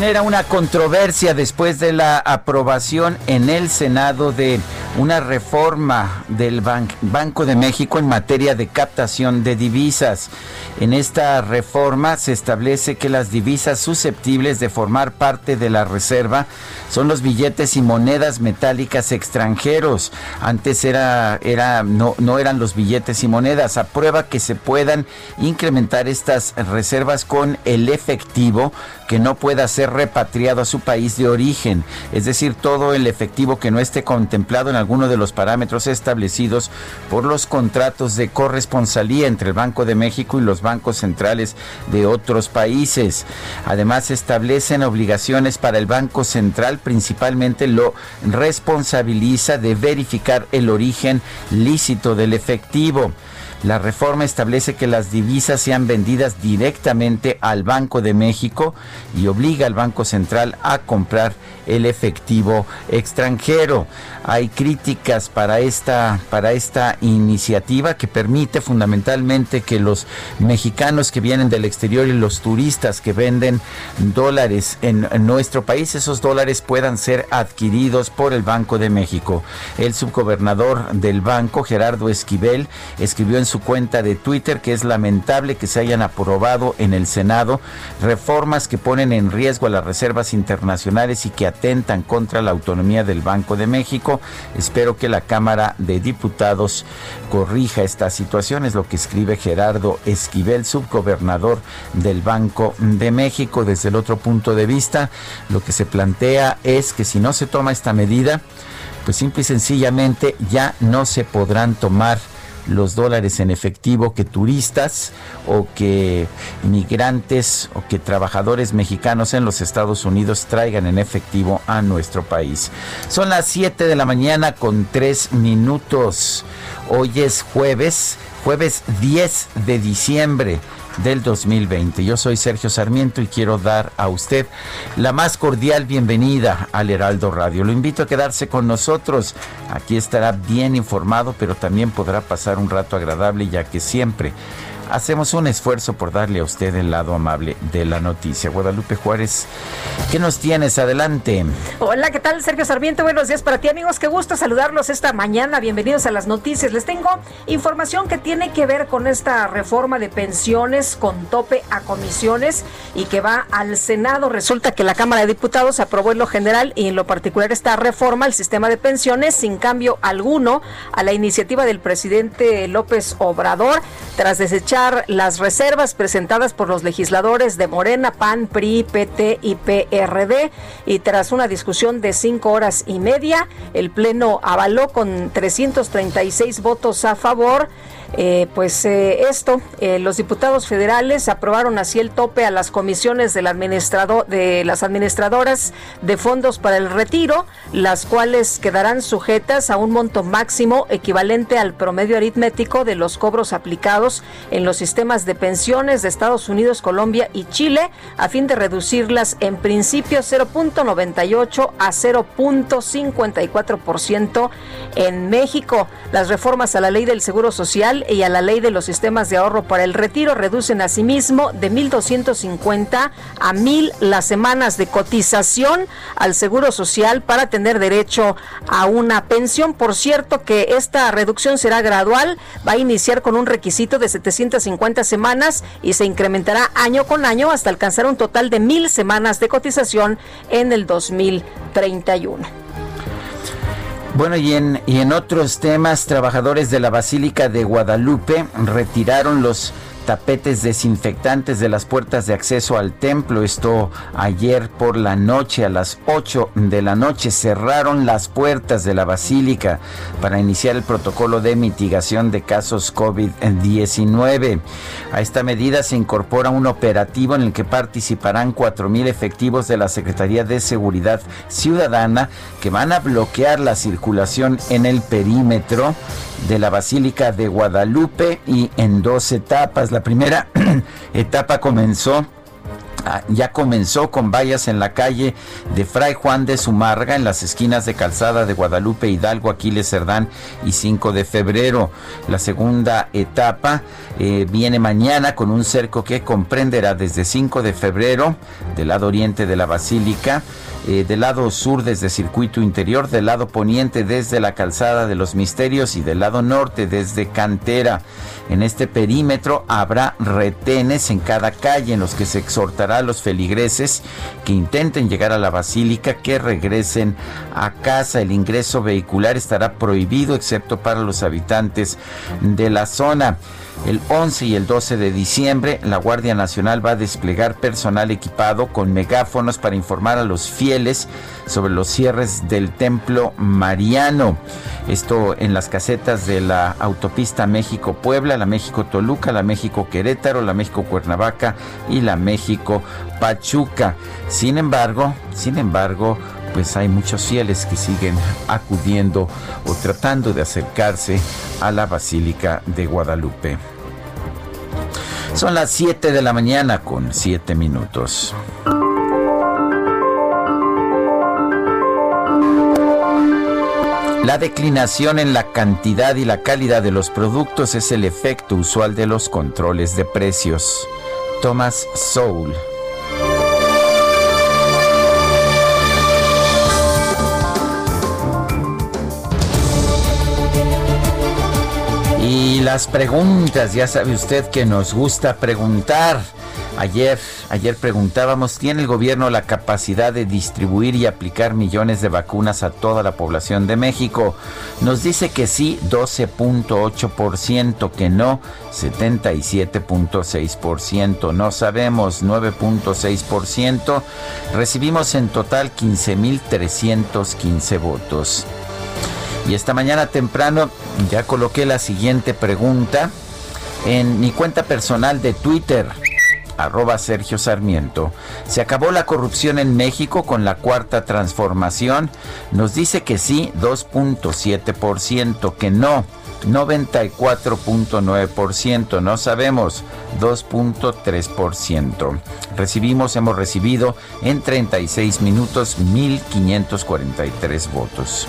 Genera una controversia después de la aprobación en el Senado de una reforma del Banco de México en materia de captación de divisas. En esta reforma se establece que las divisas susceptibles de formar parte de la reserva son los billetes y monedas metálicas extranjeros. Antes era, era, no, no eran los billetes y monedas. Aprueba que se puedan incrementar estas reservas con el efectivo que no pueda ser repatriado a su país de origen, es decir, todo el efectivo que no esté contemplado en alguno de los parámetros establecidos por los contratos de corresponsalía entre el Banco de México y los bancos centrales de otros países. Además, establecen obligaciones para el Banco Central, principalmente lo responsabiliza de verificar el origen lícito del efectivo. La reforma establece que las divisas sean vendidas directamente al Banco de México y obliga al Banco Central a comprar el efectivo extranjero. Hay críticas para esta, para esta iniciativa que permite fundamentalmente que los mexicanos que vienen del exterior y los turistas que venden dólares en nuestro país, esos dólares puedan ser adquiridos por el Banco de México. El subgobernador del banco, Gerardo Esquivel, escribió en su cuenta de Twitter que es lamentable que se hayan aprobado en el Senado reformas que ponen en riesgo a las reservas internacionales y que atentan contra la autonomía del Banco de México. Espero que la Cámara de Diputados corrija esta situación, es lo que escribe Gerardo Esquivel, subgobernador del Banco de México. Desde el otro punto de vista, lo que se plantea es que si no se toma esta medida, pues simple y sencillamente ya no se podrán tomar los dólares en efectivo que turistas o que migrantes o que trabajadores mexicanos en los Estados Unidos traigan en efectivo a nuestro país. Son las 7 de la mañana con 3 minutos. Hoy es jueves, jueves 10 de diciembre del 2020. Yo soy Sergio Sarmiento y quiero dar a usted la más cordial bienvenida al Heraldo Radio. Lo invito a quedarse con nosotros. Aquí estará bien informado, pero también podrá pasar un rato agradable ya que siempre hacemos un esfuerzo por darle a usted el lado amable de la noticia. Guadalupe Juárez, ¿qué nos tienes? Adelante. Hola, ¿qué tal? Sergio Sarmiento, buenos días para ti amigos, qué gusto saludarlos esta mañana, bienvenidos a las noticias. Les tengo información que tiene que ver con esta reforma de pensiones con tope a comisiones y que va al Senado. Resulta que la Cámara de Diputados aprobó en lo general y en lo particular esta reforma al sistema de pensiones sin cambio alguno a la iniciativa del presidente López Obrador tras desechar las reservas presentadas por los legisladores de Morena, PAN, PRI, PT y PRD. Y tras una discusión de cinco horas y media, el Pleno avaló con 336 votos a favor eh, pues eh, esto, los diputados federales aprobaron así el tope a las comisiones del administrador, de las administradoras de fondos para el retiro, las cuales quedarán sujetas a un monto máximo equivalente al promedio aritmético de los cobros aplicados en los sistemas de pensiones de Estados Unidos, Colombia y Chile, a fin de reducirlas en principio 0.98 a 0.54% en México. Las reformas a la ley del Seguro Social y a la ley de los sistemas de ahorro para el retiro reducen asimismo de 1.250 a 1.000 las semanas de cotización al Seguro Social para tener derecho a una pensión. Por cierto que esta reducción será gradual, va a iniciar con un requisito de 750 semanas y se incrementará año con año hasta alcanzar un total de 1.000 semanas de cotización en el 2031. Bueno, y en, y en otros temas, trabajadores de la Basílica de Guadalupe retiraron los tapetes desinfectantes de las puertas de acceso al templo. Esto ayer por la noche, a las 8 de la noche, cerraron las puertas de la basílica para iniciar el protocolo de mitigación de casos COVID-19. A esta medida se incorpora un operativo en el que participarán 4.000 efectivos de la Secretaría de Seguridad Ciudadana que van a bloquear la circulación en el perímetro de la Basílica de Guadalupe y en dos etapas. La primera etapa comenzó ah, ya comenzó con vallas en la calle de Fray Juan de Zumarga, en las esquinas de Calzada de Guadalupe, Hidalgo, Aquiles Cerdán y 5 de febrero. La segunda etapa eh, viene mañana con un cerco que comprenderá desde 5 de febrero del lado oriente de la Basílica eh, del lado sur desde Circuito Interior, del lado poniente desde la Calzada de los Misterios y del lado norte desde Cantera. En este perímetro habrá retenes en cada calle en los que se exhortará a los feligreses que intenten llegar a la basílica que regresen a casa. El ingreso vehicular estará prohibido excepto para los habitantes de la zona. El 11 y el 12 de diciembre, la Guardia Nacional va a desplegar personal equipado con megáfonos para informar a los fieles sobre los cierres del templo mariano. Esto en las casetas de la autopista México-Puebla, la México-Toluca, la México-Querétaro, la México-Cuernavaca y la México-Pachuca. Sin embargo, sin embargo, pues hay muchos fieles que siguen acudiendo o tratando de acercarse a la Basílica de Guadalupe. Son las 7 de la mañana con 7 minutos. La declinación en la cantidad y la calidad de los productos es el efecto usual de los controles de precios. Thomas Soul Las preguntas, ya sabe usted que nos gusta preguntar. Ayer, ayer preguntábamos, ¿tiene el gobierno la capacidad de distribuir y aplicar millones de vacunas a toda la población de México? Nos dice que sí, 12.8%, que no, 77.6%, no sabemos, 9.6%. Recibimos en total 15.315 votos. Y esta mañana temprano ya coloqué la siguiente pregunta en mi cuenta personal de Twitter arroba Sergio Sarmiento. ¿Se acabó la corrupción en México con la cuarta transformación? Nos dice que sí, 2.7%, que no, 94.9%, no sabemos, 2.3%. Recibimos, hemos recibido en 36 minutos 1.543 votos.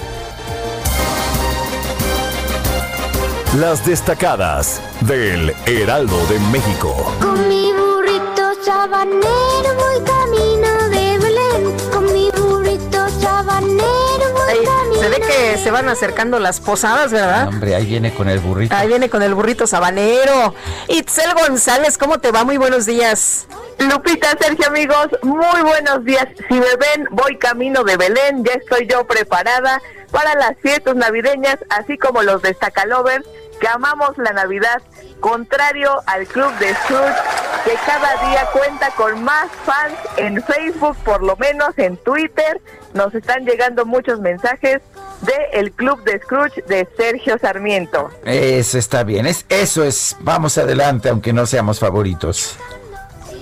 Las destacadas del Heraldo de México. Con mi burrito sabanero voy camino de Belén. Con mi burrito sabanero voy camino Se ve que se van acercando las posadas, ¿verdad? Hombre, ahí viene con el burrito. Ahí viene con el burrito sabanero. Itzel González, ¿cómo te va? Muy buenos días. Lupita, Sergio, amigos, muy buenos días. Si me ven, voy camino de Belén, ya estoy yo preparada para las fiestas navideñas, así como los destacalovers que amamos la Navidad, contrario al Club de Scrooge, que cada día cuenta con más fans en Facebook, por lo menos en Twitter, nos están llegando muchos mensajes de el Club de Scrooge de Sergio Sarmiento. Eso está bien, es, eso es, vamos adelante, aunque no seamos favoritos.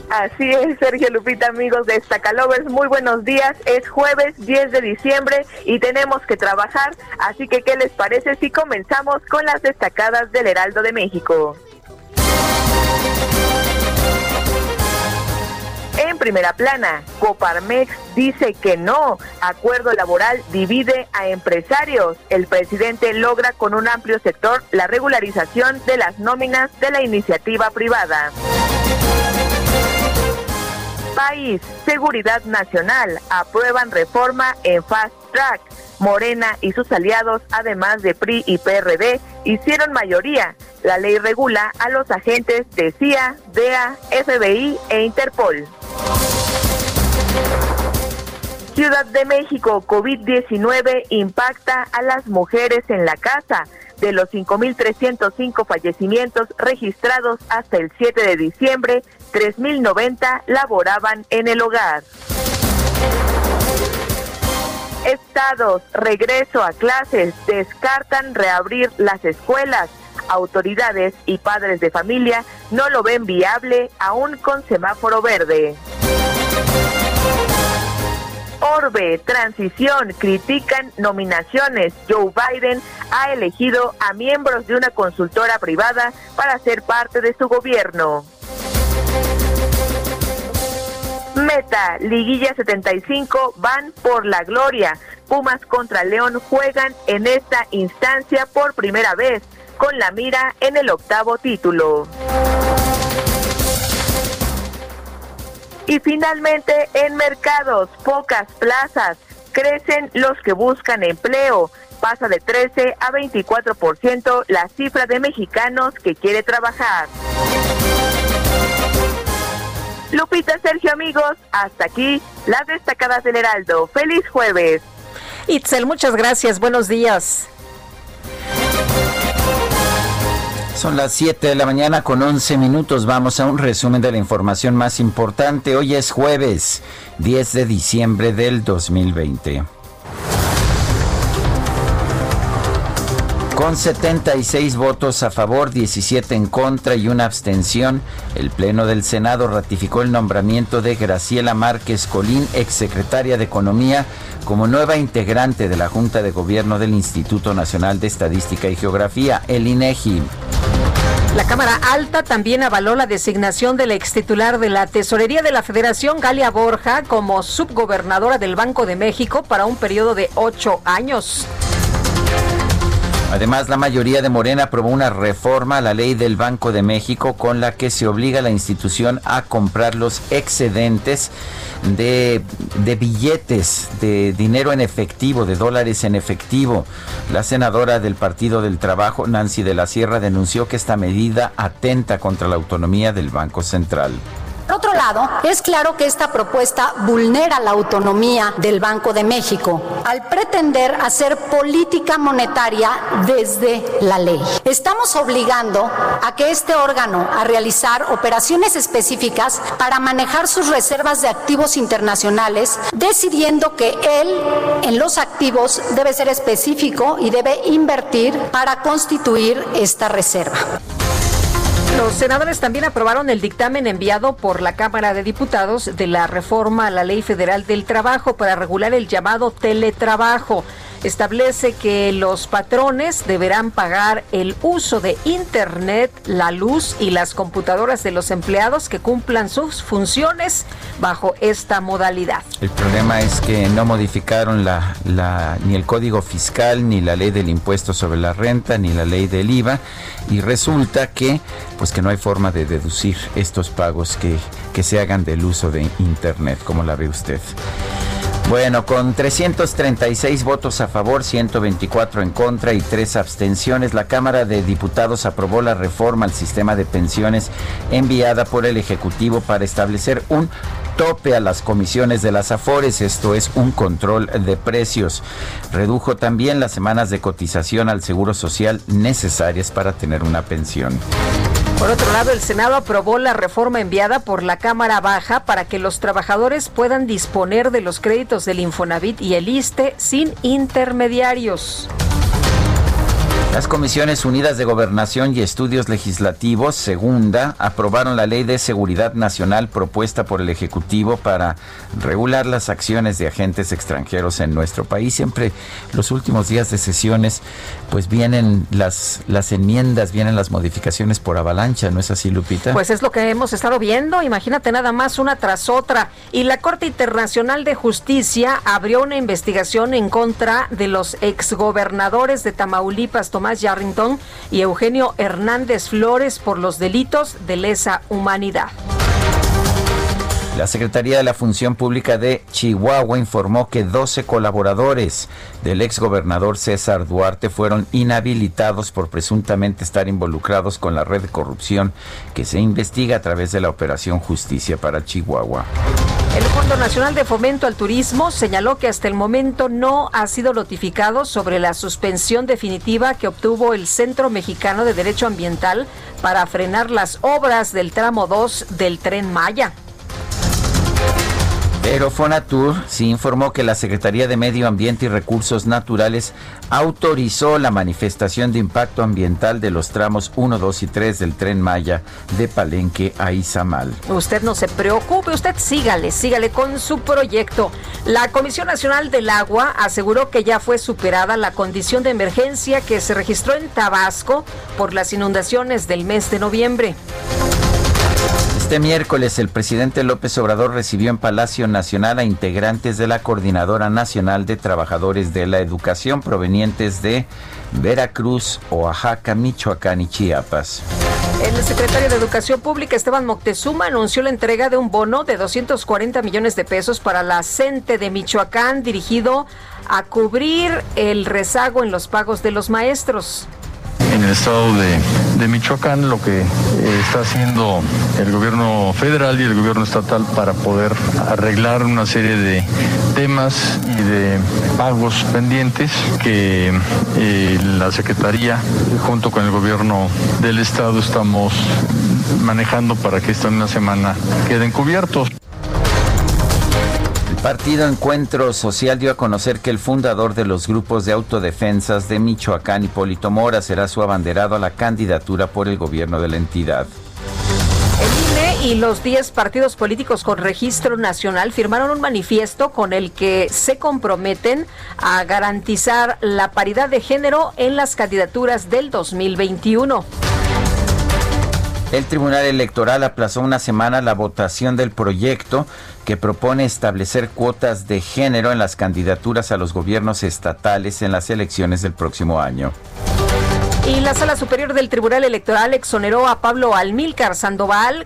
Así es, Sergio Lupita, amigos de Stacalovers, muy buenos días. Es jueves 10 de diciembre y tenemos que trabajar, así que ¿qué les parece si comenzamos con las destacadas del Heraldo de México? En primera plana, Coparmex dice que no. Acuerdo laboral divide a empresarios. El presidente logra con un amplio sector la regularización de las nóminas de la iniciativa privada. País, Seguridad Nacional, aprueban reforma en Fast Track. Morena y sus aliados, además de PRI y PRD, hicieron mayoría. La ley regula a los agentes de CIA, DEA, FBI e Interpol. Ciudad de México, COVID-19 impacta a las mujeres en la casa. De los 5.305 fallecimientos registrados hasta el 7 de diciembre, 3.090 laboraban en el hogar. Estados, regreso a clases, descartan reabrir las escuelas. Autoridades y padres de familia no lo ven viable aún con semáforo verde. Orbe, transición, critican nominaciones. Joe Biden ha elegido a miembros de una consultora privada para ser parte de su gobierno. Meta, Liguilla 75 van por la gloria. Pumas contra León juegan en esta instancia por primera vez, con la mira en el octavo título. Y finalmente, en mercados, pocas plazas, crecen los que buscan empleo. Pasa de 13 a 24% la cifra de mexicanos que quiere trabajar. Lupita, Sergio, amigos, hasta aquí las destacadas del Heraldo. Feliz jueves. Itzel, muchas gracias. Buenos días. Son las 7 de la mañana con 11 minutos. Vamos a un resumen de la información más importante. Hoy es jueves 10 de diciembre del 2020. Con 76 votos a favor, 17 en contra y una abstención, el Pleno del Senado ratificó el nombramiento de Graciela Márquez Colín, exsecretaria de Economía, como nueva integrante de la Junta de Gobierno del Instituto Nacional de Estadística y Geografía, el INEGI. La Cámara Alta también avaló la designación de la extitular de la Tesorería de la Federación, Galia Borja, como subgobernadora del Banco de México para un periodo de ocho años. Además, la mayoría de Morena aprobó una reforma a la ley del Banco de México con la que se obliga a la institución a comprar los excedentes de, de, billetes, de dinero en efectivo, de dólares en efectivo. La senadora del Partido del Trabajo, Nancy de la Sierra, denunció que esta medida atenta contra la autonomía del Banco Central. Por otro lado, es claro que esta propuesta vulnera la autonomía del Banco de México al pretender hacer política monetaria desde la ley. Estamos obligando a que este órgano a realizar operaciones específicas para manejar sus reservas de activos internacionales, decidiendo que él en los activos debe ser específico y debe invertir para constituir esta reserva. Los senadores también aprobaron el dictamen enviado por la Cámara de Diputados de la reforma a la Ley Federal del Trabajo para regular el llamado teletrabajo. Establece que los patrones deberán pagar el uso de Internet, la luz y las computadoras de los empleados que cumplan sus funciones bajo esta modalidad. El problema es que no modificaron ni el código fiscal, ni la ley del impuesto sobre la renta, ni la ley del IVA, y resulta que, pues que no hay forma de deducir estos pagos que, que se hagan del uso de Internet, como la ve usted. Bueno, con 336 votos a favor, 124 en contra y tres abstenciones, la Cámara de Diputados aprobó la reforma al sistema de pensiones enviada por el Ejecutivo para establecer un tope a las comisiones de las AFORES, esto es un control de precios. Redujo también las semanas de cotización al Seguro Social necesarias para tener una pensión. Por otro lado, el Senado aprobó la reforma enviada por la Cámara Baja para que los trabajadores puedan disponer de los créditos del Infonavit y el ISTE sin intermediarios. Las Comisiones Unidas de Gobernación y Estudios Legislativos, segunda, aprobaron la Ley de Seguridad Nacional propuesta por el Ejecutivo para regular las acciones de agentes extranjeros en nuestro país. Siempre los últimos días de sesiones, pues vienen las, las enmiendas, vienen las modificaciones por avalancha, ¿no es así, Lupita? Pues es lo que hemos estado viendo, imagínate nada más una tras otra. Y la Corte Internacional de Justicia abrió una investigación en contra de los exgobernadores de Tamaulipas, Tomás Yarrington y Eugenio Hernández Flores por los delitos de lesa humanidad. La Secretaría de la Función Pública de Chihuahua informó que 12 colaboradores del exgobernador César Duarte fueron inhabilitados por presuntamente estar involucrados con la red de corrupción que se investiga a través de la Operación Justicia para Chihuahua. El Fondo Nacional de Fomento al Turismo señaló que hasta el momento no ha sido notificado sobre la suspensión definitiva que obtuvo el Centro Mexicano de Derecho Ambiental para frenar las obras del tramo 2 del tren Maya. Pero Fonatur informó que la Secretaría de Medio Ambiente y Recursos Naturales autorizó la manifestación de impacto ambiental de los tramos 1, 2 y 3 del tren Maya de Palenque a Izamal. Usted no se preocupe, usted sígale, sígale con su proyecto. La Comisión Nacional del Agua aseguró que ya fue superada la condición de emergencia que se registró en Tabasco por las inundaciones del mes de noviembre. Este miércoles el presidente López Obrador recibió en Palacio Nacional a integrantes de la Coordinadora Nacional de Trabajadores de la Educación provenientes de Veracruz, Oaxaca, Michoacán y Chiapas. El secretario de Educación Pública, Esteban Moctezuma, anunció la entrega de un bono de 240 millones de pesos para la CENTE de Michoacán dirigido a cubrir el rezago en los pagos de los maestros en el estado de, Michoacán, lo que eh, está haciendo el gobierno federal y el gobierno estatal para poder arreglar una serie de temas y de pagos pendientes que eh, la Secretaría, junto con el gobierno del estado, estamos manejando para que esta una semana queden cubiertos. Partido Encuentro Social dio a conocer que el fundador de los grupos de autodefensas de Michoacán, Hipólito Mora, será su abanderado a la candidatura por el gobierno de la entidad. El INE y los 10 partidos políticos con registro nacional firmaron un manifiesto con el que se comprometen a garantizar la paridad de género en las candidaturas del 2021. El Tribunal Electoral aplazó una semana la votación del proyecto que propone establecer cuotas de género en las candidaturas a los gobiernos estatales en las elecciones del próximo año. Y la Sala Superior del Tribunal Electoral exoneró a Pablo Almílcar Sandoval,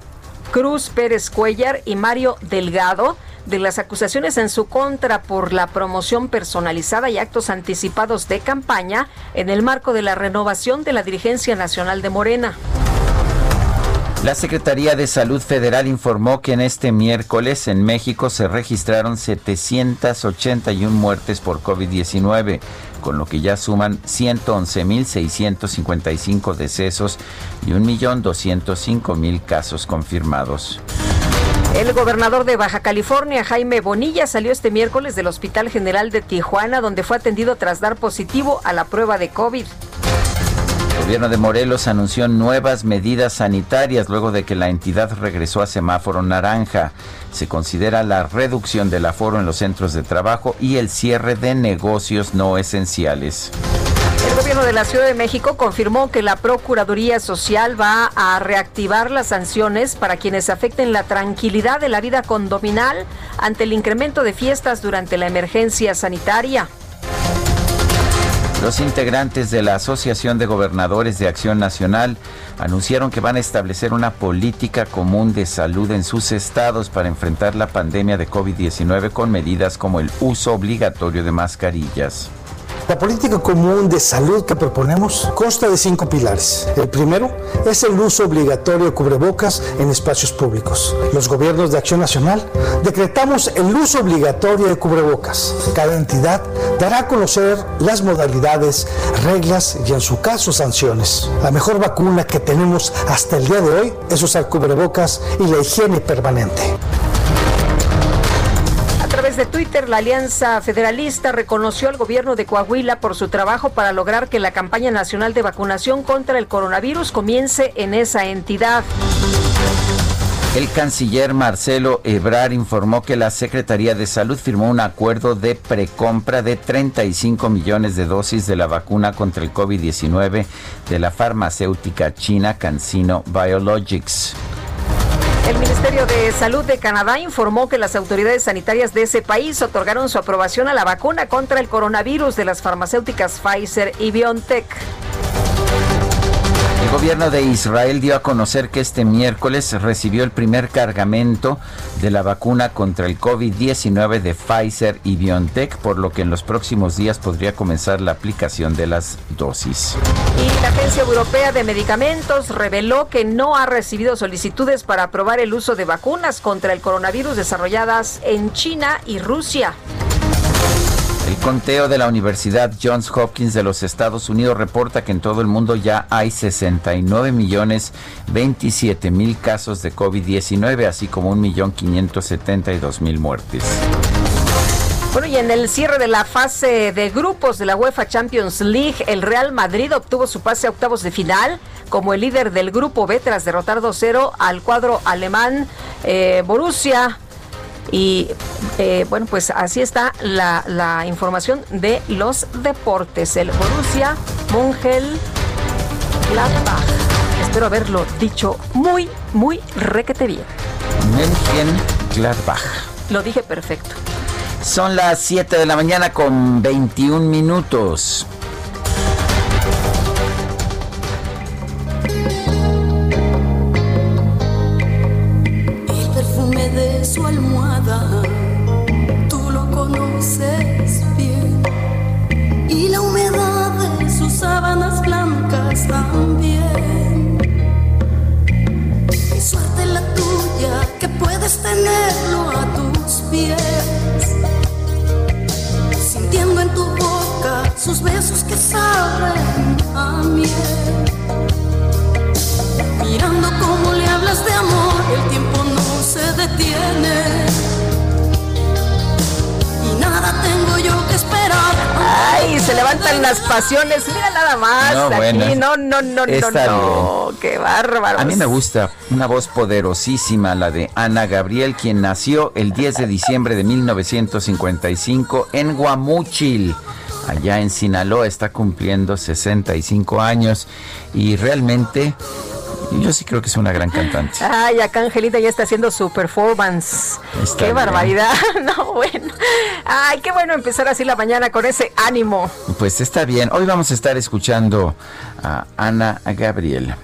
Cruz Pérez Cuellar y Mario Delgado de las acusaciones en su contra por la promoción personalizada y actos anticipados de campaña en el marco de la renovación de la dirigencia nacional de Morena. La Secretaría de Salud Federal informó que en este miércoles en México se registraron 781 muertes por COVID-19, con lo que ya suman 111.655 decesos y 1.205.000 casos confirmados. El gobernador de Baja California, Jaime Bonilla, salió este miércoles del Hospital General de Tijuana, donde fue atendido tras dar positivo a la prueba de COVID. El gobierno de Morelos anunció nuevas medidas sanitarias luego de que la entidad regresó a semáforo naranja. Se considera la reducción del aforo en los centros de trabajo y el cierre de negocios no esenciales. El gobierno de la Ciudad de México confirmó que la Procuraduría Social va a reactivar las sanciones para quienes afecten la tranquilidad de la vida condominal ante el incremento de fiestas durante la emergencia sanitaria. Los integrantes de la Asociación de Gobernadores de Acción Nacional anunciaron que van a establecer una política común de salud en sus estados para enfrentar la pandemia de COVID-19 con medidas como el uso obligatorio de mascarillas. La política común de salud que proponemos consta de cinco pilares. El primero es el uso obligatorio de cubrebocas en espacios públicos. Los gobiernos de acción nacional decretamos el uso obligatorio de cubrebocas. Cada entidad dará a conocer las modalidades, reglas y en su caso sanciones. La mejor vacuna que tenemos hasta el día de hoy es usar cubrebocas y la higiene permanente través de Twitter, la Alianza Federalista reconoció al gobierno de Coahuila por su trabajo para lograr que la campaña nacional de vacunación contra el coronavirus comience en esa entidad. El canciller Marcelo Ebrar informó que la Secretaría de Salud firmó un acuerdo de precompra de 35 millones de dosis de la vacuna contra el COVID-19 de la farmacéutica china CanSino Biologics. El Ministerio de Salud de Canadá informó que las autoridades sanitarias de ese país otorgaron su aprobación a la vacuna contra el coronavirus de las farmacéuticas Pfizer y BioNTech. El gobierno de Israel dio a conocer que este miércoles recibió el primer cargamento de la vacuna contra el COVID-19 de Pfizer y BioNTech, por lo que en los próximos días podría comenzar la aplicación de las dosis. Y la Agencia Europea de Medicamentos reveló que no ha recibido solicitudes para aprobar el uso de vacunas contra el coronavirus desarrolladas en China y Rusia. El conteo de la Universidad Johns Hopkins de los Estados Unidos reporta que en todo el mundo ya hay 69 millones 27 mil casos de COVID-19, así como 1.572.000 muertes. Bueno, y en el cierre de la fase de grupos de la UEFA Champions League, el Real Madrid obtuvo su pase a octavos de final como el líder del grupo B tras derrotar 2-0 al cuadro alemán eh, Borussia y eh, bueno, pues así está la, información de los deportes. El Borussia Mönchengladbach. Espero haberlo dicho muy, muy requete bien. Mönchengladbach. Lo dije perfecto. Son las 7 de la mañana con 21 minutos. Su almohada, tú lo conoces bien. Y la humedad de sus sábanas blancas también. Qué suerte la tuya que puedes tenerlo a tus pies. Sintiendo en tu boca sus besos que saben a miel. Mirando cómo le hablas de amor, el tiempo se detiene. Y nada tengo yo que esperar. Ay, se levantan las pasiones. Mira nada más. No, aquí. no, no, no, no, no. Qué bárbaro. A mí me gusta una voz poderosísima, la de Ana Gabriel, quien nació el 10 de diciembre de 1955 en Guamúchil allá en Sinaloa, está cumpliendo 65 años y realmente yo sí creo que es una gran cantante. Ay, acá Angelita ya está haciendo su performance. qué barbaridad. No, bueno. Ay, qué bueno empezar así la mañana con ese ánimo. Pues está bien. Hoy vamos a estar escuchando a Ana Gabriel.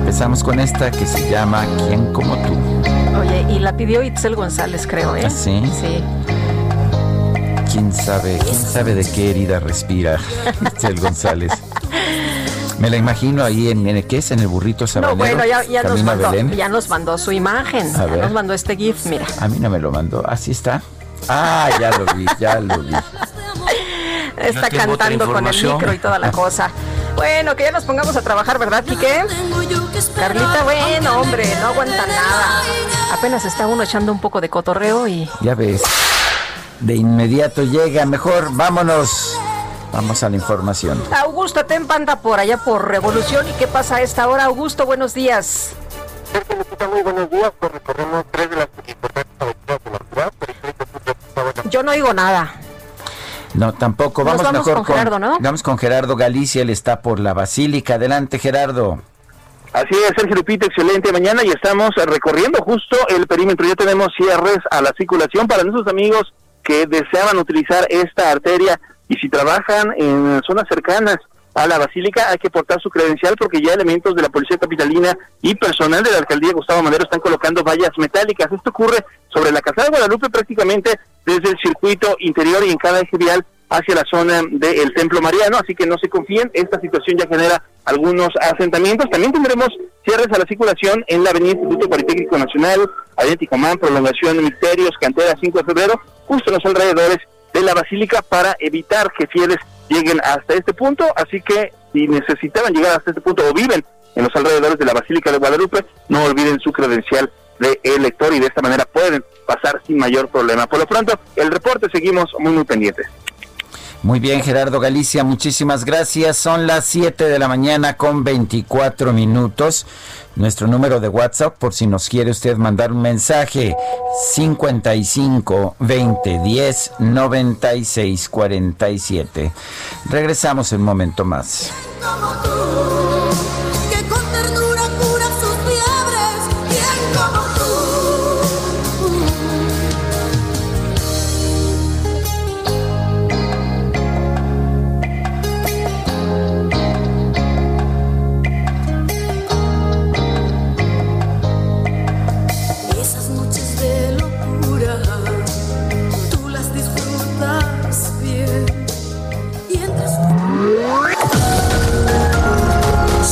Empezamos con esta que se llama ¿Quién como tú? Oye, y la pidió Itzel González, creo, ¿eh? ¿Ah, sí? Sí. ¿Quién sabe, quién sabe de qué herida respira Itzel González? Me la imagino ahí en, en ¿qué es? En el burrito sabanero. No, bueno, ya, ya nos mandó, ya nos mandó su imagen. ya nos mandó este GIF, mira. A mí no me lo mandó. Así está. Ah, ya lo vi, ya lo vi. Está cantando con el micro y toda la cosa. Bueno, que ya nos pongamos a trabajar, ¿verdad, Quique? Carlita, bueno, hombre, no aguanta nada. Apenas está uno echando un poco de cotorreo y... Ya ves. De inmediato llega, mejor vámonos Vamos a la información. Augusto Tempanda por allá por Revolución. ¿Y qué pasa a esta hora, Augusto? Buenos días. Muy buenos días. Pues recorremos tres de las Yo no oigo nada. No, tampoco. Vamos, mejor con Gerardo, ¿no? Vamos con Gerardo Galicia. Él está por la Basílica. Adelante, Gerardo. Así es, Sergio Lupita, excelente mañana y estamos recorriendo justo el perímetro. Ya tenemos cierres a la circulación para nuestros amigos que deseaban utilizar esta arteria y si trabajan en zonas cercanas a la Basílica hay que portar su credencial porque ya elementos de la Policía Capitalina y personal de la Alcaldía Gustavo Madero están colocando vallas metálicas. Esto ocurre sobre la Casa de Guadalupe prácticamente desde el circuito interior y en cada eje vial hacia la zona del Templo Mariano, así que no se confíen, esta situación ya genera algunos asentamientos. También tendremos cierres a la circulación en la Avenida Instituto Politécnico Nacional, Avenida Ticomán, prolongación de Misterios, Cantera 5 de febrero, justo en los alrededores de la Basílica para evitar que fieles lleguen hasta este punto, así que si necesitaban llegar hasta este punto o viven en los alrededores de la Basílica de Guadalupe, no olviden su credencial de elector y de esta manera pueden pasar sin mayor problema. Por lo pronto, el reporte seguimos muy muy pendientes. Muy bien, Gerardo Galicia, muchísimas gracias. Son las 7 de la mañana con 24 minutos. Nuestro número de WhatsApp, por si nos quiere usted mandar un mensaje, 55 20 10 96 47. Regresamos en un momento más.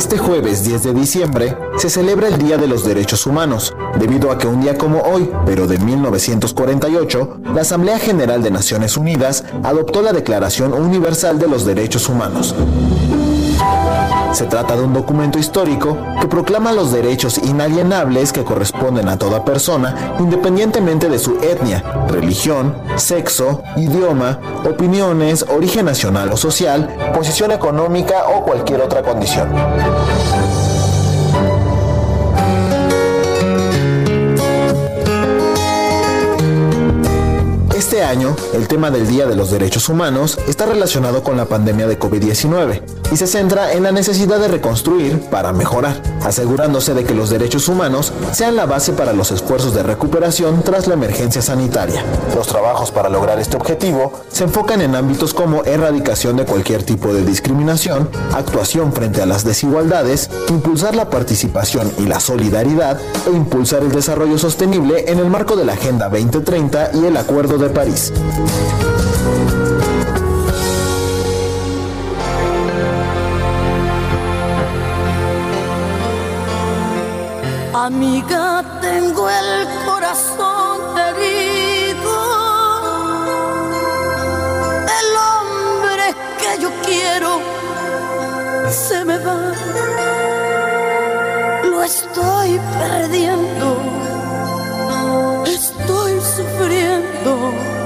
Este jueves 10 de diciembre se celebra el Día de los Derechos Humanos, debido a que un día como hoy, pero de 1948, la Asamblea General de Naciones Unidas adoptó la Declaración Universal de los Derechos Humanos. Se trata de un documento histórico que proclama los derechos inalienables que corresponden a toda persona, independientemente de su etnia, religión, sexo, idioma, opiniones, origen nacional o social, posición económica o cualquier otra condición. Este año, el tema del Día de los Derechos Humanos está relacionado con la pandemia de COVID-19 y se centra en la necesidad de reconstruir para mejorar, asegurándose de que los derechos humanos sean la base para los esfuerzos de recuperación tras la emergencia sanitaria. Los trabajos para lograr este objetivo se enfocan en ámbitos como erradicación de cualquier tipo de discriminación, actuación frente a las desigualdades, impulsar la participación y la solidaridad e impulsar el desarrollo sostenible en el marco de la Agenda 2030 y el Acuerdo de París. Amiga, tengo el corazón herido. El hombre que yo quiero se me va. Lo estoy perdiendo. Estoy sufriendo.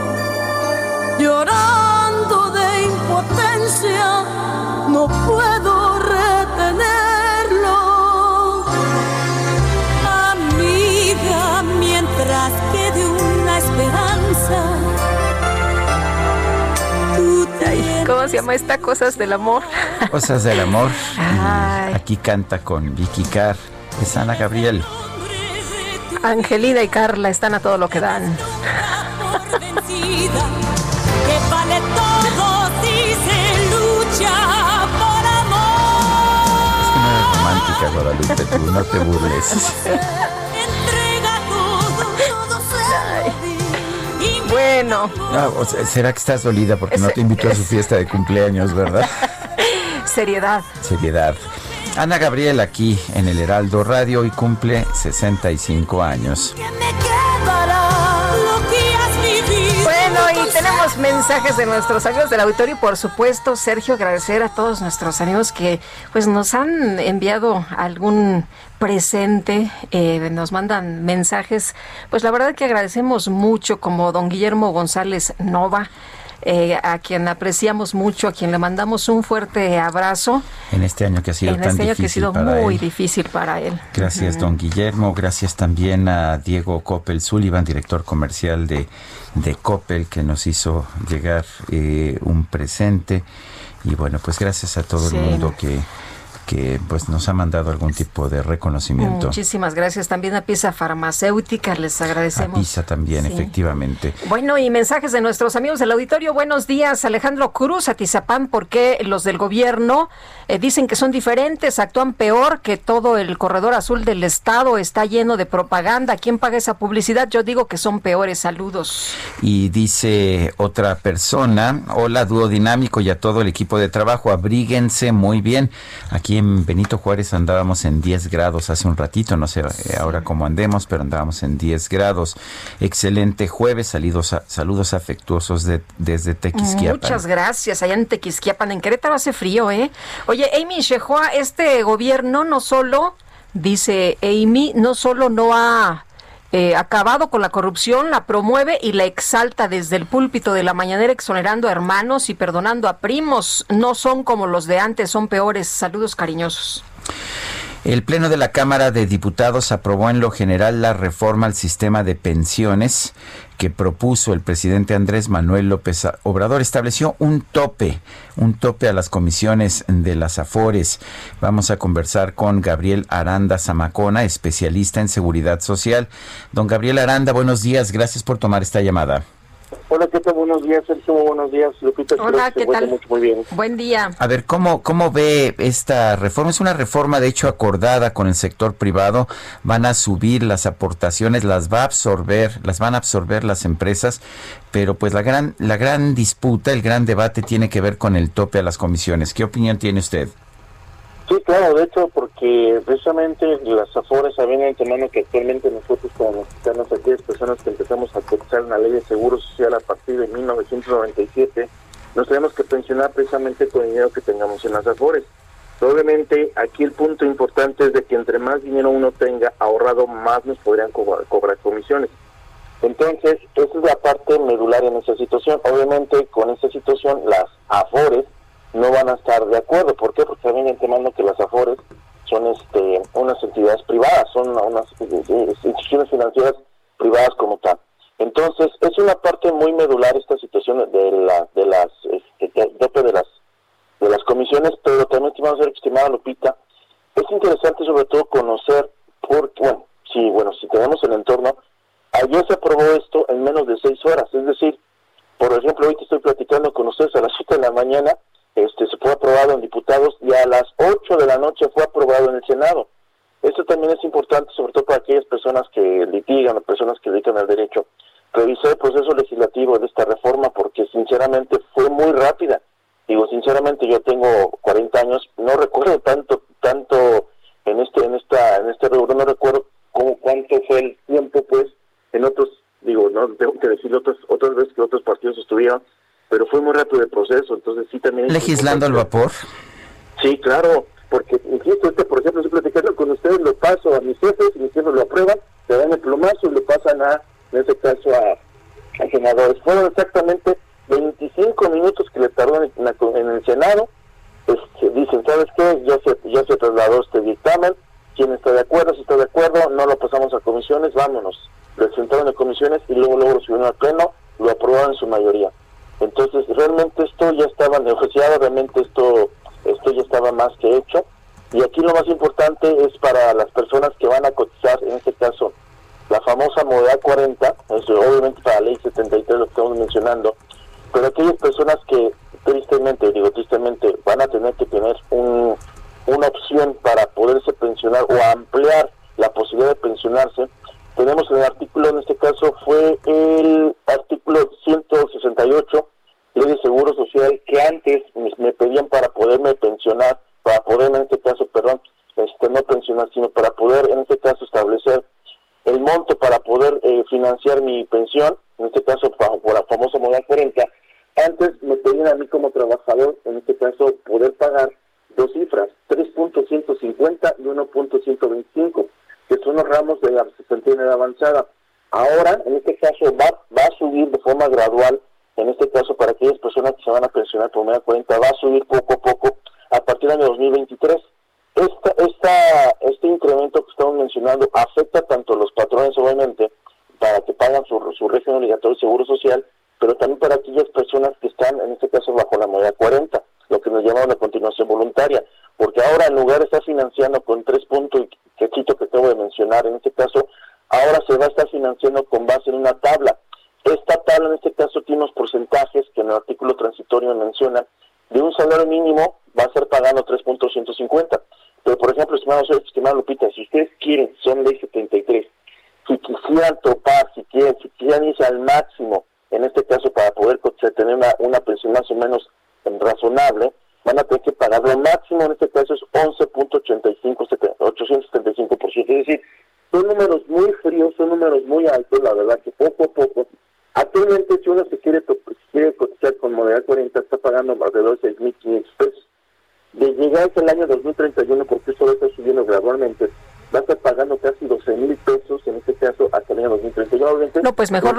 Llorando de impotencia. No puedo retenerlo. Amiga, mientras quede una esperanza. Tú te ¿Cómo se llama esta? Cosas del amor. Cosas del amor. Ay. Aquí canta con Vicky Carr. Es Ana Gabriel. Angelina y Carla están a todo lo que dan. Romántica, Guadalupe, tú no te burles. Entrega todo, todo se lo di. Y Bueno, Ah, o sea, ¿Será que estás dolida porque no te invitó a su fiesta de cumpleaños, verdad? seriedad. Seriedad. Ana Gabriel aquí en el Heraldo Radio y cumple 65 años. Tenemos mensajes de nuestros amigos del auditorio y por supuesto, Sergio, agradecer a todos nuestros amigos que pues nos han enviado algún presente, eh, nos mandan mensajes. Pues la verdad que agradecemos mucho, como don Guillermo González Nova. Eh, a quien apreciamos mucho, a quien le mandamos un fuerte abrazo. En este año que ha sido en tan este año que ha difícil sido para muy él. difícil para él. Gracias, don Guillermo. Gracias también a Diego Coppel Sullivan, director comercial de, de Coppel, que nos hizo llegar eh, un presente. Y bueno, pues gracias a todo Sí. el mundo que, que pues nos ha mandado algún tipo de reconocimiento. Muchísimas gracias también a Pieza Farmacéutica, les A agradecemos. PISA también, Sí. efectivamente. Bueno, y mensajes de nuestros amigos del auditorio. Buenos días, Alejandro Cruz, Atizapán. ¿Por qué los del gobierno eh, dicen que son diferentes, actúan peor que todo el corredor azul del Estado? Está lleno de propaganda. ¿Quién paga esa publicidad? Yo digo que son peores. Saludos. Y dice otra persona, hola dúo dinámico y a todo el equipo de trabajo, abríguense muy bien. Aquí en Benito Juárez andábamos en 10 grados hace un ratito, no sé eh, ahora cómo andemos, pero andábamos en 10 grados. Excelente jueves, saludos, a- saludos afectuosos de- desde Tequisquiapan. Muchas gracias. Allá en Tequisquiapan, en Querétaro hace frío, ¿eh? Oye, Amy Shehoa, este gobierno no solo, dice Amy, no solo no ha eh, acabado con la corrupción, la promueve y la exalta desde el púlpito de la mañanera, exonerando a hermanos y perdonando a primos. No son como los de antes, son peores. Saludos cariñosos. El Pleno de la Cámara de Diputados aprobó en lo general la reforma al sistema de pensiones que propuso el presidente Andrés Manuel López Obrador. Estableció un tope, un tope a las comisiones de las AFORES. Vamos a conversar con Gabriel Aranda Zamacona, especialista en seguridad social. Don Gabriel Aranda, buenos días, gracias por tomar esta llamada. Hola, ¿qué tal? Buenos días, Sergio. Buenos días, Lupita. Espero Hola, ¿qué tal? Mucho, muy bien. Buen día. A ver, ¿cómo, ¿cómo ve esta reforma? Es una reforma, de hecho, acordada con el sector privado. Van a subir las aportaciones, las va a absorber, las van a absorber las empresas, pero pues la gran, la gran disputa, el gran debate tiene que ver con el tope a las comisiones. ¿Qué opinión tiene usted? Sí, claro, de hecho, porque precisamente las AFORES saben antemano que actualmente nosotros como mexicanos, aquellas personas que empezamos a cotizar en la ley de seguro social a partir de 1997, nos tenemos que pensionar precisamente con el dinero que tengamos en las AFORES. Obviamente, aquí el punto importante es de que entre más dinero uno tenga ahorrado, más nos podrían cobrar, cobrar comisiones. Entonces, esa es la parte medular en esa situación. Obviamente, con esta situación, las AFORES no van a estar de acuerdo. ¿Por qué? Porque de antemano que las AFORES son este, unas entidades privadas, son unas eh, eh, instituciones financieras privadas como tal. Entonces, es una parte muy medular esta situación de, la, de las este, de, las de las comisiones, pero también ser estimada Lupita, es interesante sobre todo conocer porque, bueno, si, bueno, si tenemos el entorno, ayer se aprobó esto en menos de seis horas, es decir, por ejemplo, que estoy platicando con ustedes a las 7 de la mañana, este se fue aprobado en diputados y a las 8 de la noche fue aprobado en el Senado. Esto también es importante, sobre todo para aquellas personas que litigan personas que dedican al derecho, revisar el proceso legislativo de esta reforma porque sinceramente fue muy rápida. Digo, sinceramente yo tengo 40 años, no recuerdo tanto tanto en este en esta en este rubro, no recuerdo cómo, cuánto fue el tiempo pues en otros digo, no tengo que decir otras otras veces que otros partidos estuvieron, pero fue muy rápido el proceso, entonces sí también Legislando al vapor. Sí, claro, porque insisto, este, por ejemplo, estoy platicando con ustedes, lo paso a mis jefes, mis jefes lo aprueban, le dan el plumazo y lo pasan a, en este caso, a, a senadores. Fueron exactamente 25 minutos que le tardó en, en el Senado. Este, dicen, ¿sabes qué? Ya se, ya se trasladó este dictamen, ¿quién está de acuerdo? Si está de acuerdo, no lo pasamos a comisiones, vámonos. Lo sentaron en comisiones y luego, luego lo subieron al pleno, lo aprobaron en su mayoría. Entonces, realmente esto ya estaba negociado, realmente esto, esto ya estaba más que hecho. Y aquí lo más importante es para las personas que van a cotizar, en este caso, la famosa modalidad 40, eso obviamente para la ley 73 lo que estamos mencionando, pero aquellas personas que tristemente, digo tristemente, van a tener que tener un, una opción para poderse pensionar o ampliar la posibilidad de pensionarse,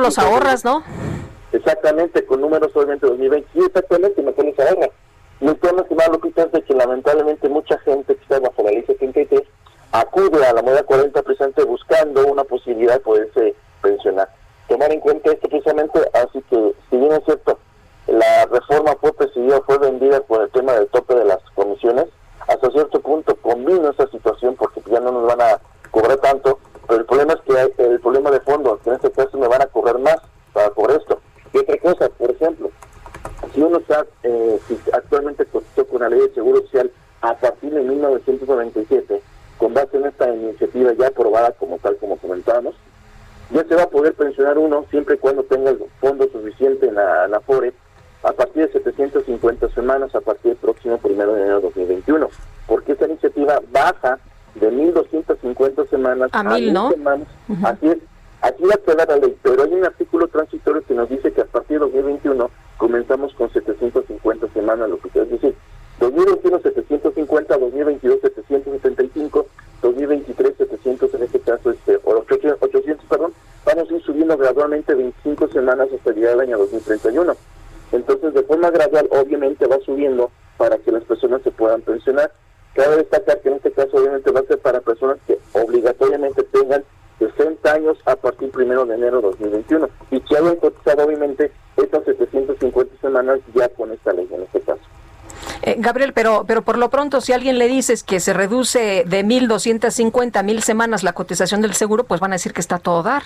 los ahorras, ¿no? Exactamente, con números obviamente 2020. Sí, exactamente, mejor los ahorras. Mi tema, estimado Lupita, es de que lamentablemente mucha gente que está bajo la ley 73 acude a la moneda 40 precisamente buscando una posibilidad de poderse pensionar. Tomar en cuenta esto precisamente, así que si bien es cierto, la reforma fue presidida, fue vendida por el tema del tope de las comisiones, hasta cierto punto combino esa situación porque ya no nos van a cobrar tanto, pero el problema es que hay, el problema de fondo, que en este caso me van a cobrar más para por esto. Y otra cosa, por ejemplo, si uno está, eh, si actualmente cotizó con la ley de seguro social a partir de 1997, con base en esta iniciativa ya aprobada como tal como comentábamos, ya se va a poder pensionar uno siempre y cuando tenga el fondo suficiente en la, en FORE a partir de 750 semanas a partir del próximo primero de enero de 2021, porque esta iniciativa baja de 1.250 mil, ¿no? semanas. Así es, aquí va a quedar la ley, pero hay un artículo transitorio que nos dice que a partir de 2021 comenzamos con 750 semanas, lo que es decir, 2021 750, 2022 775, 2023 700 en este caso, este, o 800, perdón, vamos a ir subiendo gradualmente 25 semanas hasta llegar al año 2031. Entonces, de forma gradual, obviamente va subiendo para que las personas se puedan pensionar. Cabe destacar que en este caso, obviamente, va a ser para personas que obligatoriamente tengan 60 años a partir primero de enero de 2021 y que hayan cotizado, obviamente, estas 750 semanas ya con esta ley en este caso. Eh, Gabriel, pero, por lo pronto, si alguien le dices que se reduce de 1.250 a 1.000 semanas la cotización del seguro, pues van a decir que está todo dar.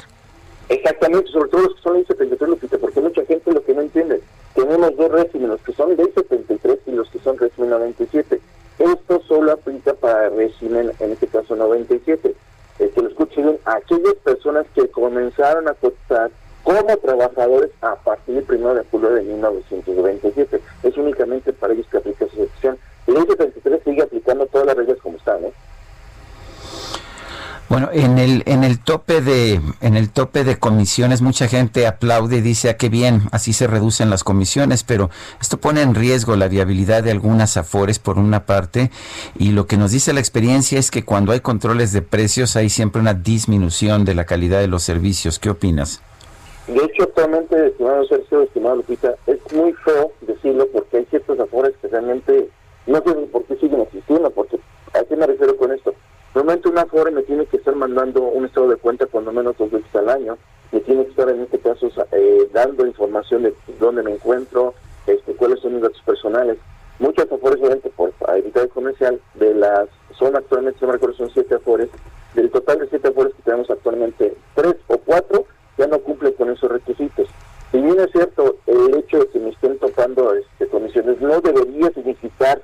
Exactamente, sobre todo los que son ley 73, porque mucha gente lo que no entiende, tenemos dos regímenes, los que son ley 73 y los que son régimen 97. Esto solo aplica para régimen, en este caso 97. Eh, que lo escuchen aquellas personas que comenzaron a cotizar como trabajadores a partir del 1 de julio de 1997. Es únicamente para ellos que aplica esa excepción. Y ley 73 sigue aplicando todas las reglas como están. ¿eh? Bueno, en el en el tope de en el tope de comisiones mucha gente aplaude y dice, "Ah, qué bien, así se reducen las comisiones", pero esto pone en riesgo la viabilidad de algunas afores por una parte y lo que nos dice la experiencia es que cuando hay controles de precios hay siempre una disminución de la calidad de los servicios. ¿Qué opinas? De hecho, actualmente, estimado Sergio, estimado Lupita, es muy feo decirlo porque hay ciertos afores que realmente no sé por qué siguen existiendo, porque ¿a qué me refiero con esto? Normalmente un afore me tiene que estar mandando un estado de cuenta cuando menos dos veces al año, me tiene que estar en este caso eh, dando información de dónde me encuentro, este, cuáles son mis datos personales. Muchos afores, obviamente, por evitar el comercial, de las, son actualmente, si me recuerdo, son siete afores, del total de siete afores que tenemos actualmente, tres o cuatro ya no cumplen con esos requisitos. Si bien es cierto, el hecho de que me estén tocando este, comisiones no debería significar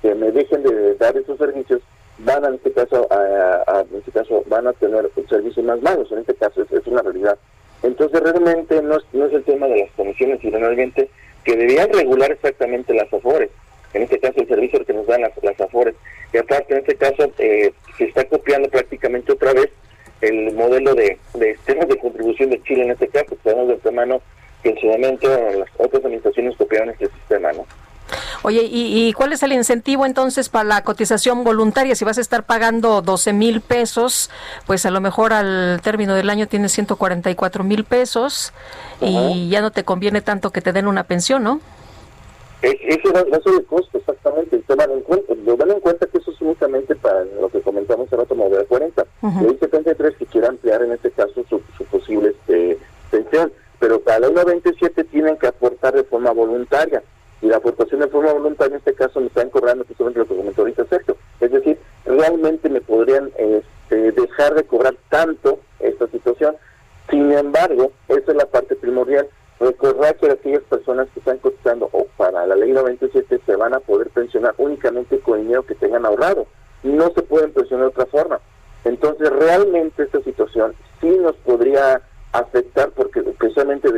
que me dejen de dar esos servicios, van a, en este caso a, en este caso van a tener servicios más malos en este caso es, una realidad. Entonces realmente no es, no es el tema de las comisiones sino realmente que deberían regular exactamente las afores en este caso el servicio que nos dan las, las afores y aparte en este caso eh, se está copiando prácticamente otra vez el modelo de, de temas de contribución de Chile en este caso sabemos de antemano que en su momento las otras administraciones copiaron este sistema no Oye, ¿y, cuál es el incentivo entonces para la cotización voluntaria? Si vas a estar pagando 12 mil pesos, pues a lo mejor al término del año tienes 144 mil pesos y ya no te conviene tanto que te den una pensión, ¿no? Ese va, a ser el costo, exactamente. Toman en cuenta, dan en cuenta que eso es únicamente para lo que comentamos hace rato, mover 40. Y hay 73 que quiera ampliar en este caso su, posible este, pensión. Pero para la 127 tienen que aportar de forma voluntaria. Y la aportación de forma voluntaria en este caso me están cobrando precisamente lo que comentó ahorita Sergio. Es decir, realmente me podrían este, dejar de cobrar tanto esta situación. Sin embargo, esa es la parte primordial Recordar que aquellas personas que están cotizando o para la ley 97 se van a poder pensionar únicamente con el dinero que tengan ahorrado. No se pueden pensionar de otra forma. Entonces, realmente esta situación sí nos podría afectar porque precisamente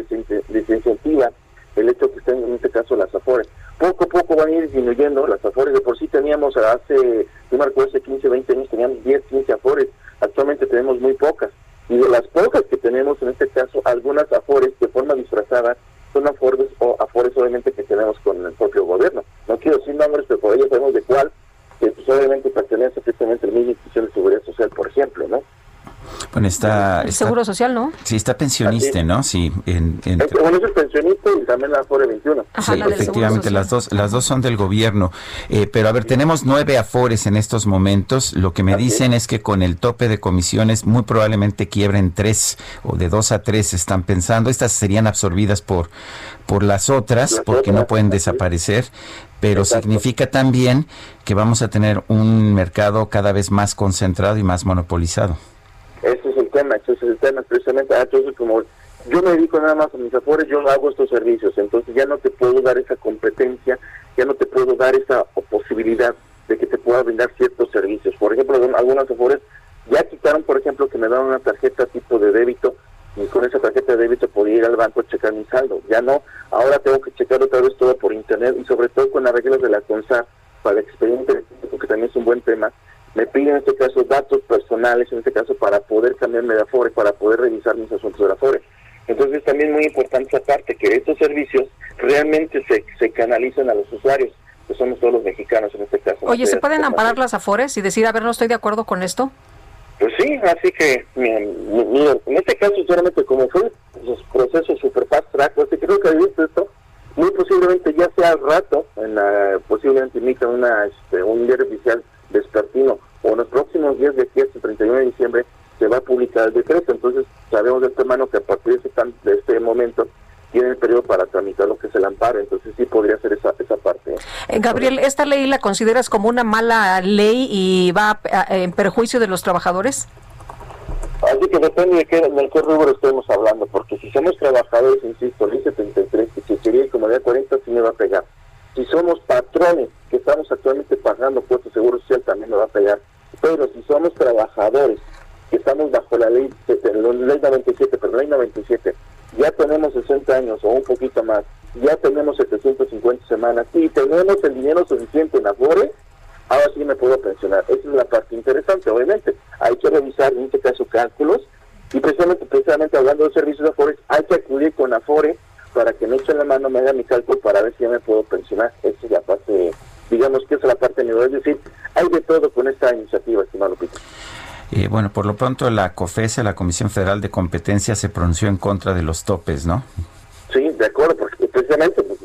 desincentiva el hecho que estén en este caso las afores. Poco a poco van a ir disminuyendo las afores. De por sí teníamos hace, yo acuerdo, hace 15, 20 años teníamos 10, 15 afores. Actualmente tenemos muy pocas. Y de las pocas que tenemos, en este caso, algunas afores de forma disfrazada son afores o afores obviamente que tenemos con el propio gobierno. No quiero decir nombres, pero por ello sabemos de cuál, que pues, obviamente pertenece precisamente al mismo institución de seguridad social, por ejemplo, ¿no? Bueno, está... El Seguro Social, ¿no? Sí, está pensionista, ¿no? Sí. En, Bueno, es pensionista y también la Afore 21. sí, efectivamente, las dos, las dos son del gobierno. Eh, pero a ver, tenemos nueve Afores en estos momentos. Lo que me dicen es que con el tope de comisiones muy probablemente quiebren tres o de dos a tres están pensando. Estas serían absorbidas por, por las otras porque no pueden desaparecer pero significa también que vamos a tener un mercado cada vez más concentrado y más monopolizado. Ese es el tema, ese es el tema precisamente. Ah, entonces, como yo me dedico nada más a mis afores, yo hago estos servicios, entonces ya no te puedo dar esa competencia, ya no te puedo dar esa posibilidad de que te pueda brindar ciertos servicios. Por ejemplo, algunos afores ya quitaron, por ejemplo, que me dan una tarjeta tipo de débito y con esa tarjeta de débito podía ir al banco a checar mi saldo. Ya no, ahora tengo que checar otra vez todo por internet y sobre todo con las reglas de la CONSA para el expediente, porque también es un buen tema me piden en este caso datos personales, en este caso para poder cambiarme de Afore, para poder revisar mis asuntos de Afore. Entonces es también muy importante esa parte, que estos servicios realmente se, se canalicen a los usuarios, que somos todos los mexicanos en este caso. Oye, ¿se pueden amparar las Afores y decir, a ver, no estoy de acuerdo con esto? Pues sí, así que, miren, en este caso, sinceramente, como fue los procesos super fast track, pues, creo que visto esto, muy posiblemente ya sea al rato, en la, posiblemente emita una, este, un diario oficial despertino o en los próximos días de aquí hasta el 31 de diciembre se va a publicar el decreto. Entonces sabemos de antemano que a partir de este, de este momento tiene el periodo para tramitar lo que es el amparo, entonces sí podría ser esa, esa parte. Eh, Gabriel, ¿esta ley la consideras como una mala ley y va en perjuicio de los trabajadores? Así que depende de qué, de qué rubro estemos hablando, porque si somos trabajadores, insisto, ley 73, que si sería como de 40, sí me va a pegar. Si somos patrones que estamos actualmente pagando puesto seguro social, también nos va a pegar. Pero si somos trabajadores que estamos bajo la ley, la ley 97, pero ley 97, ya tenemos 60 años o un poquito más, ya tenemos 750 semanas y tenemos el dinero suficiente en Afore, ahora sí me puedo pensionar. Esa es la parte interesante, obviamente. Hay que revisar en este caso cálculos y precisamente, precisamente hablando de servicios de Afore, hay que acudir con Afore para que me echen la mano, me haga mi cálculo para ver si ya me puedo pensionar. Esa es la parte, digamos que es la parte nueva. Es decir, hay de todo con esta iniciativa, estimado Pito. Eh, bueno, por lo pronto la COFESE, la Comisión Federal de Competencia, se pronunció en contra de los topes, ¿no? Sí, de acuerdo, porque precisamente pues,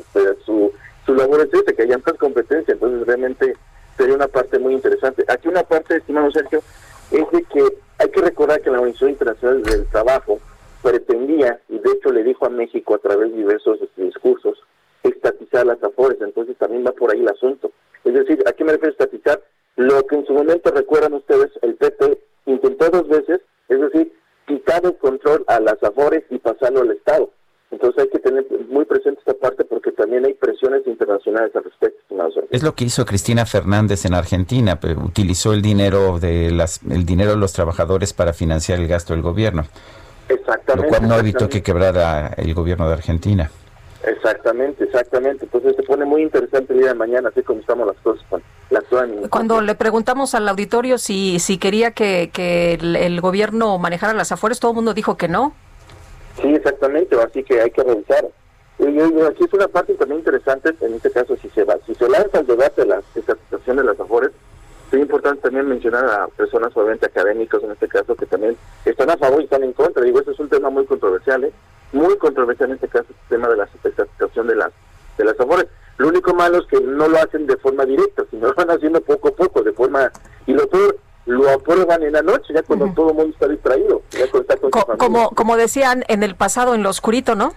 su, su labor es ese, que haya más competencia, entonces realmente sería una parte muy interesante. Aquí una parte, estimado Sergio, es de que hay que recordar que la Organización Internacional del Trabajo pretendía, y de hecho le dijo a México a través de diversos discursos, estatizar las afores, entonces también va por ahí el asunto. Es decir, ¿a qué me refiero estatizar? Lo que en su momento recuerdan ustedes, el PP intentó dos veces, es decir, quitar el control a las afores y pasarlo al Estado. Entonces hay que tener muy presente esta parte porque también hay presiones internacionales al respecto. Es lo que hizo Cristina Fernández en Argentina, utilizó el dinero de las el dinero de los trabajadores para financiar el gasto del gobierno. Exactamente. Lo cual no evitó que quebrara el gobierno de Argentina. Exactamente, exactamente. Entonces se pone muy interesante el día de mañana, así como estamos las cosas Cuando le preguntamos al auditorio si, si quería que, que el, gobierno manejara las afueras, todo el mundo dijo que no. Sí, exactamente, así que hay que revisar. Y, aquí es una parte también interesante, en este caso, si se va, si se lanza el debate de la situación de las afueras, es importante también mencionar a personas obviamente académicos en este caso que también están a favor y están en contra. Digo, este es un tema muy controversial, ¿eh? muy controversial en este caso el tema de la estatización de las de las afores. Lo único malo es que no lo hacen de forma directa, sino lo van haciendo poco a poco, de forma y lo peor lo aprueban en la noche, ya cuando todo el mundo está distraído, ya cuando está con familia. Como, como decían en el pasado, en lo oscurito, ¿no?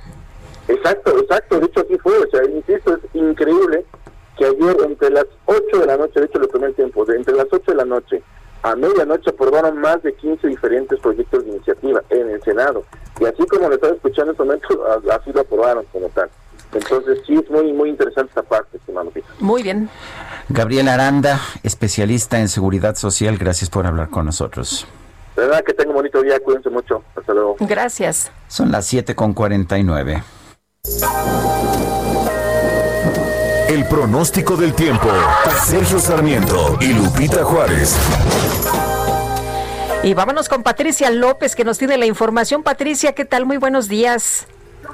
Exacto, exacto, de hecho así fue, o sea, insisto, es increíble que ayer entre las 8 de la noche, de hecho lo primer tiempo, de entre las 8 de la noche a medianoche aprobaron más de 15 diferentes proyectos de iniciativa en el Senado, y así como lo estaba escuchando en este momento, así lo aprobaron como tal. Entonces sí es muy muy interesante esta parte, estimado Peter. Muy bien. Gabriel Aranda, especialista en seguridad social, gracias por hablar con nosotros. De verdad que tengan un bonito día, cuídense mucho, hasta luego. Gracias. Son las 7 con 49. El pronóstico del tiempo. Sergio Sarmiento y Lupita Juárez. Y vámonos con Patricia López, que nos tiene la información. Patricia, ¿qué tal? Muy buenos días.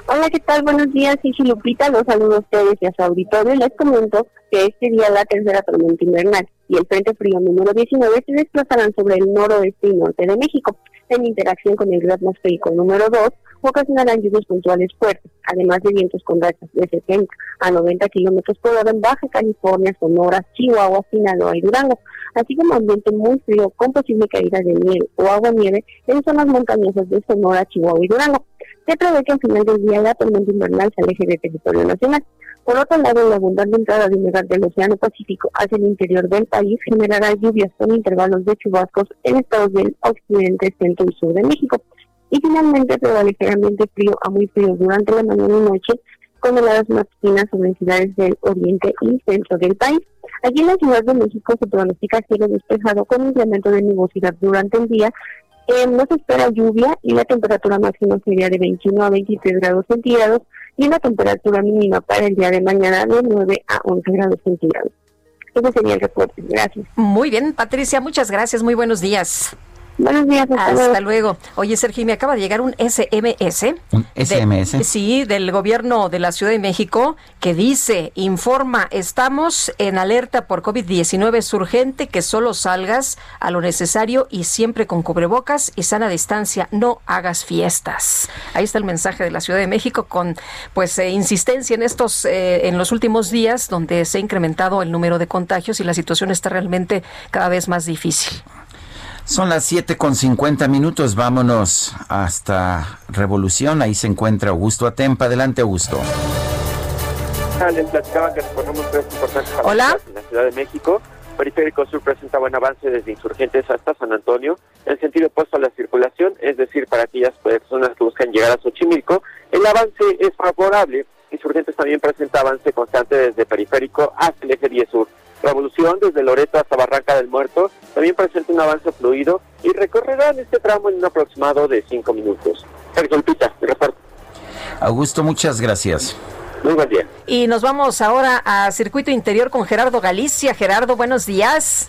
Hola, ¿qué tal? Buenos días, Gigi Lupita. Los saludo a ustedes y a su auditorio. Les comento que este día la tercera tormenta invernal y el Frente Frío número 19 se desplazarán sobre el noroeste y norte de México. En interacción con el río atmosférico número 2, ocasionarán lluvias puntuales fuertes, además de vientos con rachas de 70 a 90 kilómetros por hora en Baja California, Sonora, Chihuahua, Sinaloa y Durango, así como ambiente muy frío con posible caída de nieve o agua nieve en zonas montañosas de Sonora, Chihuahua y Durango. Se prevé que al final del día la tormenta invernal se aleje del territorio nacional. Por otro lado, la abundante entrada de humedad del Océano Pacífico hacia el interior del país generará lluvias con intervalos de chubascos en estados del occidente, centro y sur de México. Y finalmente prevalecerá ambiente frío a muy frío durante la mañana y noche, con heladas matutinas sobre ciudades del oriente y centro del país. Aquí en la Ciudad de México se pronostica cielo despejado con incremento de nubosidad durante el día. Eh, no se espera lluvia y la temperatura máxima sería de 21 a 23 grados centígrados y la temperatura mínima para el día de mañana de 9 a 11 grados centígrados. Ese sería el reporte. Gracias. Muy bien, Patricia, muchas gracias. Muy buenos días. Buenos días. Hasta, Hasta luego. Oye, Sergio, me acaba de llegar un SMS. ¿Un SMS? de- sí, del gobierno de la Ciudad de México que dice, informa, estamos en alerta por COVID-19, es urgente que solo salgas a lo necesario y siempre con cubrebocas y sana distancia, no hagas fiestas. Ahí está el mensaje de la Ciudad de México con pues eh, insistencia en estos, eh, en los últimos días donde se ha incrementado el número de contagios y la situación está realmente cada vez más difícil. Son las 7 con 50 minutos. Vámonos hasta Revolución. Ahí se encuentra Augusto Atempa. Adelante, Augusto. Hola. en la Ciudad de México. Periférico Sur presenta buen avance desde Insurgentes hasta San Antonio, en sentido opuesto a la circulación, es decir, para aquellas personas que buscan llegar a Xochimilco, el avance es favorable. Insurgentes también presenta avance constante desde Periférico hasta el eje 10 Sur. Revolución desde Loreto hasta Barranca del Muerto también presenta un avance fluido y recorrerán este tramo en un aproximado de 5 minutos. Sergio Lupita, mi reporte. Augusto, muchas gracias. Muy buen día. Y nos vamos ahora a Circuito Interior con Gerardo Galicia. Gerardo, buenos días.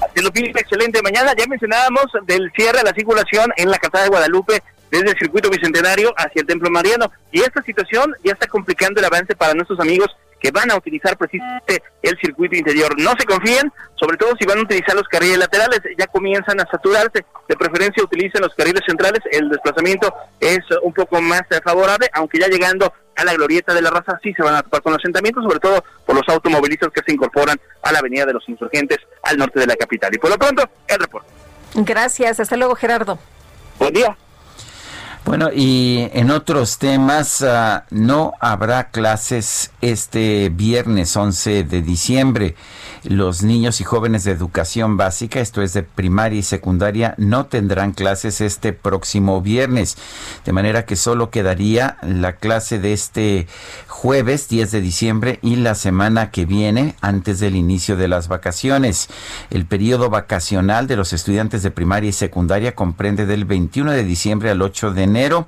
Así lo pide, excelente mañana. Ya mencionábamos del cierre de la circulación en la calzada de Guadalupe desde el circuito bicentenario hacia el Templo Mariano. Y esta situación ya está complicando el avance para nuestros amigos que van a utilizar precisamente el circuito interior. No se confíen, sobre todo si van a utilizar los carriles laterales, ya comienzan a saturarse. De preferencia utilicen los carriles centrales, el desplazamiento es un poco más eh, favorable, aunque ya llegando a la glorieta de la raza sí se van a topar con asentamientos, sobre todo por los automovilistas que se incorporan a la avenida de los insurgentes al norte de la capital. Y por lo pronto, el reporte. Gracias. Hasta luego, Gerardo. Buen día. Bueno, y en otros temas, ah, no habrá clases este viernes 11 de diciembre. Los niños y jóvenes de educación básica, esto es de primaria y secundaria, no tendrán clases este próximo viernes. De manera que solo quedaría la clase de este jueves 10 de diciembre y la semana que viene antes del inicio de las vacaciones. El periodo vacacional de los estudiantes de primaria y secundaria comprende del 21 de diciembre al 8 de enero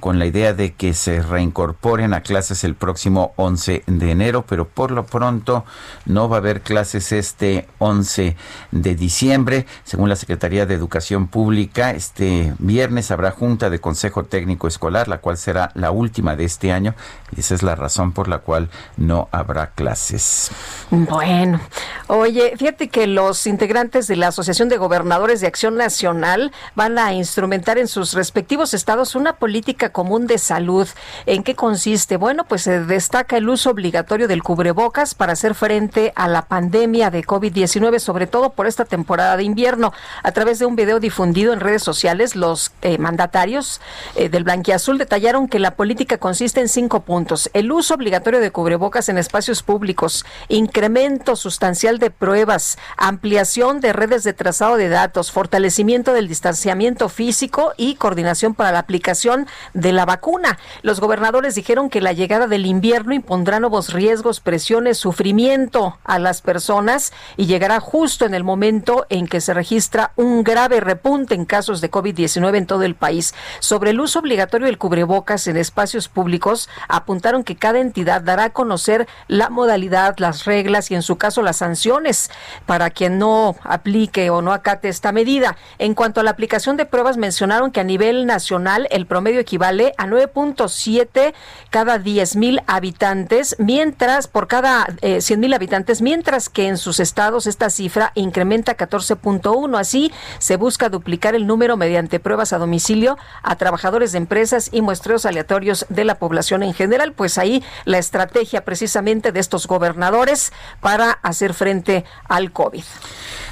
con la idea de que se reincorporen a clases el próximo 11 de enero, pero por lo pronto no va a haber clases este 11 de diciembre. Según la Secretaría de Educación Pública, este viernes habrá junta de Consejo Técnico Escolar, la cual será la última de este año, y esa es la razón por la cual no habrá clases. Bueno, oye, fíjate que los integrantes de la Asociación de Gobernadores de Acción Nacional van a instrumentar en sus respectivos estados una política común de salud. ¿En qué consiste? Bueno, pues se destaca el uso obligatorio del cubrebocas para hacer frente a la pandemia de COVID-19, sobre todo por esta temporada de invierno. A través de un video difundido en redes sociales, los eh, mandatarios eh, del Blanquiazul detallaron que la política consiste en cinco puntos. El uso obligatorio de cubrebocas en espacios públicos, incremento sustancial de pruebas, ampliación de redes de trazado de datos, fortalecimiento del distanciamiento físico y coordinación para la aplicación de la vacuna. Los gobernadores dijeron que la llegada del invierno impondrá nuevos riesgos, presiones, sufrimiento a las personas y llegará justo en el momento en que se registra un grave repunte en casos de COVID-19 en todo el país. Sobre el uso obligatorio del cubrebocas en espacios públicos, apuntaron que cada entidad dará a conocer la modalidad, las reglas y en su caso las sanciones para quien no aplique o no acate esta medida. En cuanto a la aplicación de pruebas, mencionaron que a nivel nacional el promedio equivale a 9.7 cada 10 mil habitantes, mientras por cada eh, 100 mil habitantes, mientras que en sus estados esta cifra incrementa a 14.1. Así se busca duplicar el número mediante pruebas a domicilio a trabajadores de empresas y muestreos aleatorios de la población en general. Pues ahí la estrategia precisamente de estos gobernadores para hacer frente al COVID.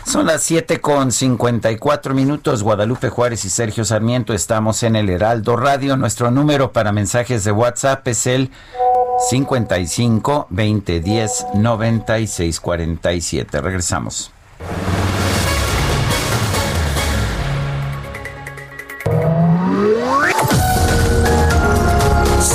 Son las 7 con 54 minutos. Guadalupe Juárez y Sergio Sarmiento estamos en el Heraldo Radio. Nuestro número para mensajes de WhatsApp es el 55 20 10 96 47. Regresamos.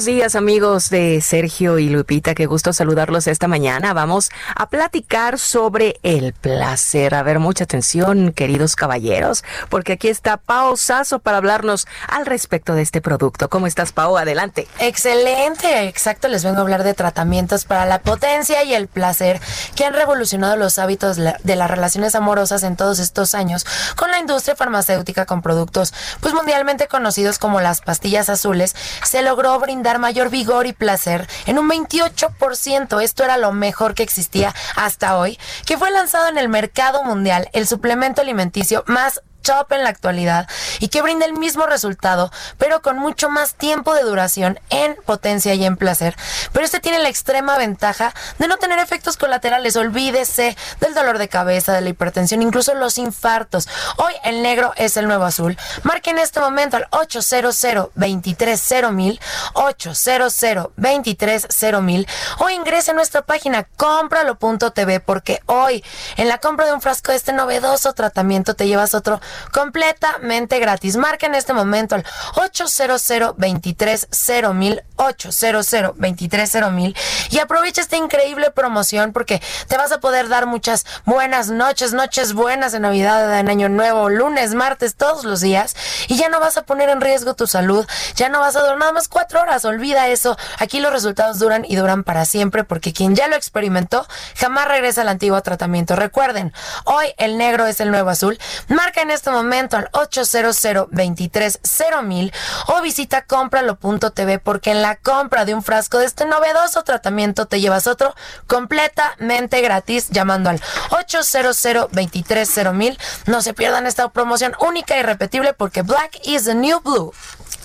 Buenos días amigos de Sergio y Lupita, qué gusto saludarlos esta mañana. Vamos a platicar sobre el placer. A ver, mucha atención, queridos caballeros, porque aquí está Pao Sasso para hablarnos al respecto de este producto. ¿Cómo estás, Pao? Adelante. Excelente, exacto. Les vengo a hablar de tratamientos para la potencia y el placer que han revolucionado los hábitos de las relaciones amorosas en todos estos años con la industria farmacéutica con productos pues mundialmente conocidos como las pastillas azules. Se logró brindar mayor vigor y placer en un 28%. Esto era lo mejor que existía hasta hoy, que fue lanzado en el mercado mundial el suplemento alimenticio más top en la actualidad y que brinda el mismo resultado, pero con mucho más tiempo de duración en potencia y en placer. Pero este tiene la extrema ventaja de no tener efectos colaterales. Olvídese del dolor de cabeza, de la hipertensión, incluso los infartos. Hoy el negro es el nuevo azul. Marque en este momento al 800 230 800 230 o ingrese a nuestra página cómpralo.tv porque hoy en la compra de un frasco de este novedoso tratamiento te llevas otro completamente gratis. Marca en este momento al 800 230 800 230 y aprovecha esta increíble promoción porque te vas a poder dar muchas buenas noches, noches buenas de Navidad, en Año Nuevo, lunes, martes, todos los días y ya no vas a poner en riesgo tu salud, ya no vas a durar nada más cuatro horas, olvida eso. Aquí los resultados duran y duran para siempre porque quien ya lo experimentó jamás regresa al antiguo tratamiento. Recuerden, hoy el negro es el nuevo azul. Marca en este momento al 800 230 o visita cómpralo.tv porque en la compra de un frasco de este novedoso tratamiento te llevas otro completamente gratis llamando al 800 230 No se pierdan esta promoción única y repetible porque Black is the new blue.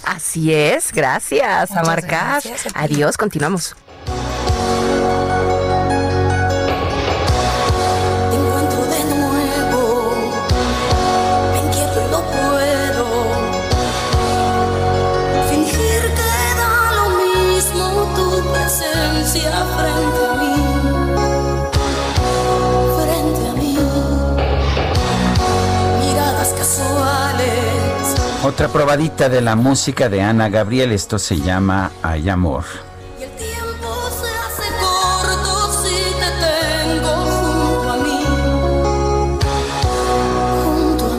Así es, gracias a marcar. Adiós, continuamos. Otra probadita de la música de Ana Gabriel. Esto se llama Hay Amor. Se hace corto si te tengo junto a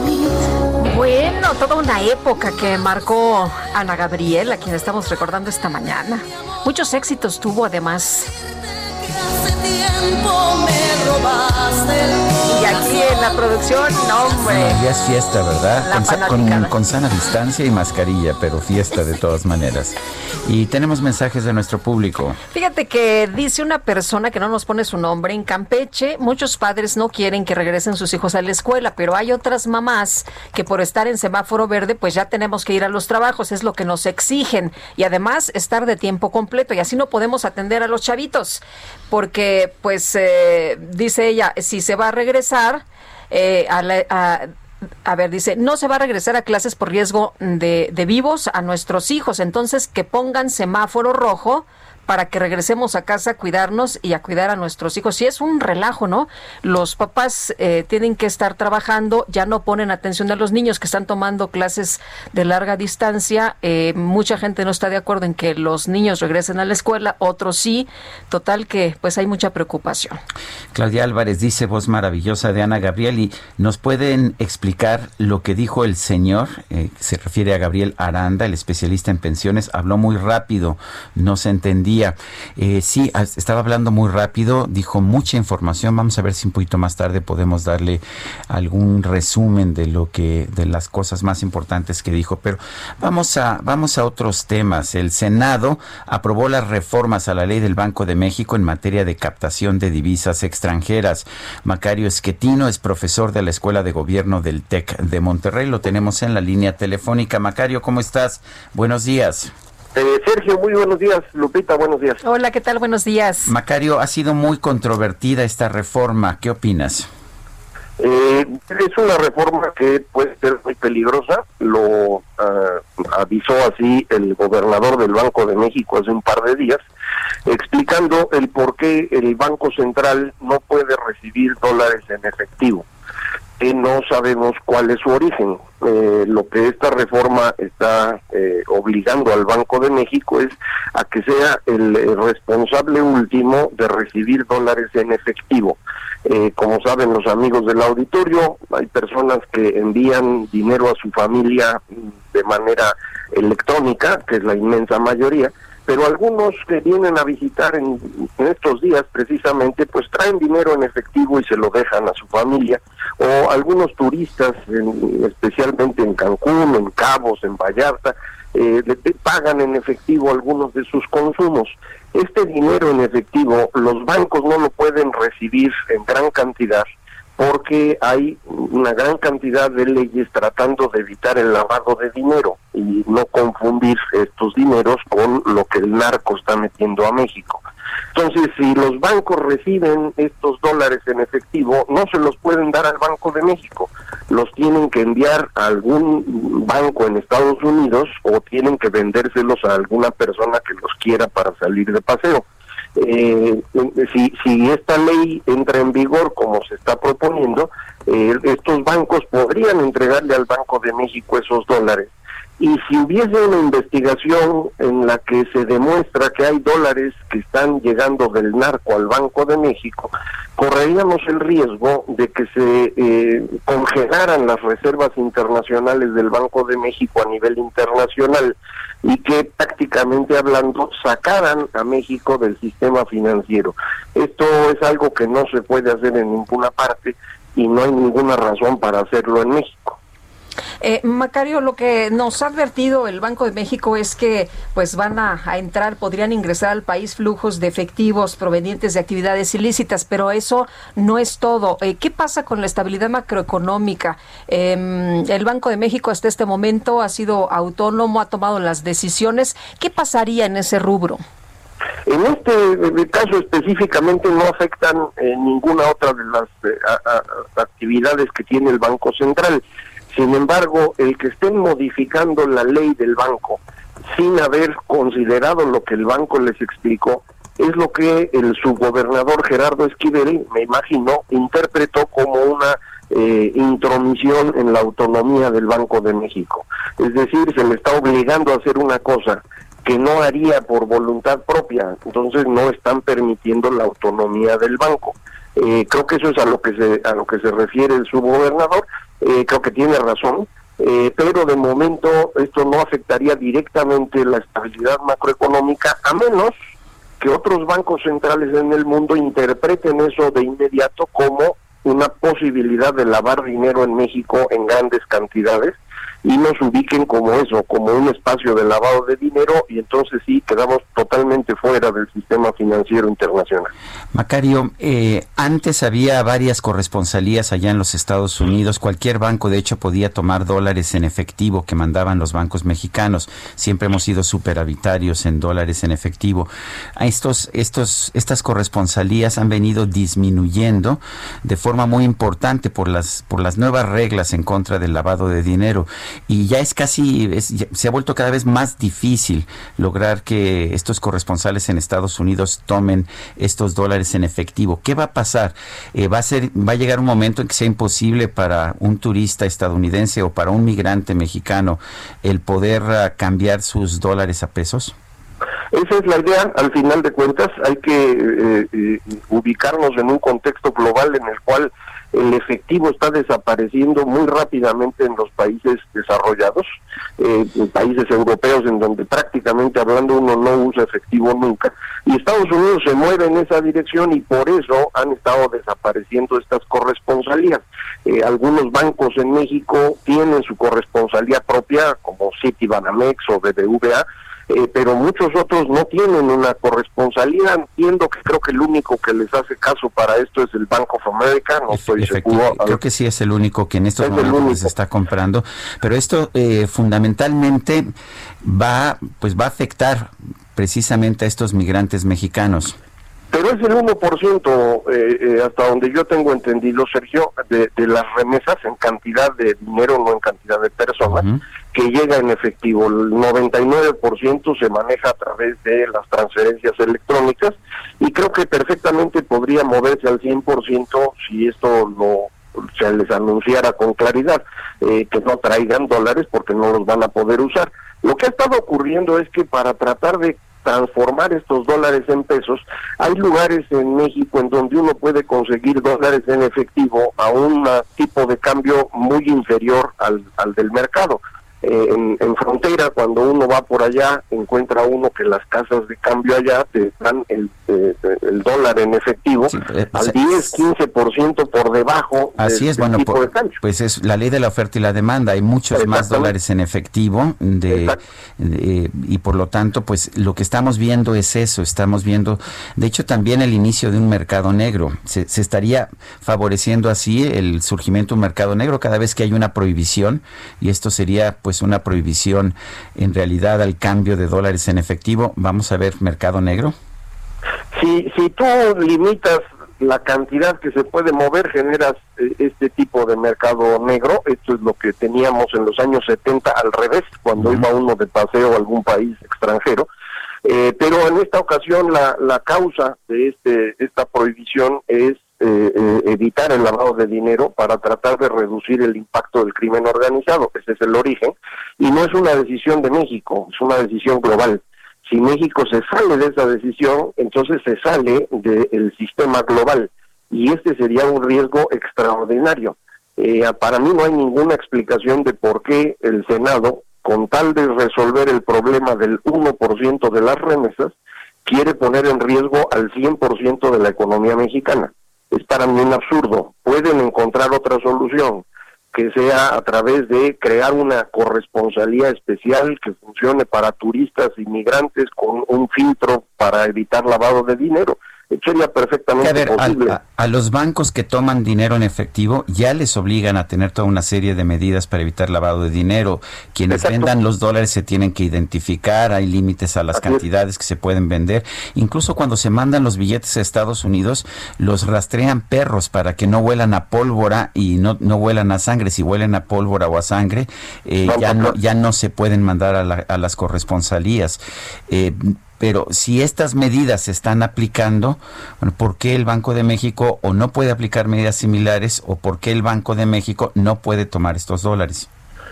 mí, Bueno, toda una época que marcó Ana Gabriel, a quien estamos recordando esta mañana. Muchos éxitos tuvo además. Y aquí en la producción, no, hombre. ya es fiesta, ¿verdad? Con, con, sana distancia y mascarilla, pero fiesta de todas maneras. Y tenemos mensajes de nuestro público. Fíjate que dice una persona que no nos pone su nombre, en Campeche muchos padres no quieren que regresen sus hijos a la escuela, pero hay otras mamás que por estar en semáforo verde, pues ya tenemos que ir a los trabajos, es lo que nos exigen. Y además estar de tiempo completo y así no podemos atender a los chavitos, porque pues eh, dice ella, si se va a regresar eh, a, a ver, dice, no se va a regresar a clases por riesgo de, de, vivos a nuestros hijos, entonces que pongan semáforo rojo para que regresemos a casa a cuidarnos y a cuidar a nuestros hijos. Y es un relajo, ¿no? Los papás eh, tienen que estar trabajando, ya no ponen atención a los niños que están tomando clases de larga distancia. Eh, mucha gente no está de acuerdo en que los niños regresen a la escuela, otros sí. Total que pues hay mucha preocupación. Claudia Álvarez dice, voz maravillosa de Ana Gabriel, y nos pueden explicar lo que dijo el señor, eh, se refiere a Gabriel Aranda, el especialista en pensiones, habló muy rápido, no se entendía eh, sí, estaba hablando muy rápido, dijo mucha información. Vamos a ver si un poquito más tarde podemos darle algún resumen de lo que, de las cosas más importantes que dijo. Pero vamos a, vamos a otros temas. El Senado aprobó las reformas a la ley del Banco de México en materia de captación de divisas extranjeras. Macario Esquetino es profesor de la Escuela de Gobierno del TEC de Monterrey. Lo tenemos en la línea telefónica. Macario, ¿cómo estás? Buenos días. Eh, Sergio, muy buenos días. Lupita, buenos días. Hola, ¿qué tal? Buenos días. Macario, ha sido muy controvertida esta reforma. ¿Qué opinas? Eh, es una reforma que puede ser muy peligrosa. Lo ah, avisó así el gobernador del Banco de México hace un par de días, explicando el por qué el Banco Central no puede recibir dólares en efectivo que no sabemos cuál es su origen. Eh, lo que esta reforma está eh, obligando al Banco de México es a que sea el, responsable último de recibir dólares en efectivo. Eh, como saben los amigos del auditorio, hay personas que envían dinero a su familia de manera electrónica, que es la inmensa mayoría, pero algunos que vienen a visitar en, estos días precisamente pues traen dinero en efectivo y se lo dejan a su familia o algunos turistas especialmente en Cancún, en Cabos, en Vallarta eh, pagan en efectivo algunos de sus consumos. Este dinero en efectivo los bancos no lo pueden recibir en gran cantidad porque hay una gran cantidad de leyes tratando de evitar el lavado de dinero y no confundir estos dineros con lo que el narco está metiendo a México. Entonces, si los bancos reciben estos dólares en efectivo, no se los pueden dar al Banco de México, los tienen que enviar a algún banco en Estados Unidos o tienen que vendérselos a alguna persona que los quiera para salir de paseo eh, si, si esta ley entra en vigor como se está proponiendo, eh, estos bancos podrían entregarle al Banco de México esos dólares. Y si hubiese una investigación en la que se demuestra que hay dólares que están llegando del narco al Banco de México, correríamos el riesgo de que se eh, congelaran las reservas internacionales del Banco de México a nivel internacional y que prácticamente hablando sacaran a México del sistema financiero. Esto es algo que no se puede hacer en ninguna parte y no hay ninguna razón para hacerlo en México. Eh, Macario, lo que nos ha advertido el Banco de México es que pues van a, entrar, podrían ingresar al país flujos de efectivos provenientes de actividades ilícitas, pero eso no es todo. Eh, ¿Qué pasa con la estabilidad macroeconómica? Em, el Banco de México hasta este momento ha sido autónomo, ha tomado las decisiones. ¿Qué pasaría en ese rubro? En este caso específicamente no afectan eh, ninguna otra de las actividades que tiene el Banco Central. Sin embargo, el que estén modificando la ley del banco sin haber considerado lo que el banco les explicó, es lo que el subgobernador Gerardo Esquivel, me imagino, interpretó como una eh, intromisión en la autonomía del Banco de México. Es decir, se le está obligando a hacer una cosa que no haría por voluntad propia, entonces no están permitiendo la autonomía del banco. Eh, creo que eso es a lo que se a lo que se refiere el subgobernador. Eh, creo que tiene razón. eh, pero de momento esto no afectaría directamente la estabilidad macroeconómica, a menos que otros bancos centrales en el mundo interpreten eso de inmediato como una posibilidad de lavar dinero en México en grandes cantidades y nos ubiquen como eso, como un espacio de lavado de dinero y entonces sí quedamos totalmente fuera del sistema financiero internacional. Macario, eh, antes había varias corresponsalías allá en los Estados Unidos. Cualquier banco, de hecho, podía tomar dólares en efectivo que mandaban los bancos mexicanos. Siempre hemos sido superavitarios en dólares en efectivo. Estos, estos, estas corresponsalías han venido disminuyendo de forma muy importante por las, por las nuevas reglas en contra del lavado de dinero y ya es casi, se ha vuelto cada vez más difícil lograr que estos corresponsales en Estados Unidos tomen estos dólares en efectivo. ¿Qué va a pasar? Eh, ¿Va a ser, va a llegar un momento en que sea imposible para un turista estadounidense o para un migrante mexicano el poder ah, cambiar sus dólares a pesos? Esa es la idea, al final de cuentas hay que eh, eh, ubicarnos en un contexto global en el cual el efectivo está desapareciendo muy rápidamente en los países desarrollados, eh, en países europeos en donde prácticamente hablando uno no usa efectivo nunca, y Estados Unidos se mueve en esa dirección y por eso han estado desapareciendo estas corresponsalías. Eh, algunos bancos en México tienen su corresponsalía propia, como Citibanamex o BBVA, eh, pero muchos otros no tienen una corresponsalía. Entiendo que creo que el único que les hace caso para esto es el Bank of America, no estoy seguro. Creo que sí es el único que en estos momentos se está comprando, pero esto eh, fundamentalmente va, pues va a afectar precisamente a estos migrantes mexicanos. Pero es el 1%, eh, eh, hasta donde yo tengo entendido, Sergio, de, las remesas en cantidad de dinero, no en cantidad de personas, que llega en efectivo. El 99% se maneja a través de las transferencias electrónicas y creo que perfectamente podría moverse al 100% si esto lo se les anunciara con claridad eh, que no traigan dólares porque no los van a poder usar. Lo que ha estado ocurriendo es que para tratar de transformar estos dólares en pesos, hay lugares en México en donde uno puede conseguir dólares en efectivo a un tipo de cambio muy inferior al, al del mercado. Eh, en, frontera, cuando uno va por allá, encuentra uno que las casas de cambio allá te dan el, eh, el dólar en efectivo eh, al 10, 15% por debajo. Así es, bueno, pues es la ley de la oferta y la demanda. Hay muchos más dólares en efectivo de, y por lo tanto, pues lo que estamos viendo es eso. Estamos viendo, de hecho, también el inicio de un mercado negro. Se, se estaría favoreciendo así el surgimiento de un mercado negro cada vez que hay una prohibición y esto sería pues una prohibición en realidad al cambio de dólares en efectivo, ¿vamos a ver mercado negro? Si, si tú limitas la cantidad que se puede mover, generas eh, este tipo de mercado negro. Esto es lo que teníamos en los años 70 al revés, cuando iba uno de paseo a algún país extranjero. Eh, pero en esta ocasión la, la causa de este, esta prohibición es eh, eh, evitar el lavado de dinero para tratar de reducir el impacto del crimen organizado. Ese es el origen. Y no es una decisión de México, es una decisión global. Si México se sale de esa decisión, entonces se sale del sistema global. Y este sería un riesgo extraordinario. Eh, para mí no hay ninguna explicación de por qué el Senado, con tal de resolver el problema del 1% de las remesas, quiere poner en riesgo al 100% de la economía mexicana es para mí un absurdo. Pueden encontrar otra solución que sea a través de crear una corresponsalía especial que funcione para turistas inmigrantes con un filtro para evitar lavado de dinero sería perfectamente posible. A, los bancos que toman dinero en efectivo ya les obligan a tener toda una serie de medidas para evitar lavado de dinero. Quienes vendan los dólares se tienen que identificar, hay límites a las cantidades que se pueden vender. Incluso cuando se mandan los billetes a Estados Unidos, los rastrean perros para que no huelan a pólvora y no, no huelan a sangre. Si huelen a pólvora o a sangre, eh, ya, no, ya no se pueden mandar a, a las corresponsalías. Eh, pero si estas medidas se están aplicando, ¿por qué el Banco de México o no puede aplicar medidas similares o por qué el Banco de México no puede tomar estos dólares?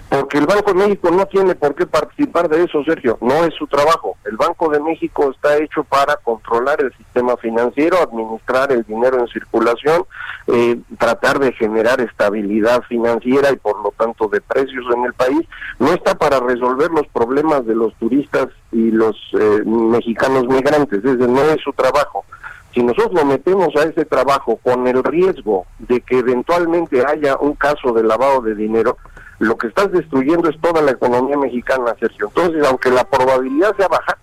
Porque el Banco de México no tiene por qué participar de eso, Sergio, no es su trabajo. El Banco de México está hecho para controlar el sistema financiero, administrar el dinero en circulación, eh, tratar de generar estabilidad financiera y por lo tanto de precios en el país. No está para resolver los problemas de los turistas y los eh, mexicanos migrantes, ese no es su trabajo. Si nosotros lo metemos a ese trabajo con el riesgo de que eventualmente haya un caso de lavado de dinero, lo que estás destruyendo es toda la economía mexicana, Sergio. Entonces, aunque la probabilidad sea baja,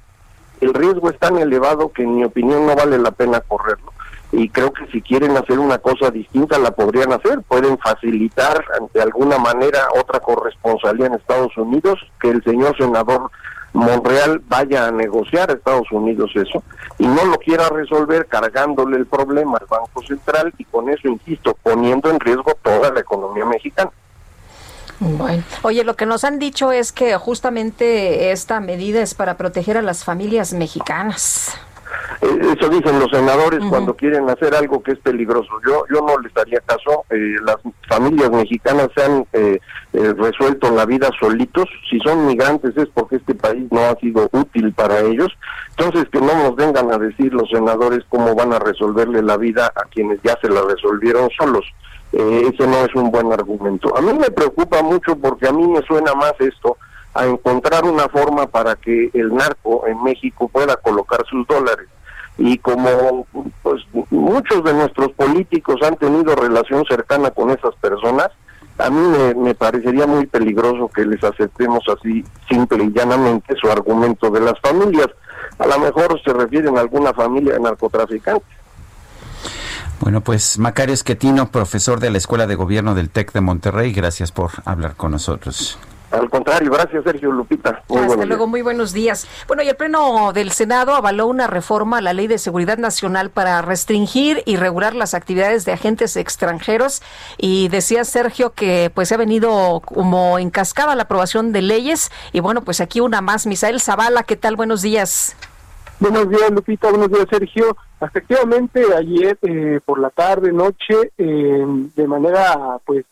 el riesgo es tan elevado que en mi opinión no vale la pena correrlo. Y creo que si quieren hacer una cosa distinta la podrían hacer, pueden facilitar de alguna manera otra corresponsalía en Estados Unidos, que el señor senador Monreal vaya a negociar a Estados Unidos eso y no lo quiera resolver cargándole el problema al Banco Central y con eso, insisto, poniendo en riesgo toda la economía mexicana. Bueno, oye, lo que nos han dicho es que justamente esta medida es para proteger a las familias mexicanas. Eh, eso dicen los senadores cuando quieren hacer algo que es peligroso. Yo yo no les daría caso. Eh, las familias mexicanas se han eh, resuelto la vida solitos. Si son migrantes es porque este país no ha sido útil para ellos. Entonces que no nos vengan a decir los senadores cómo van a resolverle la vida a quienes ya se la resolvieron solos eh, ese no es un buen argumento. A mí me preocupa mucho porque a mí me suena más esto a encontrar una forma para que el narco en México pueda colocar sus dólares. Y como pues muchos de nuestros políticos han tenido relación cercana con esas personas, a mí me, me parecería muy peligroso que les aceptemos así simple y llanamente su argumento de las familias. A lo mejor se refieren a alguna familia de narcotraficantes bueno, pues Macario Esquetino, profesor de la Escuela de Gobierno del TEC de Monterrey, gracias por hablar con nosotros. Al contrario, gracias Sergio Lupita. Hasta luego, muy buenos días. Bueno, y el Pleno del Senado avaló una reforma a la Ley de Seguridad Nacional para restringir y regular las actividades de agentes extranjeros. Y decía Sergio que pues se ha venido como en cascada la aprobación de leyes. Y bueno, pues aquí una más. Misael Zavala, ¿qué tal? Buenos días. Buenos días, Lupita. Buenos días, Sergio. Efectivamente, ayer eh, por la tarde, noche, eh, de manera pues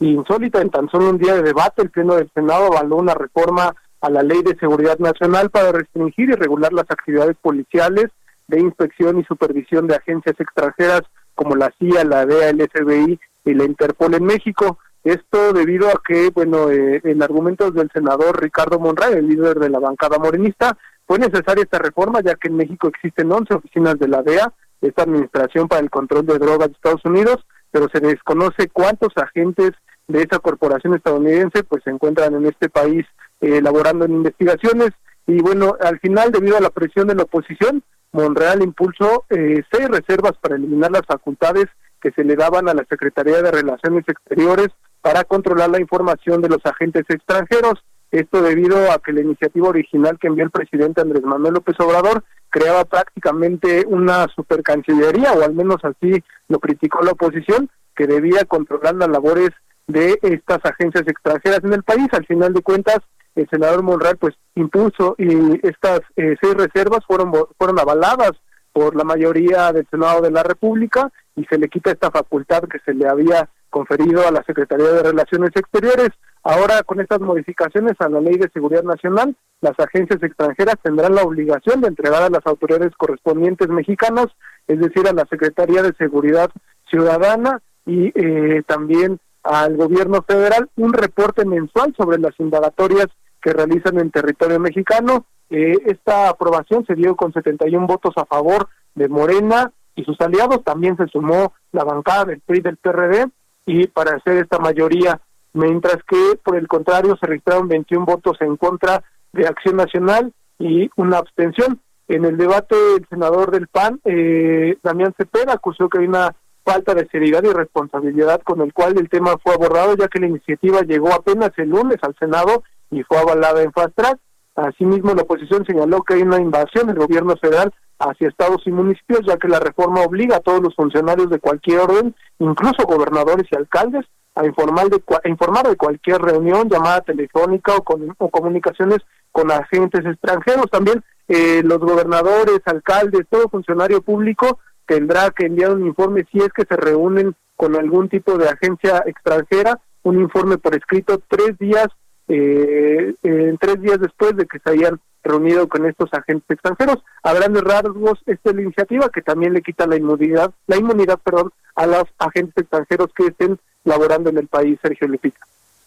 insólita, en tan solo un día de debate, el Pleno del Senado avaló una reforma a la Ley de Seguridad Nacional para restringir y regular las actividades policiales de inspección y supervisión de agencias extranjeras como la CIA, la DEA, el FBI y la Interpol en México. Esto debido a que, bueno, eh, en argumentos del senador Ricardo Monreal, el líder de la bancada morenista, fue necesaria esta reforma ya que en México existen 11 oficinas de la DEA, esta Administración para el Control de Drogas de Estados Unidos, pero se desconoce cuántos agentes de esa corporación estadounidense pues se encuentran en este país eh, elaborando en investigaciones y bueno, al final debido a la presión de la oposición, Monreal impulsó eh, seis reservas para eliminar las facultades que se le daban a la Secretaría de Relaciones Exteriores para controlar la información de los agentes extranjeros. Esto debido a que la iniciativa original que envió el presidente Andrés Manuel López Obrador creaba prácticamente una supercancillería, o al menos así lo criticó la oposición, que debía controlar las labores de estas agencias extranjeras en el país. Al final de cuentas, el senador Monreal pues impuso y estas eh, seis reservas fueron fueron avaladas por la mayoría del Senado de la República y se le quita esta facultad que se le había conferido a la Secretaría de Relaciones Exteriores. Ahora, con estas modificaciones a la Ley de Seguridad Nacional, las agencias extranjeras tendrán la obligación de entregar a las autoridades correspondientes mexicanas, es decir, a la Secretaría de Seguridad Ciudadana y eh, también al gobierno federal, un reporte mensual sobre las indagatorias que realizan en territorio mexicano. Eh, esta aprobación se dio con 71 votos a favor de Morena y sus aliados. También se sumó la bancada del PRI del PRD y para hacer esta mayoría mientras que por el contrario se registraron 21 votos en contra de Acción Nacional y una abstención. En el debate, el senador del PAN, eh, Damián Cepeda, acusó que hay una falta de seriedad y responsabilidad con el cual el tema fue abordado, ya que la iniciativa llegó apenas el lunes al Senado y fue avalada en fast track. Asimismo, la oposición señaló que hay una invasión del gobierno federal hacia estados y municipios, ya que la reforma obliga a todos los funcionarios de cualquier orden, incluso gobernadores y alcaldes, a informar de, informar de cualquier reunión, llamada telefónica o, con, comunicaciones con agentes extranjeros. También eh, los gobernadores, alcaldes, todo funcionario público tendrá que enviar un informe si es que se reúnen con algún tipo de agencia extranjera, un informe por escrito tres días eh, en tres días después de que se hayan reunido con estos agentes extranjeros. A grandes rasgos, esta iniciativa que también le quita la inmunidad, la inmunidad, perdón, a los agentes extranjeros que estén laborando en el país, Sergio Lupita.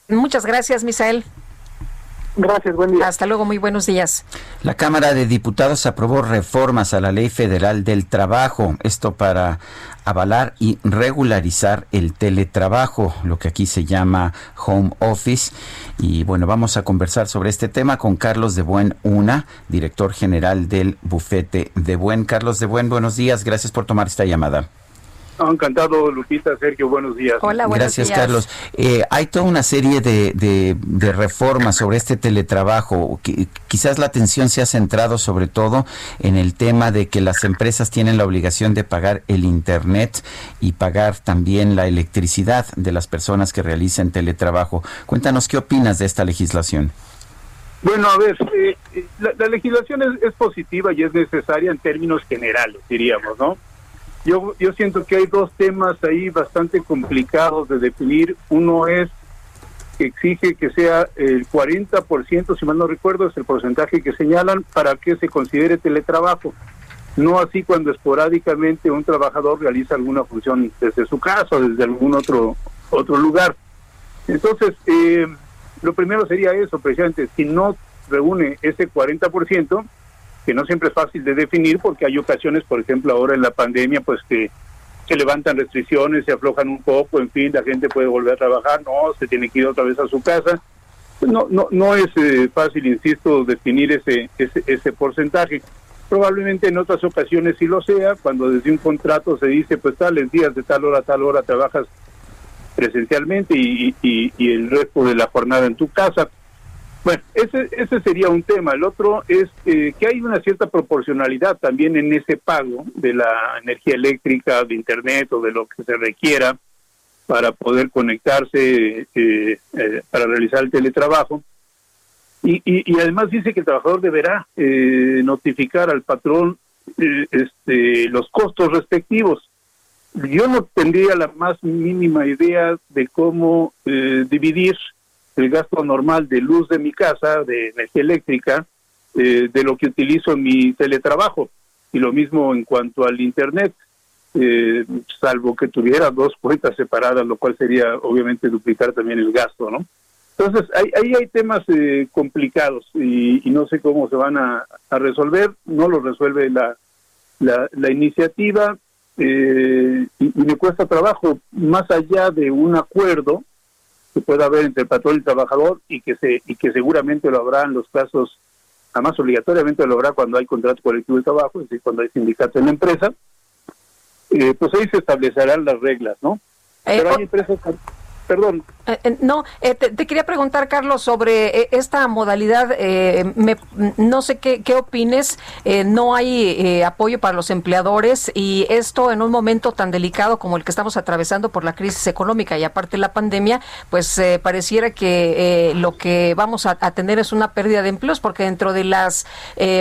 Muchas gracias, Misael. Gracias, buen día. Hasta luego, muy buenos días. La Cámara de Diputados aprobó reformas a la Ley Federal del Trabajo, esto para avalar y regularizar el teletrabajo, lo que aquí se llama home office. Y bueno, vamos a conversar sobre este tema con Carlos de Buen Una, director general del bufete de Buen. Carlos de Buen, buenos días, gracias por tomar esta llamada. Encantado, Lupita, Sergio, buenos días. Hola, buenos Gracias, días. Carlos. Eh, hay toda una serie de, de- de reformas sobre este teletrabajo. Qui- Quizás la atención se ha centrado sobre todo en el tema de que las empresas tienen la obligación de pagar el Internet y pagar también la electricidad de las personas que realicen teletrabajo. Cuéntanos qué opinas de esta legislación. Bueno, a ver, eh, eh, la, la legislación es, es positiva y es necesaria en términos generales, diríamos, ¿no? Yo, yo siento que hay dos temas ahí bastante complicados de definir. Uno es que exige que sea el 40%, si mal no recuerdo, es el porcentaje que señalan para que se considere teletrabajo. No así cuando esporádicamente un trabajador realiza alguna función desde su casa o desde algún otro, otro lugar. Entonces, eh, lo primero sería eso, precisamente, si no reúne ese 40%, que no siempre es fácil de definir porque hay ocasiones, por ejemplo, ahora en la pandemia, pues que se levantan restricciones, se aflojan un poco, en fin, la gente puede volver a trabajar, no, se tiene que ir otra vez a su casa. No, no, no es eh, fácil, insisto, definir ese, ese, ese porcentaje. Probablemente en otras ocasiones sí lo sea, cuando desde un contrato se dice, pues tales días de tal hora a tal hora trabajas presencialmente y, y el resto de la jornada en tu casa. Bueno, ese, ese sería un tema. El otro es eh, que hay una cierta proporcionalidad también en ese pago de la energía eléctrica, de Internet o de lo que se requiera para poder conectarse, eh, eh, para realizar el teletrabajo. Y, y, además dice que el trabajador deberá eh, notificar al patrón eh, este, los costos respectivos. Yo no tendría la más mínima idea de cómo dividir el gasto normal de luz de mi casa, de energía eléctrica, eh, de lo que utilizo en mi teletrabajo. Y lo mismo en cuanto al Internet, eh, salvo que tuviera dos cuentas separadas, lo cual sería obviamente duplicar también el gasto, ¿no? Entonces, ahí, ahí hay temas eh, complicados y, y no sé cómo se van a, a resolver, no lo resuelve la, la, la iniciativa eh, y, y me cuesta trabajo, más allá de un acuerdo, que pueda haber entre el patrón y el trabajador y que se y que seguramente lo habrá en los casos, además obligatoriamente lo habrá cuando hay contrato colectivo de trabajo, es decir, cuando hay sindicato en la empresa, eh, pues ahí se establecerán las reglas, ¿no? Pero hay empresas, perdón, Eh, eh, no, eh, te, quería preguntar, Carlos, sobre eh, esta modalidad. eh, me- no sé qué, qué opines. no hay apoyo para los empleadores y esto en un momento tan delicado como el que estamos atravesando por la crisis económica y aparte la pandemia, pues pareciera que lo que vamos a, tener es una pérdida de empleos porque dentro de las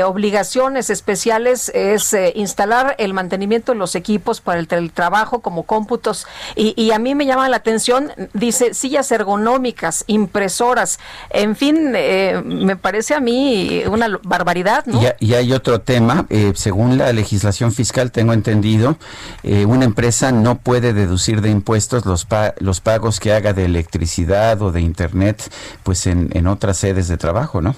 obligaciones especiales es instalar el mantenimiento de los equipos para el teletrabajo como cómputos y, y a mí me llama la atención, dice sillas ergonómicas, impresoras, en fin, eh, me parece a mí una barbaridad, ¿no? Y, ha- y hay otro tema, eh, según la legislación fiscal, tengo entendido, eh, una empresa no puede deducir de impuestos los, pa- los pagos que haga de electricidad o de internet, pues en, en otras sedes de trabajo, ¿no?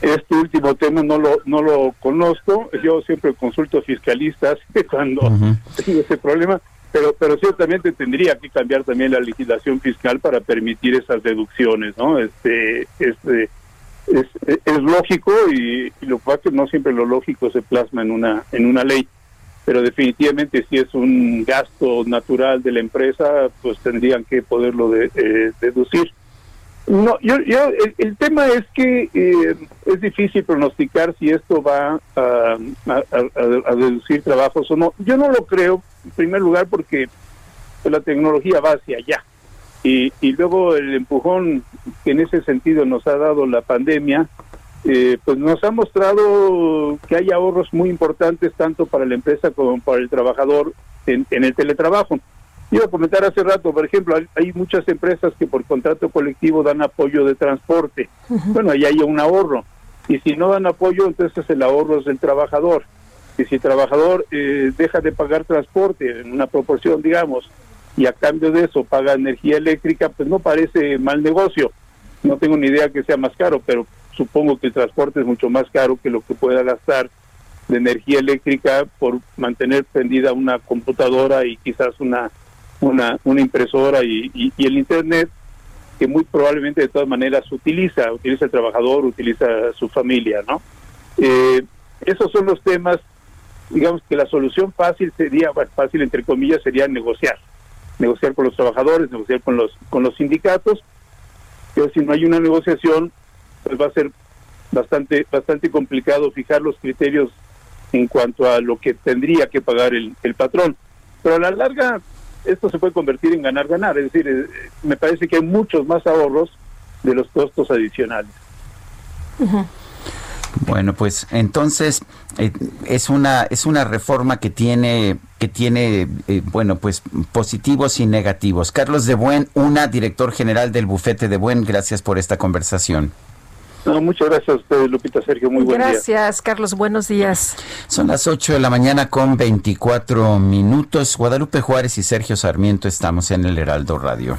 este último tema no lo no lo conozco, yo siempre consulto fiscalistas cuando tengo ese problema, pero pero ciertamente tendría que cambiar también la legislación fiscal para permitir esas deducciones, ¿no? Este este es, es lógico y, y lo que que no siempre lo lógico se plasma en una en una ley, pero definitivamente si es un gasto natural de la empresa, pues tendrían que poderlo de- eh, deducir. No, yo, yo el, tema es que eh, es difícil pronosticar si esto va a, a- deducir trabajos o no. Yo no lo creo, en primer lugar, porque la tecnología va hacia allá. Y, luego el empujón que en ese sentido nos ha dado la pandemia, eh, pues nos ha mostrado que hay ahorros muy importantes tanto para la empresa como para el trabajador en el teletrabajo. Iba a comentar hace rato, por ejemplo, hay, hay muchas empresas que por contrato colectivo dan apoyo de transporte. Bueno, ahí hay un ahorro. Y si no dan apoyo, entonces el ahorro es del trabajador. Y si el trabajador eh, deja de pagar transporte en una proporción, digamos, y a cambio de eso paga energía eléctrica, pues no parece mal negocio. No tengo ni idea que sea más caro, pero supongo que el transporte es mucho más caro que lo que pueda gastar de energía eléctrica por mantener prendida una computadora y quizás una una, una impresora y, y, el internet que muy probablemente de todas maneras utiliza, utiliza el trabajador, utiliza su familia, ¿no? Eh, esos son los temas, digamos que la solución fácil sería, fácil entre comillas, sería negociar, negociar con los trabajadores, negociar con los con los sindicatos, pero si no hay una negociación, pues va a ser bastante bastante complicado fijar los criterios en cuanto a lo que tendría que pagar el patrón. Pero a la larga esto se puede convertir en ganar-ganar, es decir, eh, me parece que hay muchos más ahorros de los costos adicionales. Bueno, pues entonces eh, es una es una reforma que tiene que tiene eh, bueno pues positivos y negativos. Carlos de Buen, una director general del bufete de Buen, gracias por esta conversación. No, muchas gracias a ustedes, Lupita Sergio. Muy buen Gracias, día. Carlos. Buenos días. Son las 8 de la mañana con 24 minutos. Guadalupe Juárez y Sergio Sarmiento estamos en el Heraldo Radio.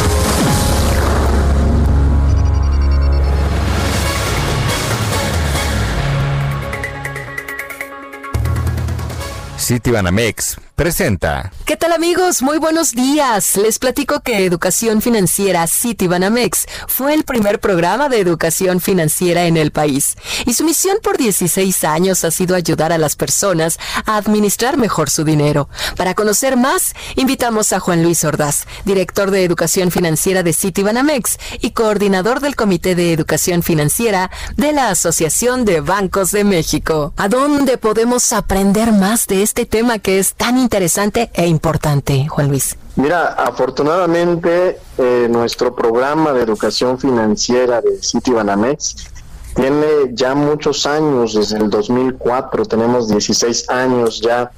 Citibanamex presenta. ¿Qué tal amigos? Muy buenos días. Les platico que Educación Financiera Citibanamex fue el primer programa de educación financiera en el país. Y su misión por 16 años ha sido ayudar a las personas a administrar mejor su dinero. Para conocer más, invitamos a Juan Luis Ordaz, director de Educación Financiera de Citibanamex y coordinador del Comité de Educación Financiera de la Asociación de Bancos de México. ¿A dónde podemos aprender más de este tema que es tan interesante e importante, Juan Luis? Mira, afortunadamente eh, nuestro programa de educación financiera de Citibanamex tiene ya muchos años, desde el 2004, tenemos 16 años ya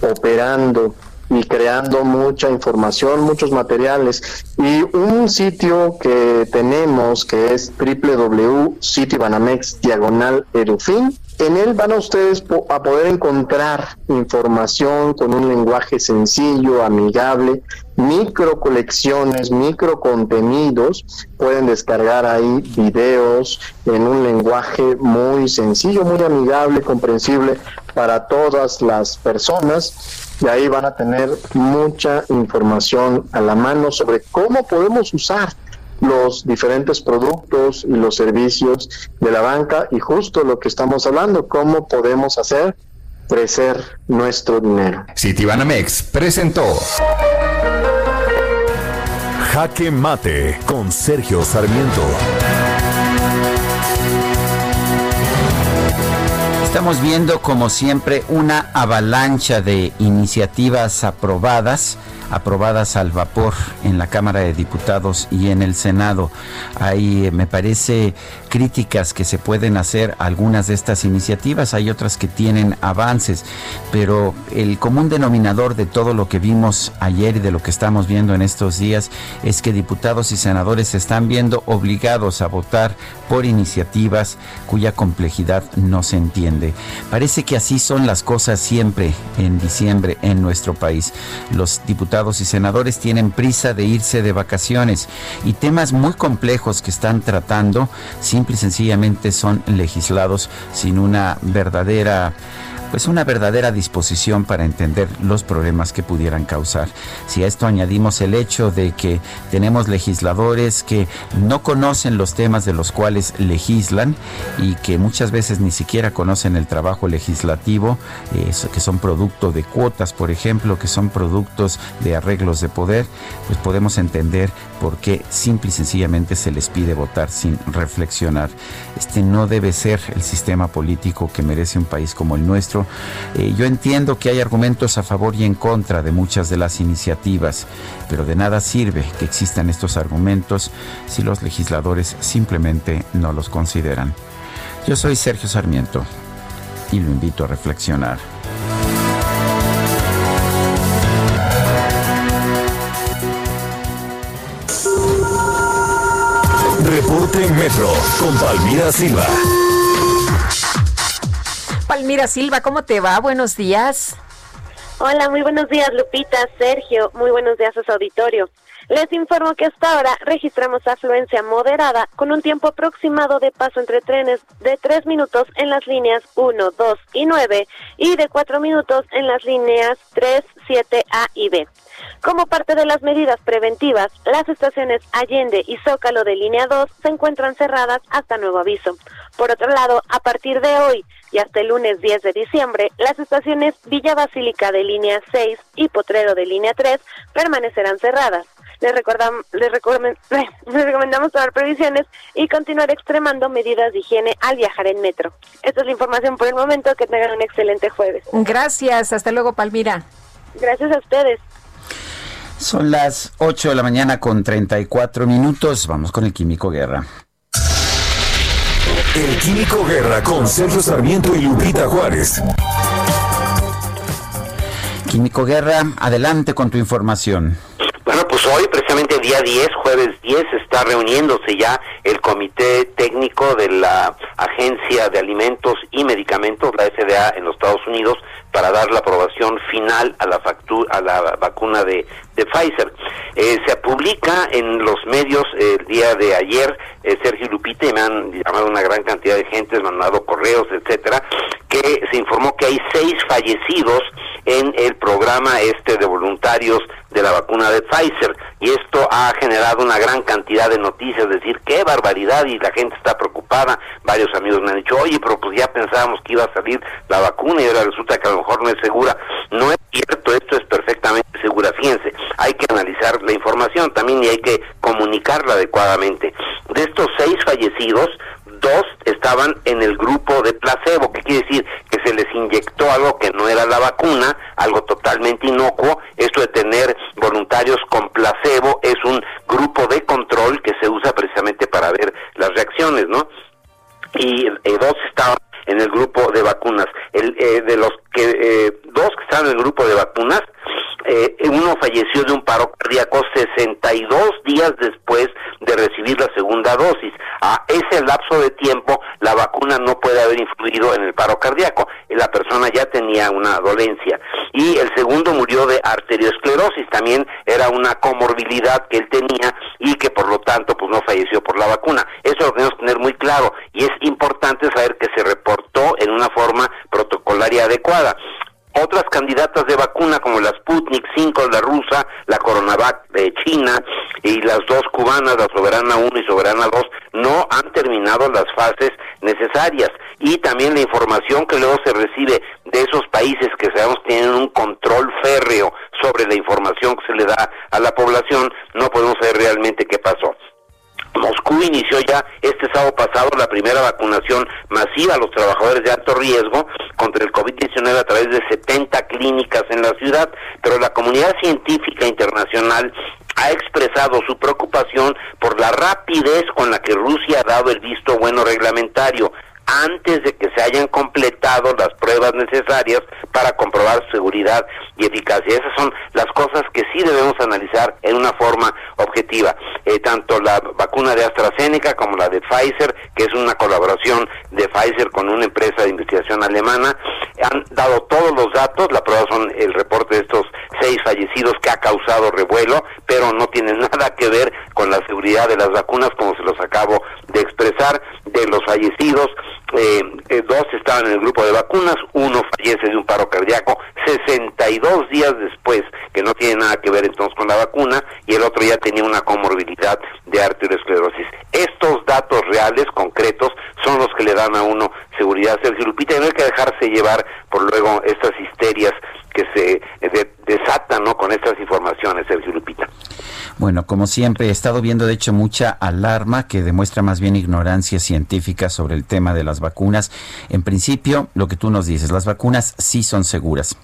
operando y creando mucha información, muchos materiales. Y un sitio que tenemos que es www.citibanamex diagonal. En él van a ustedes a poder encontrar información con un lenguaje sencillo, amigable, micro colecciones, micro contenidos. Pueden descargar ahí videos en un lenguaje muy sencillo, muy amigable, comprensible para todas las personas. Y ahí van a tener mucha información a la mano sobre cómo podemos usar los diferentes productos y los servicios de la banca y justo lo que estamos hablando, cómo podemos hacer crecer nuestro dinero. Citibanamex presentó. Jaque Mate con Sergio Sarmiento. Estamos viendo, como siempre, una avalancha de iniciativas aprobadas aprobadas al vapor en la Cámara de Diputados y en el Senado. Hay, eh, me parece, críticas que se pueden hacer a algunas de estas iniciativas, hay otras que tienen avances, pero el común denominador de todo lo que vimos ayer y de lo que estamos viendo en estos días es que diputados y senadores se están viendo obligados a votar por iniciativas cuya complejidad no se entiende. Parece que así son las cosas siempre en diciembre en nuestro país. Los diputados y senadores tienen prisa de irse de vacaciones y temas muy complejos que están tratando simple y sencillamente son legislados sin una verdadera pues una verdadera disposición para entender los problemas que pudieran causar. Si a esto añadimos el hecho de que tenemos legisladores que no conocen los temas de los cuales legislan y que muchas veces ni siquiera conocen el trabajo legislativo, que son producto de cuotas, por ejemplo, que son productos de arreglos de poder, pues podemos entender por qué simple y sencillamente se les pide votar sin reflexionar. Este no debe ser el sistema político que merece un país como el nuestro eh, yo entiendo que hay argumentos a favor y en contra de muchas de las iniciativas, pero de nada sirve que existan estos argumentos si los legisladores simplemente no los consideran. Yo soy Sergio Sarmiento y lo invito a reflexionar. Reporte en Metro con Palmira Silva. Palmira Silva, ¿cómo te va? Buenos días. Hola, muy buenos días, Lupita, Sergio, muy buenos días a su auditorio. Les informo que hasta ahora registramos afluencia moderada con un tiempo aproximado de paso entre trenes de 3 minutos en las líneas 1, 2 y 9 y de 4 minutos en las líneas 3, 7A y B. Como parte de las medidas preventivas, las estaciones Allende y Zócalo de línea 2 se encuentran cerradas hasta nuevo aviso. Por otro lado, a partir de hoy y hasta el lunes 10 de diciembre, las estaciones Villa Basílica de línea 6 y Potrero de línea 3 permanecerán cerradas. Les, recordam, les, les recomendamos tomar previsiones y continuar extremando medidas de higiene al viajar en metro. Esta es la información por el momento. Que tengan un excelente jueves. Gracias. Hasta luego, Palmira. Gracias a ustedes. Son las 8 de la mañana con 34 minutos. Vamos con el Químico Guerra. El Químico Guerra con Sergio Sarmiento y Lupita Juárez. Químico Guerra, adelante con tu información. Bueno, pues hoy, precisamente día 10, jueves 10, está reuniéndose ya el Comité Técnico de la Agencia de Alimentos y Medicamentos, la FDA en los Estados Unidos, para dar la aprobación final a la, factura, a la vacuna de, Pfizer. Eh, se publica en los medios eh, el día de ayer, eh, Sergio Lupita, y me han llamado una gran cantidad de gente, me han mandado correos, etcétera, que se informó que hay seis fallecidos en el programa este de voluntarios de la vacuna de Pfizer y esto ha generado una gran cantidad de noticias, decir, qué barbaridad y la gente está preocupada, varios amigos me han dicho, oye, pero pues ya pensábamos que iba a salir la vacuna y ahora resulta que a lo mejor no es segura, no es cierto, esto es perfectamente segura, fíjense, hay que analizar la información también y hay que comunicarla adecuadamente. De estos seis fallecidos, dos estaban en el grupo de placebo, que quiere decir que se les inyectó algo que no era la vacuna, algo totalmente inocuo. Esto de tener voluntarios con placebo es un grupo de control que se usa precisamente para ver las reacciones, ¿no? Y eh, dos estaban en el grupo de vacunas. El, eh, de los que eh, dos que estaban en el grupo de vacunas, eh, uno falleció de un paro cardíaco 62 días después de recibir la segunda dosis. A ese lapso de tiempo, la vacuna no puede haber influido en el paro cardíaco. La persona ya tenía una dolencia. Y el segundo murió de arteriosclerosis. También era una comorbilidad que él tenía y que por lo tanto pues no falleció por la vacuna. Eso lo tenemos que tener muy claro. Y es importante saber que se en una forma protocolaria adecuada. Otras candidatas de vacuna como la Sputnik 5, la rusa, la Coronavac de China y las dos cubanas, la Soberana 1 y Soberana 2, no han terminado las fases necesarias. Y también la información que luego se recibe de esos países que sabemos tienen un control férreo sobre la información que se le da a la población, no podemos saber realmente qué pasó. Moscú inició ya este sábado pasado la primera vacunación masiva a los trabajadores de alto riesgo contra el COVID-19 a través de 70 clínicas en la ciudad, pero la comunidad científica internacional ha expresado su preocupación por la rapidez con la que Rusia ha dado el visto bueno reglamentario antes de que se hayan completado las pruebas necesarias para comprobar seguridad y eficacia. Esas son las cosas que sí debemos analizar en una forma objetiva. Eh, tanto la vacuna de AstraZeneca como la de Pfizer, que es una colaboración de Pfizer con una empresa de investigación alemana, han dado todos los datos. La prueba son el reporte de estos seis fallecidos que ha causado revuelo, pero no tiene nada que ver con la seguridad de las vacunas, como se los acabo de expresar, de los fallecidos eh, eh, dos estaban en el grupo de vacunas, uno fallece de un paro cardíaco 62 días después, que no tiene nada que ver entonces con la vacuna, y el otro ya tenía una comorbilidad de arteriosclerosis. Estos datos reales, concretos, son los que le dan a uno seguridad, Sergio Lupita, y no hay que dejarse llevar por luego estas histerias que se eh, desatan ¿no? con estas informaciones, Sergio Lupita. Bueno, como siempre, he estado viendo de hecho mucha alarma que demuestra más bien ignorancia científica sobre el tema de las vacunas. En principio, lo que tú nos dices, las vacunas sí son seguras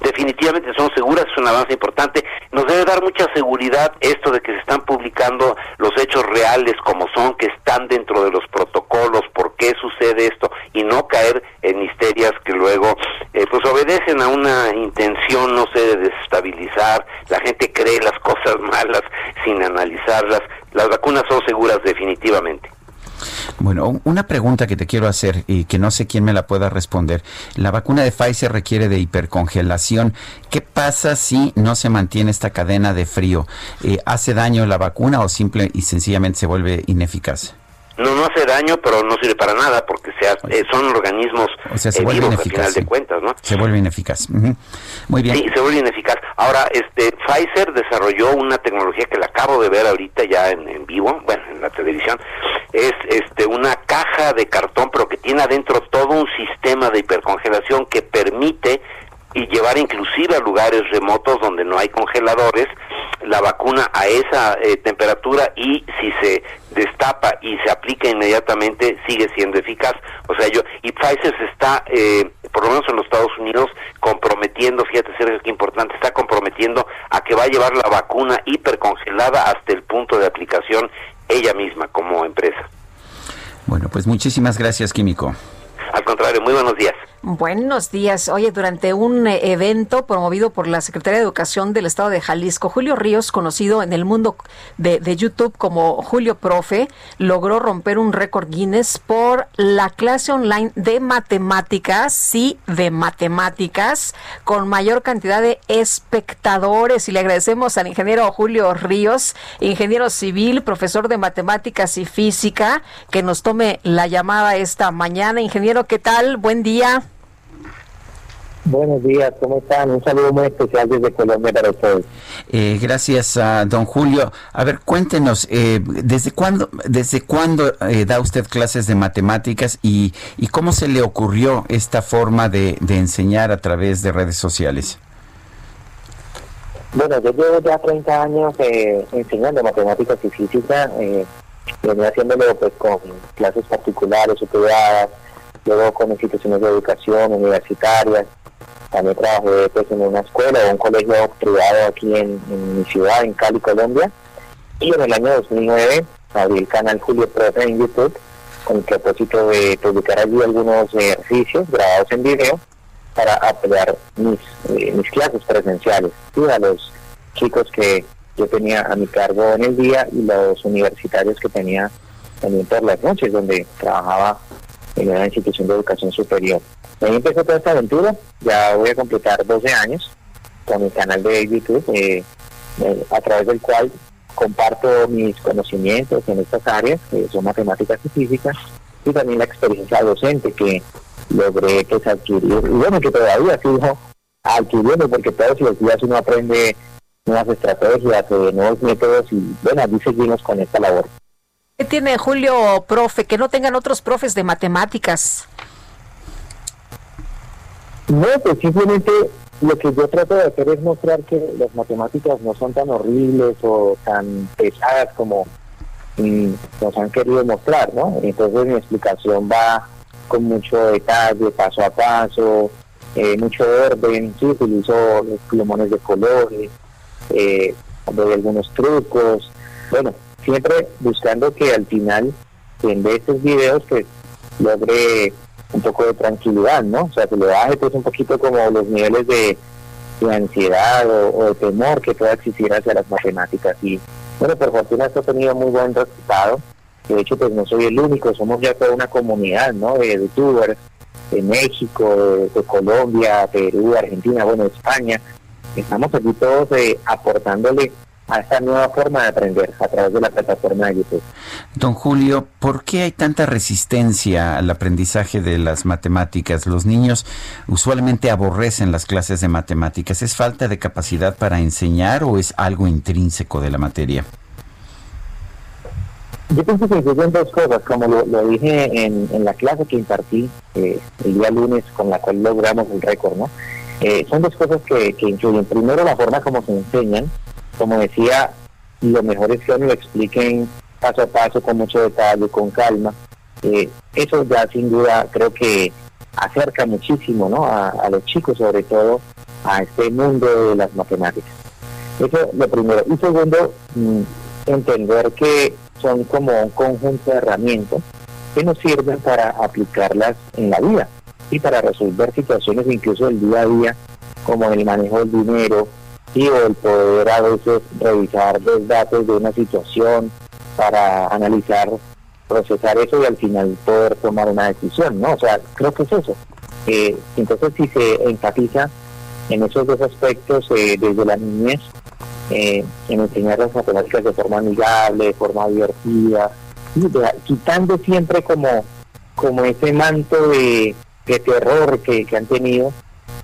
definitivamente son seguras, es un avance importante. Nos debe dar mucha seguridad esto de que se están publicando los hechos reales como son, que están dentro de los protocolos, por qué sucede esto, y no caer en histerias que luego eh, pues obedecen a una intención, no sé, de desestabilizar. La gente cree las cosas malas sin analizarlas. Las vacunas son seguras definitivamente. Bueno, una pregunta que te quiero hacer y que no sé quién me la pueda responder. La vacuna de Pfizer requiere de hipercongelación. ¿Qué pasa si no se mantiene esta cadena de frío? Eh, ¿Hace daño la vacuna o simple y sencillamente se vuelve ineficaz? No no hace daño pero no sirve para nada porque sea, eh, son organismos o sea, se vuelve vivos ineficaz, al final sí. de cuentas no Se vuelve ineficaz. Ujú. Muy bien. Sí, se vuelve ineficaz. Ahora, este, Pfizer desarrolló una tecnología que la acabo de ver ahorita ya en, en vivo, bueno, en la televisión. Es este una caja de cartón, pero que tiene adentro todo un sistema de hipercongelación que permite y llevar inclusive a lugares remotos donde no hay congeladores la vacuna a esa eh, temperatura y si se destapa y se aplica inmediatamente sigue siendo eficaz. O sea, yo y Pfizer se está eh, por lo menos en los Estados Unidos comprometiendo, fíjate Sergio, qué importante, está comprometiendo a que va a llevar la vacuna hipercongelada hasta el punto de aplicación ella misma como empresa. Bueno, pues muchísimas gracias, Químico. Muy buenos días. Buenos días. Oye, durante un eh, evento promovido por la Secretaría de Educación del Estado de Jalisco, Julio Ríos, conocido en el mundo de, de YouTube como Julio Profe, logró romper un récord Guinness por la clase online de matemáticas, sí, de matemáticas, con mayor cantidad de espectadores. Y le agradecemos al ingeniero Julio Ríos, ingeniero civil, profesor de matemáticas y física, que nos tome la llamada esta mañana. Ingeniero, ¿qué tal? Buen día. Buenos días, ¿cómo están? Un saludo muy especial desde Colombia para ustedes. Eh, gracias a don Julio. A ver, cuéntenos, eh, ¿desde cuándo, desde cuándo eh, da usted clases de matemáticas y, y cómo se le ocurrió esta forma de, de enseñar a través de redes sociales? Bueno, yo llevo ya 30 años eh, enseñando matemáticas y física. Eh, venía haciéndolo pues con clases particulares o privadas, luego con instituciones de educación universitarias. También trabajé pues, en una escuela o un colegio privado aquí en, mi ciudad, en Cali, Colombia. Y en el año 2009 abrí el canal Julio Profe en YouTube con el propósito de publicar allí algunos ejercicios grabados en video para apoyar mis, eh, mis clases presenciales ¿sí? a los chicos que yo tenía a mi cargo en el día y los universitarios que tenía también por las noches donde trabajaba en una institución de educación superior. Ahí empezó toda esta aventura, ya voy a completar 12 años con mi canal de YouTube, eh, eh, a través del cual comparto mis conocimientos en estas áreas, que son matemáticas y física, y también la experiencia docente que logré pues, adquirir, y bueno, que todavía sigo adquiriendo, porque todos los días uno aprende nuevas estrategias, eh, nuevos métodos, y bueno, allí seguimos con esta labor. ¿Qué tiene Julio, profe? Que no tengan otros profes de matemáticas. No, pues simplemente lo que yo trato de hacer es mostrar que las matemáticas no son tan horribles o tan pesadas como mm, nos han querido mostrar, ¿no? Entonces mi explicación va con mucho detalle, paso a paso, eh, mucho orden, sí, utilizo los plumones de colores, eh, doy algunos trucos, bueno, siempre buscando que al final, en de estos videos, pues logre un poco de tranquilidad, ¿no? O sea, que le baje pues un poquito como los niveles de, de ansiedad o, de temor que pueda existir hacia las matemáticas. Y bueno, por fortuna esto ha tenido muy buen resultado. De hecho, pues no soy el único, somos ya toda una comunidad, ¿no? De youtubers de México, de, de Colombia, Perú, Argentina, bueno, España. Estamos aquí todos eh, aportándole a esta nueva forma de aprender a través de la plataforma de YouTube. Don Julio, ¿por qué hay tanta resistencia al aprendizaje de las matemáticas? Los niños usualmente aborrecen las clases de matemáticas. ¿Es falta de capacidad para enseñar o es algo intrínseco de la materia? Yo pienso que incluyen dos cosas, como lo, lo dije en, en la clase que impartí eh, el día lunes, con la cual logramos el récord, ¿no? Eh, son dos cosas que, que influyen. Primero, la forma como se enseñan. Como decía, lo mejor es que lo expliquen paso a paso, con mucho detalle, con calma. Eh, eso ya sin duda creo que acerca muchísimo ¿no? a, a los chicos, sobre todo, a este mundo de las matemáticas. Eso lo primero. Y segundo, mm, entender que son como un conjunto de herramientas que nos sirven para aplicarlas en la vida y para resolver situaciones incluso del día a día, como el manejo del dinero o el poder a veces revisar los datos de una situación para analizar, procesar eso y al final poder tomar una decisión, ¿no? O sea, creo que es eso. Eh, entonces, si se enfatiza en esos dos aspectos eh, desde la niñez, eh, en enseñar las matemáticas de forma amigable, de forma divertida, quitando siempre como, como ese manto de, de terror que, que han tenido,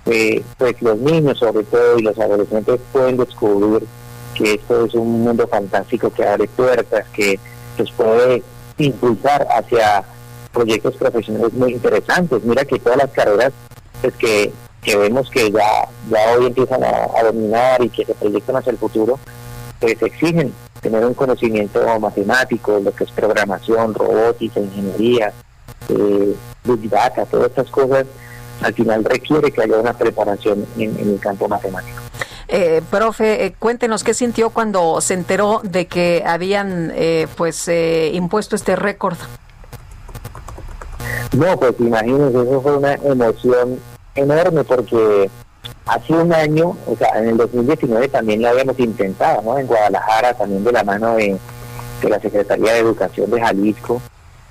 eh, pues los niños sobre todo y los adolescentes pueden descubrir que esto es un mundo fantástico que abre puertas, que los puede impulsar hacia proyectos profesionales muy interesantes. Mira que todas las carreras pues que, que vemos que ya, ya hoy empiezan a, dominar y que se proyectan hacia el futuro, pues exigen tener un conocimiento matemático, lo que es programación, robótica, ingeniería, eh, big data, todas estas cosas, al final requiere que haya una preparación en, en el campo matemático. Eh, profe, eh, cuéntenos qué sintió cuando se enteró de que habían eh, pues eh, impuesto este récord. No, pues imagínense, eso fue una emoción enorme porque hace un año, o sea, en el 2019 también lo habíamos intentado, ¿no? En Guadalajara, también de la mano de, de la Secretaría de Educación de Jalisco,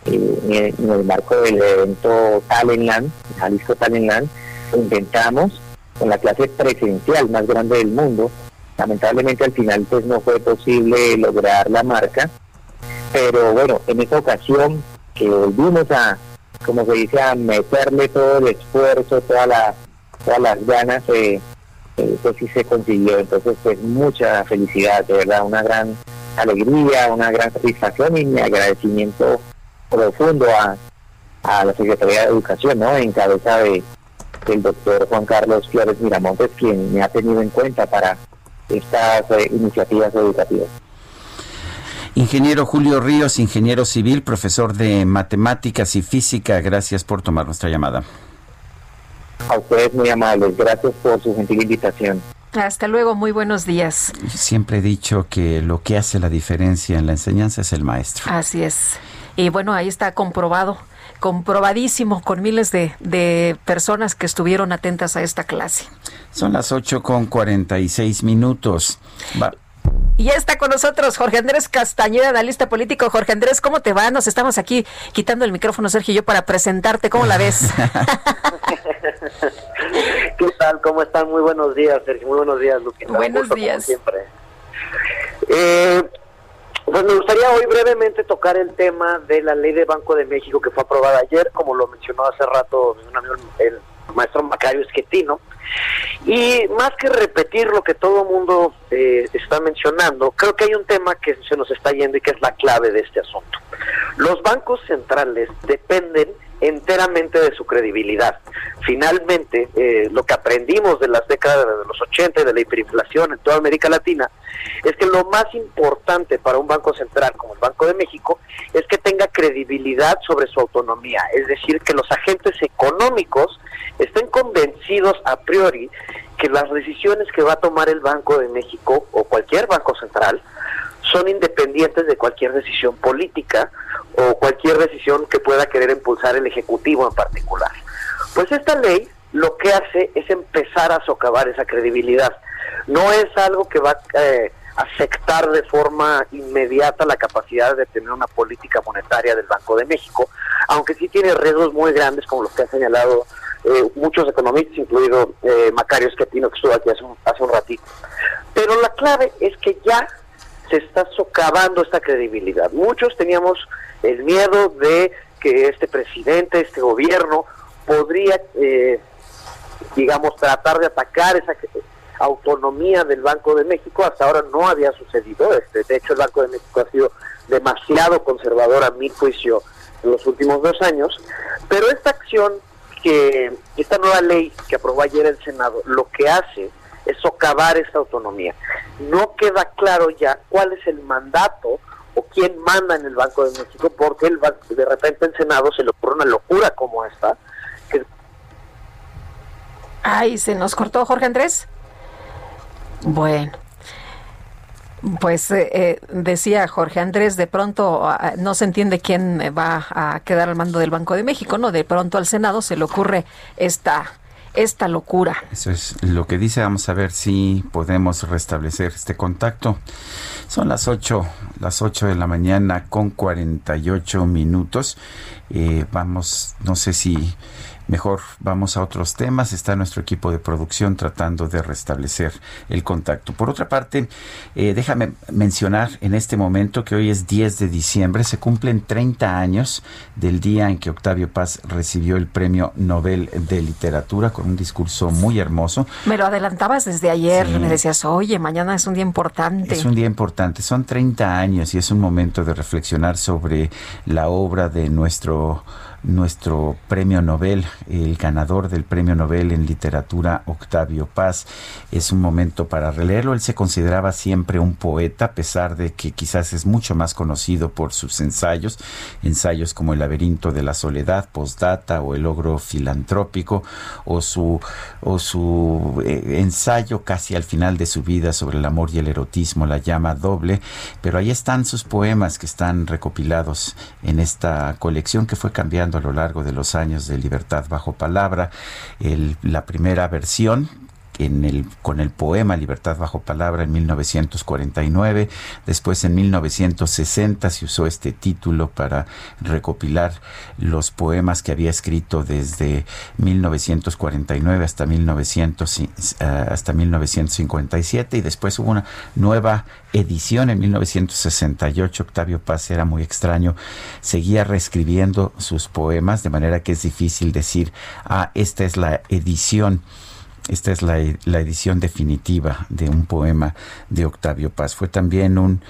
eh, en, el marco del evento Talentland, Jalisco Talentland, intentamos con la clase presencial más grande del mundo. Lamentablemente al final pues no fue posible lograr la marca, pero bueno, en esta ocasión que volvimos a, como se dice, a meterle todo el esfuerzo, toda la, todas las ganas, eh, eh, pues sí se consiguió. Entonces, pues mucha felicidad, de verdad, una gran alegría, una gran satisfacción y mi agradecimiento profundo a, a la Secretaría de Educación, ¿no? En cabeza de, del doctor Juan Carlos Flores Miramontes, quien me ha tenido en cuenta para estas eh, iniciativas educativas. Ingeniero Julio Ríos, ingeniero civil, profesor de matemáticas y física, gracias por tomar nuestra llamada. A ustedes muy amables, gracias por su gentil invitación. Hasta luego, muy buenos días. Siempre he dicho que lo que hace la diferencia en la enseñanza es el maestro. Así es. Y bueno, ahí está comprobado, comprobadísimo con miles de, de personas que estuvieron atentas a esta clase. Son las 8 con 46 minutos. Va- Y ya está con nosotros Jorge Andrés Castañeda, analista político. Jorge Andrés, ¿cómo te va? Nos estamos aquí quitando el micrófono, Sergio y yo, para presentarte. ¿Cómo la ves? ¿Qué tal? ¿Cómo están? Muy buenos días, Sergio. Muy buenos días, Lupita. Un Buenos gusto, como días. siempre. Eh, pues me gustaría hoy brevemente tocar el tema de la ley de Banco de México que fue aprobada ayer, como lo mencionó hace rato un amigo, el maestro Macario Esquetino. Y más que repetir lo que todo mundo eh, está mencionando, creo que hay un tema que se nos está yendo y que es la clave de este asunto. Los bancos centrales dependen enteramente de su credibilidad. Finalmente, eh, lo que aprendimos de las décadas de los 80 y de la hiperinflación en toda América Latina es que lo más importante para un banco central como el Banco de México es que tenga credibilidad sobre su autonomía, es decir, que los agentes económicos estén convencidos a priori que las decisiones que va a tomar el Banco de México o cualquier banco central son independientes de cualquier decisión política o cualquier decisión que pueda querer impulsar el Ejecutivo en particular. Pues esta ley lo que hace es empezar a socavar esa credibilidad. No es algo que va a eh, afectar de forma inmediata la capacidad de tener una política monetaria del Banco de México, aunque sí tiene riesgos muy grandes como los que han señalado eh, muchos economistas, incluido eh, Macario Schettino, que estuvo aquí hace un, hace un ratito. Pero la clave es que ya se está socavando esta credibilidad. Muchos teníamos el miedo de que este presidente, este gobierno, podría, eh, digamos, tratar de atacar esa autonomía del Banco de México. Hasta ahora no había sucedido. Este, de hecho, el Banco de México ha sido demasiado conservador a mi juicio en los últimos dos años. Pero esta acción que esta nueva ley que aprobó ayer el Senado lo que hace es socavar esta autonomía. No queda claro ya cuál es el mandato o quién manda en el Banco de México, porque el, de repente el Senado se le ocurre una locura como esta. Que... Ay, se nos cortó Jorge Andrés. Bueno. Pues eh, eh, decía Jorge Andrés, de pronto ah, no se entiende quién va a quedar al mando del Banco de México, ¿no? De pronto al Senado se le ocurre esta esta locura. Eso es lo que dice. Vamos a ver si podemos restablecer este contacto. Son las 8, las 8 de la mañana con 48 minutos. Eh, vamos, no sé si Mejor vamos a otros temas. Está nuestro equipo de producción tratando de restablecer el contacto. Por otra parte, eh, déjame mencionar en este momento que hoy es 10 de diciembre. Se cumplen 30 años del día en que Octavio Paz recibió el Premio Nobel de Literatura con un discurso muy hermoso. Me lo adelantabas desde ayer. Me decías, oye, mañana es un día importante. Es un día importante. Son 30 años y es un momento de reflexionar sobre la obra de nuestro nuestro premio Nobel, el ganador del premio Nobel en literatura, Octavio Paz. Es un momento para releerlo. Él se consideraba siempre un poeta, a pesar de que quizás es mucho más conocido por sus ensayos, ensayos como El laberinto de la soledad, Postdata o El logro filantrópico, o su, o su eh, ensayo casi al final de su vida sobre el amor y el erotismo, La llama doble. Pero ahí están sus poemas que están recopilados en esta colección que fue cambiando a lo largo de los años de Libertad bajo palabra. la primera versión en el, con el poema Libertad bajo palabra en 1949. Después en 1960 se usó este título para recopilar los poemas que había escrito desde 1949 hasta, 1900, eh, hasta 1957 y después hubo una nueva edición en 1968. Octavio Paz era muy extraño. Seguía reescribiendo sus poemas, de manera que es difícil decir, ah, esta es la edición. Esta es la, la, edición definitiva de un poema de Octavio Paz. Fue también un,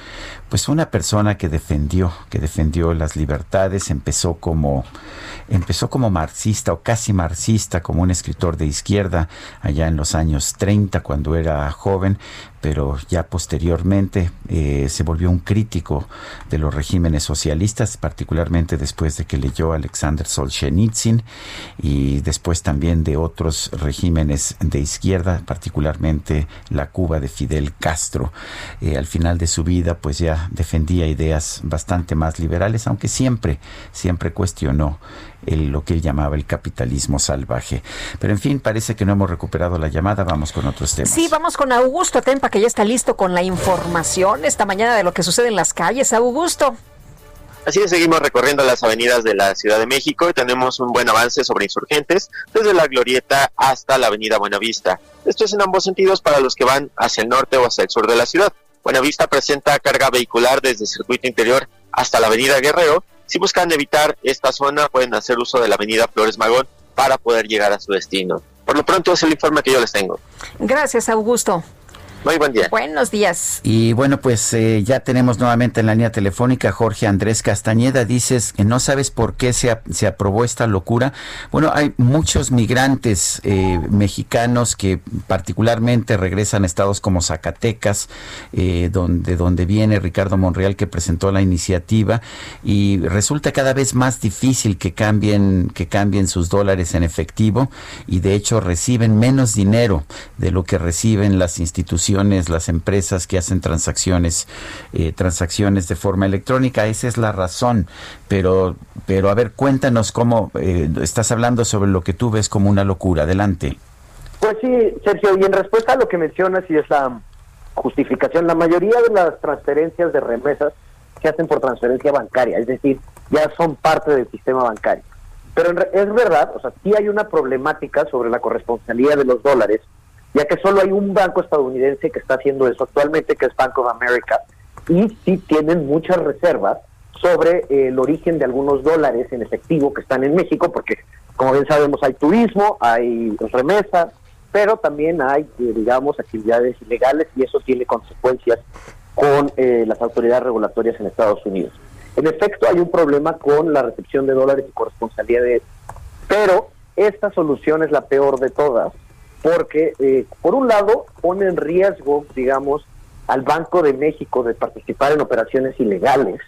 pues una persona que defendió, que defendió las libertades. Empezó como, empezó como marxista o casi marxista, como un escritor de izquierda allá en los años 30 cuando era joven, pero ya posteriormente eh, se volvió un crítico de los regímenes socialistas, particularmente después de que leyó Alexander Solzhenitsyn y después también de otros regímenes de izquierda, particularmente la Cuba de Fidel Castro. Eh, al final de su vida, pues ya defendía ideas bastante más liberales, aunque siempre, siempre cuestionó lo que él llamaba el capitalismo salvaje. Pero en fin, parece que no hemos recuperado la llamada. Vamos con otros temas. Sí, vamos con Augusto Tempa, que ya está listo con la información esta mañana de lo que sucede en las calles. Augusto. Así es, seguimos recorriendo las avenidas de la Ciudad de México y tenemos un buen avance sobre insurgentes desde la Glorieta hasta la Avenida Buenavista. Esto es en ambos sentidos para los que van hacia el norte o hacia el sur de la ciudad. Buenavista presenta carga vehicular desde el circuito interior hasta la Avenida Guerrero si buscan evitar esta zona, pueden hacer uso de la avenida Flores Magón para poder llegar a su destino. Por lo pronto es el informe que yo les tengo. Gracias, Augusto. Muy buen día. Buenos días. Y bueno, pues eh, ya tenemos nuevamente en la línea telefónica Jorge Andrés Castañeda. Dices que no sabes por qué se, se aprobó esta locura. Bueno, hay muchos migrantes eh, mexicanos que particularmente regresan a estados como Zacatecas, eh, donde, donde viene Ricardo Monreal que presentó la iniciativa y resulta cada vez más difícil que cambien, que cambien sus dólares en efectivo y de hecho reciben menos dinero de lo que reciben las instituciones las empresas que hacen transacciones, eh, transacciones de forma electrónica. Esa es la razón. Pero, pero a ver, cuéntanos cómo eh, estás hablando sobre lo que tú ves como una locura. Adelante. Pues sí, Sergio, y en respuesta a lo que mencionas y esa justificación, la mayoría de las transferencias de remesas se hacen por transferencia bancaria, es decir, ya son parte del sistema bancario. Pero es verdad, o sea, sí hay una problemática sobre la corresponsabilidad de los dólares ya que solo hay un banco estadounidense que está haciendo eso actualmente, que es Bank of America, y sí tienen muchas reservas sobre eh, el origen de algunos dólares en efectivo que están en México, porque como bien sabemos hay turismo, hay remesas, pero también hay, eh, digamos, actividades ilegales y eso tiene consecuencias con eh, las autoridades regulatorias en Estados Unidos. En efecto, hay un problema con la recepción de dólares y corresponsabilidades, pero esta solución es la peor de todas, porque eh, por un lado pone en riesgo, digamos, al Banco de México de participar en operaciones ilegales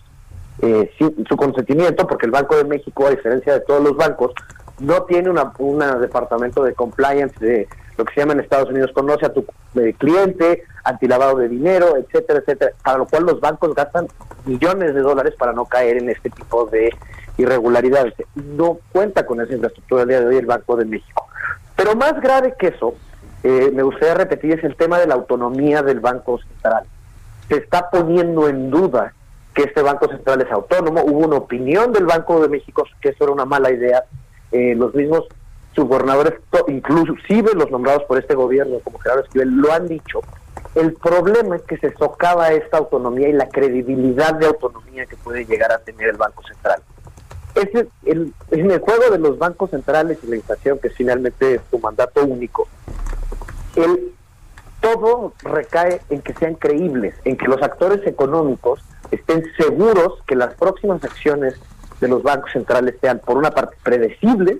eh, sin su consentimiento, porque el Banco de México, a diferencia de todos los bancos, no tiene una, departamento de compliance de lo que se llama en Estados Unidos, conoce a tu eh, cliente, antilavado de dinero, etcétera, etcétera, para lo cual los bancos gastan millones de dólares para no caer en este tipo de irregularidades. No cuenta con esa infraestructura el día de hoy el Banco de México. Pero más grave que eso, eh, me gustaría repetir, es el tema de la autonomía del Banco Central. Se está poniendo en duda que este Banco Central es autónomo. Hubo una opinión del Banco de México que eso era una mala idea. Eh, los mismos subgobernadores, inclusive los nombrados por este gobierno, como Gerardo Esquivel, lo han dicho. El problema es que se socava esta autonomía y la credibilidad de autonomía que puede llegar a tener el Banco Central ese el, en el juego de los bancos centrales y la inflación, que finalmente es su mandato único, el, todo recae en que sean creíbles, en que los actores económicos estén seguros que las próximas acciones de los bancos centrales sean, por una parte, predecibles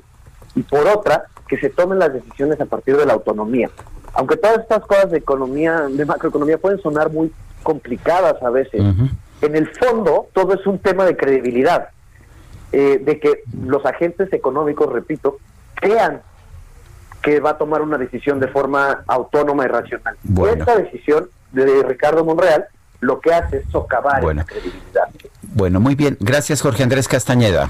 y por otra, que se tomen las decisiones a partir de la autonomía. Aunque todas estas cosas de economía, de macroeconomía, pueden sonar muy complicadas a veces, en el fondo todo es un tema de credibilidad. Eh, de que los agentes económicos, repito, crean que va a tomar una decisión de forma autónoma y racional. Esta decisión de Ricardo Monreal lo que hace es socavar bueno. esa credibilidad. Bueno, muy bien. Gracias, Jorge Andrés Castañeda.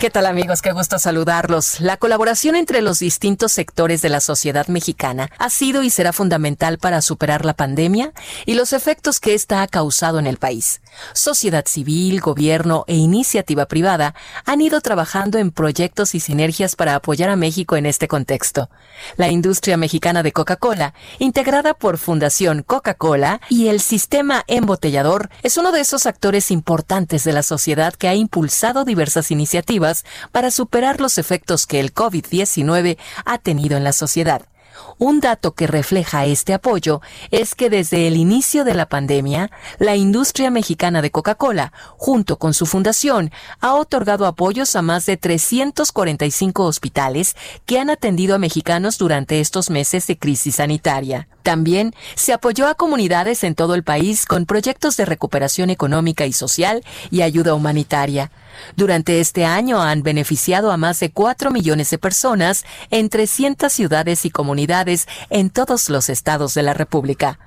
¿Qué tal amigos? Qué gusto saludarlos. La colaboración entre los distintos sectores de la sociedad mexicana ha sido y será fundamental para superar la pandemia y los efectos que ésta ha causado en el país. Sociedad civil, gobierno e iniciativa privada han ido trabajando en proyectos y sinergias para apoyar a México en este contexto. La industria mexicana de Coca-Cola, integrada por Fundación Coca-Cola y el sistema embotellador, es uno de esos actores importantes de la sociedad que ha impulsado diversas iniciativas para superar los efectos que el COVID-19 ha tenido en la sociedad. Un dato que refleja este apoyo es que desde el inicio de la pandemia, la industria mexicana de Coca-Cola, junto con su fundación, ha otorgado apoyos a más de 345 hospitales que han atendido a mexicanos durante estos meses de crisis sanitaria. También se apoyó a comunidades en todo el país con proyectos de recuperación económica y social y ayuda humanitaria. Durante este año han beneficiado a más de 4 millones de personas en 300 ciudades y comunidades en todos los estados de la República.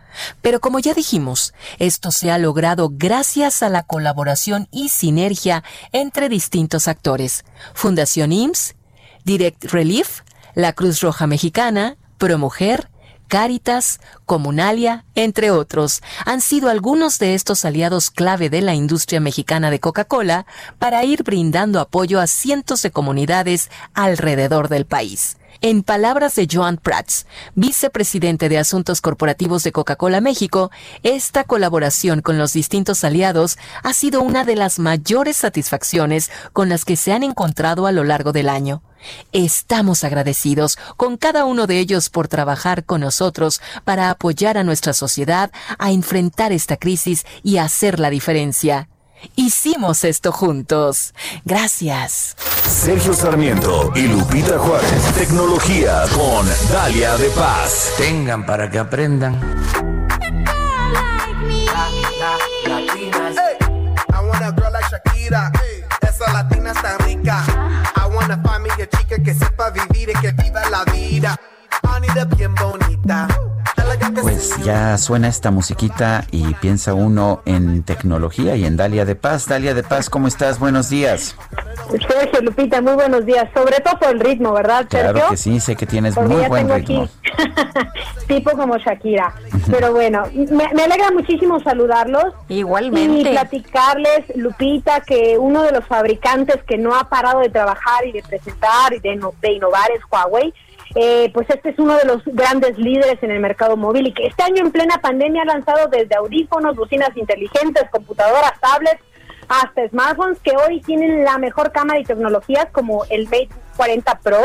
Pero como ya dijimos, esto se ha logrado gracias a la colaboración y sinergia entre distintos actores. Fundación IMSS, Direct Relief, la Cruz Roja Mexicana, ProMujer, Cáritas, Comunalia, entre otros, han sido algunos de estos aliados clave de la industria mexicana de Coca-Cola para ir brindando apoyo a cientos de comunidades alrededor del país. En palabras de Joan Prats, vicepresidente de Asuntos Corporativos de Coca-Cola México, esta colaboración con los distintos aliados ha sido una de las mayores satisfacciones con las que se han encontrado a lo largo del año. Estamos agradecidos con cada uno de ellos por trabajar con nosotros para apoyar a nuestra sociedad a enfrentar esta crisis y hacer la diferencia. Hicimos esto juntos. Gracias. Sergio Sarmiento y Lupita Juárez. Tecnología con Dalia de Paz. Tengan para que aprendan. I a. Esa latina está rica. I wanna find me a chica que sepa vivir y que viva la vida. Anita bien bonita. Pues ya suena esta musiquita y piensa uno en tecnología y en Dalia de Paz. Dalia de Paz, ¿cómo estás? Buenos días. Sergio Lupita, muy buenos días. Sobre todo por el ritmo, ¿verdad, Sergio? Claro que sí, sé que tienes Porque muy ya buen tengo ritmo. aquí tipo como Shakira. Pero bueno, me, me alegra muchísimo saludarlos. Igualmente. Y platicarles, Lupita, que uno de los fabricantes que no ha parado de trabajar y de presentar y de innovar es Huawei. Eh, pues este es uno de los grandes líderes en el mercado móvil y que este año en plena pandemia ha lanzado desde audífonos, bocinas inteligentes, computadoras, tablets, hasta smartphones que hoy tienen la mejor cámara y tecnologías como el Mate 40 Pro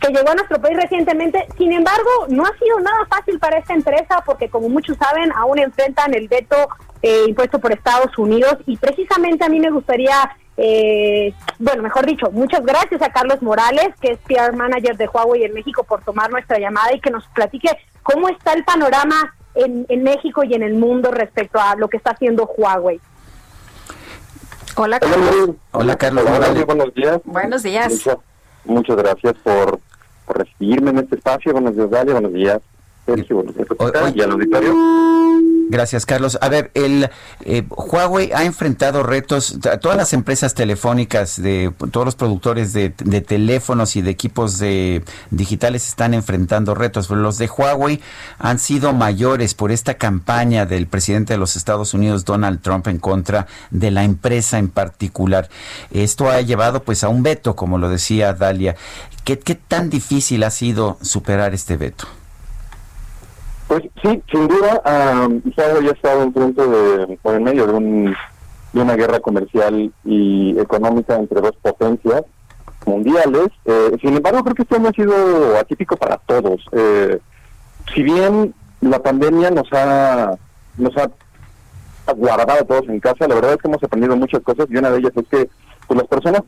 que llegó a nuestro país recientemente. Sin embargo, no ha sido nada fácil para esta empresa porque como muchos saben, aún enfrentan el veto eh, impuesto por Estados Unidos y precisamente a mí me gustaría, eh, bueno, mejor dicho, muchas gracias a Carlos Morales, que es PR Manager de Huawei en México, por tomar nuestra llamada y que nos platique cómo está el panorama en, en México y en el mundo respecto a lo que está haciendo Huawei. Hola, Carlos. Hola, Carlos. Hola, Morales. buenos días. Buenos días. Muchas, muchas gracias por, por recibirme en este espacio. Buenos días, Dalia. Buenos días, Sergio. Buenos días, y al auditorio. Gracias, Carlos. A ver, el eh, Huawei ha enfrentado retos, todas las empresas telefónicas, de todos los productores de, de teléfonos y de equipos de digitales están enfrentando retos, pero los de Huawei han sido mayores por esta campaña del presidente de los Estados Unidos, Donald Trump, en contra de la empresa en particular. Esto ha llevado pues a un veto, como lo decía Dalia. ¿Qué, qué tan difícil ha sido superar este veto? Pues sí, sin duda, um, Huawei ha estado en punto de, o en medio de, un, de una guerra comercial y económica entre dos potencias mundiales. Eh, sin embargo, creo que este año ha sido atípico para todos. Eh, si bien la pandemia nos ha, nos ha guardado a todos en casa, la verdad es que hemos aprendido muchas cosas y una de ellas es que pues, las personas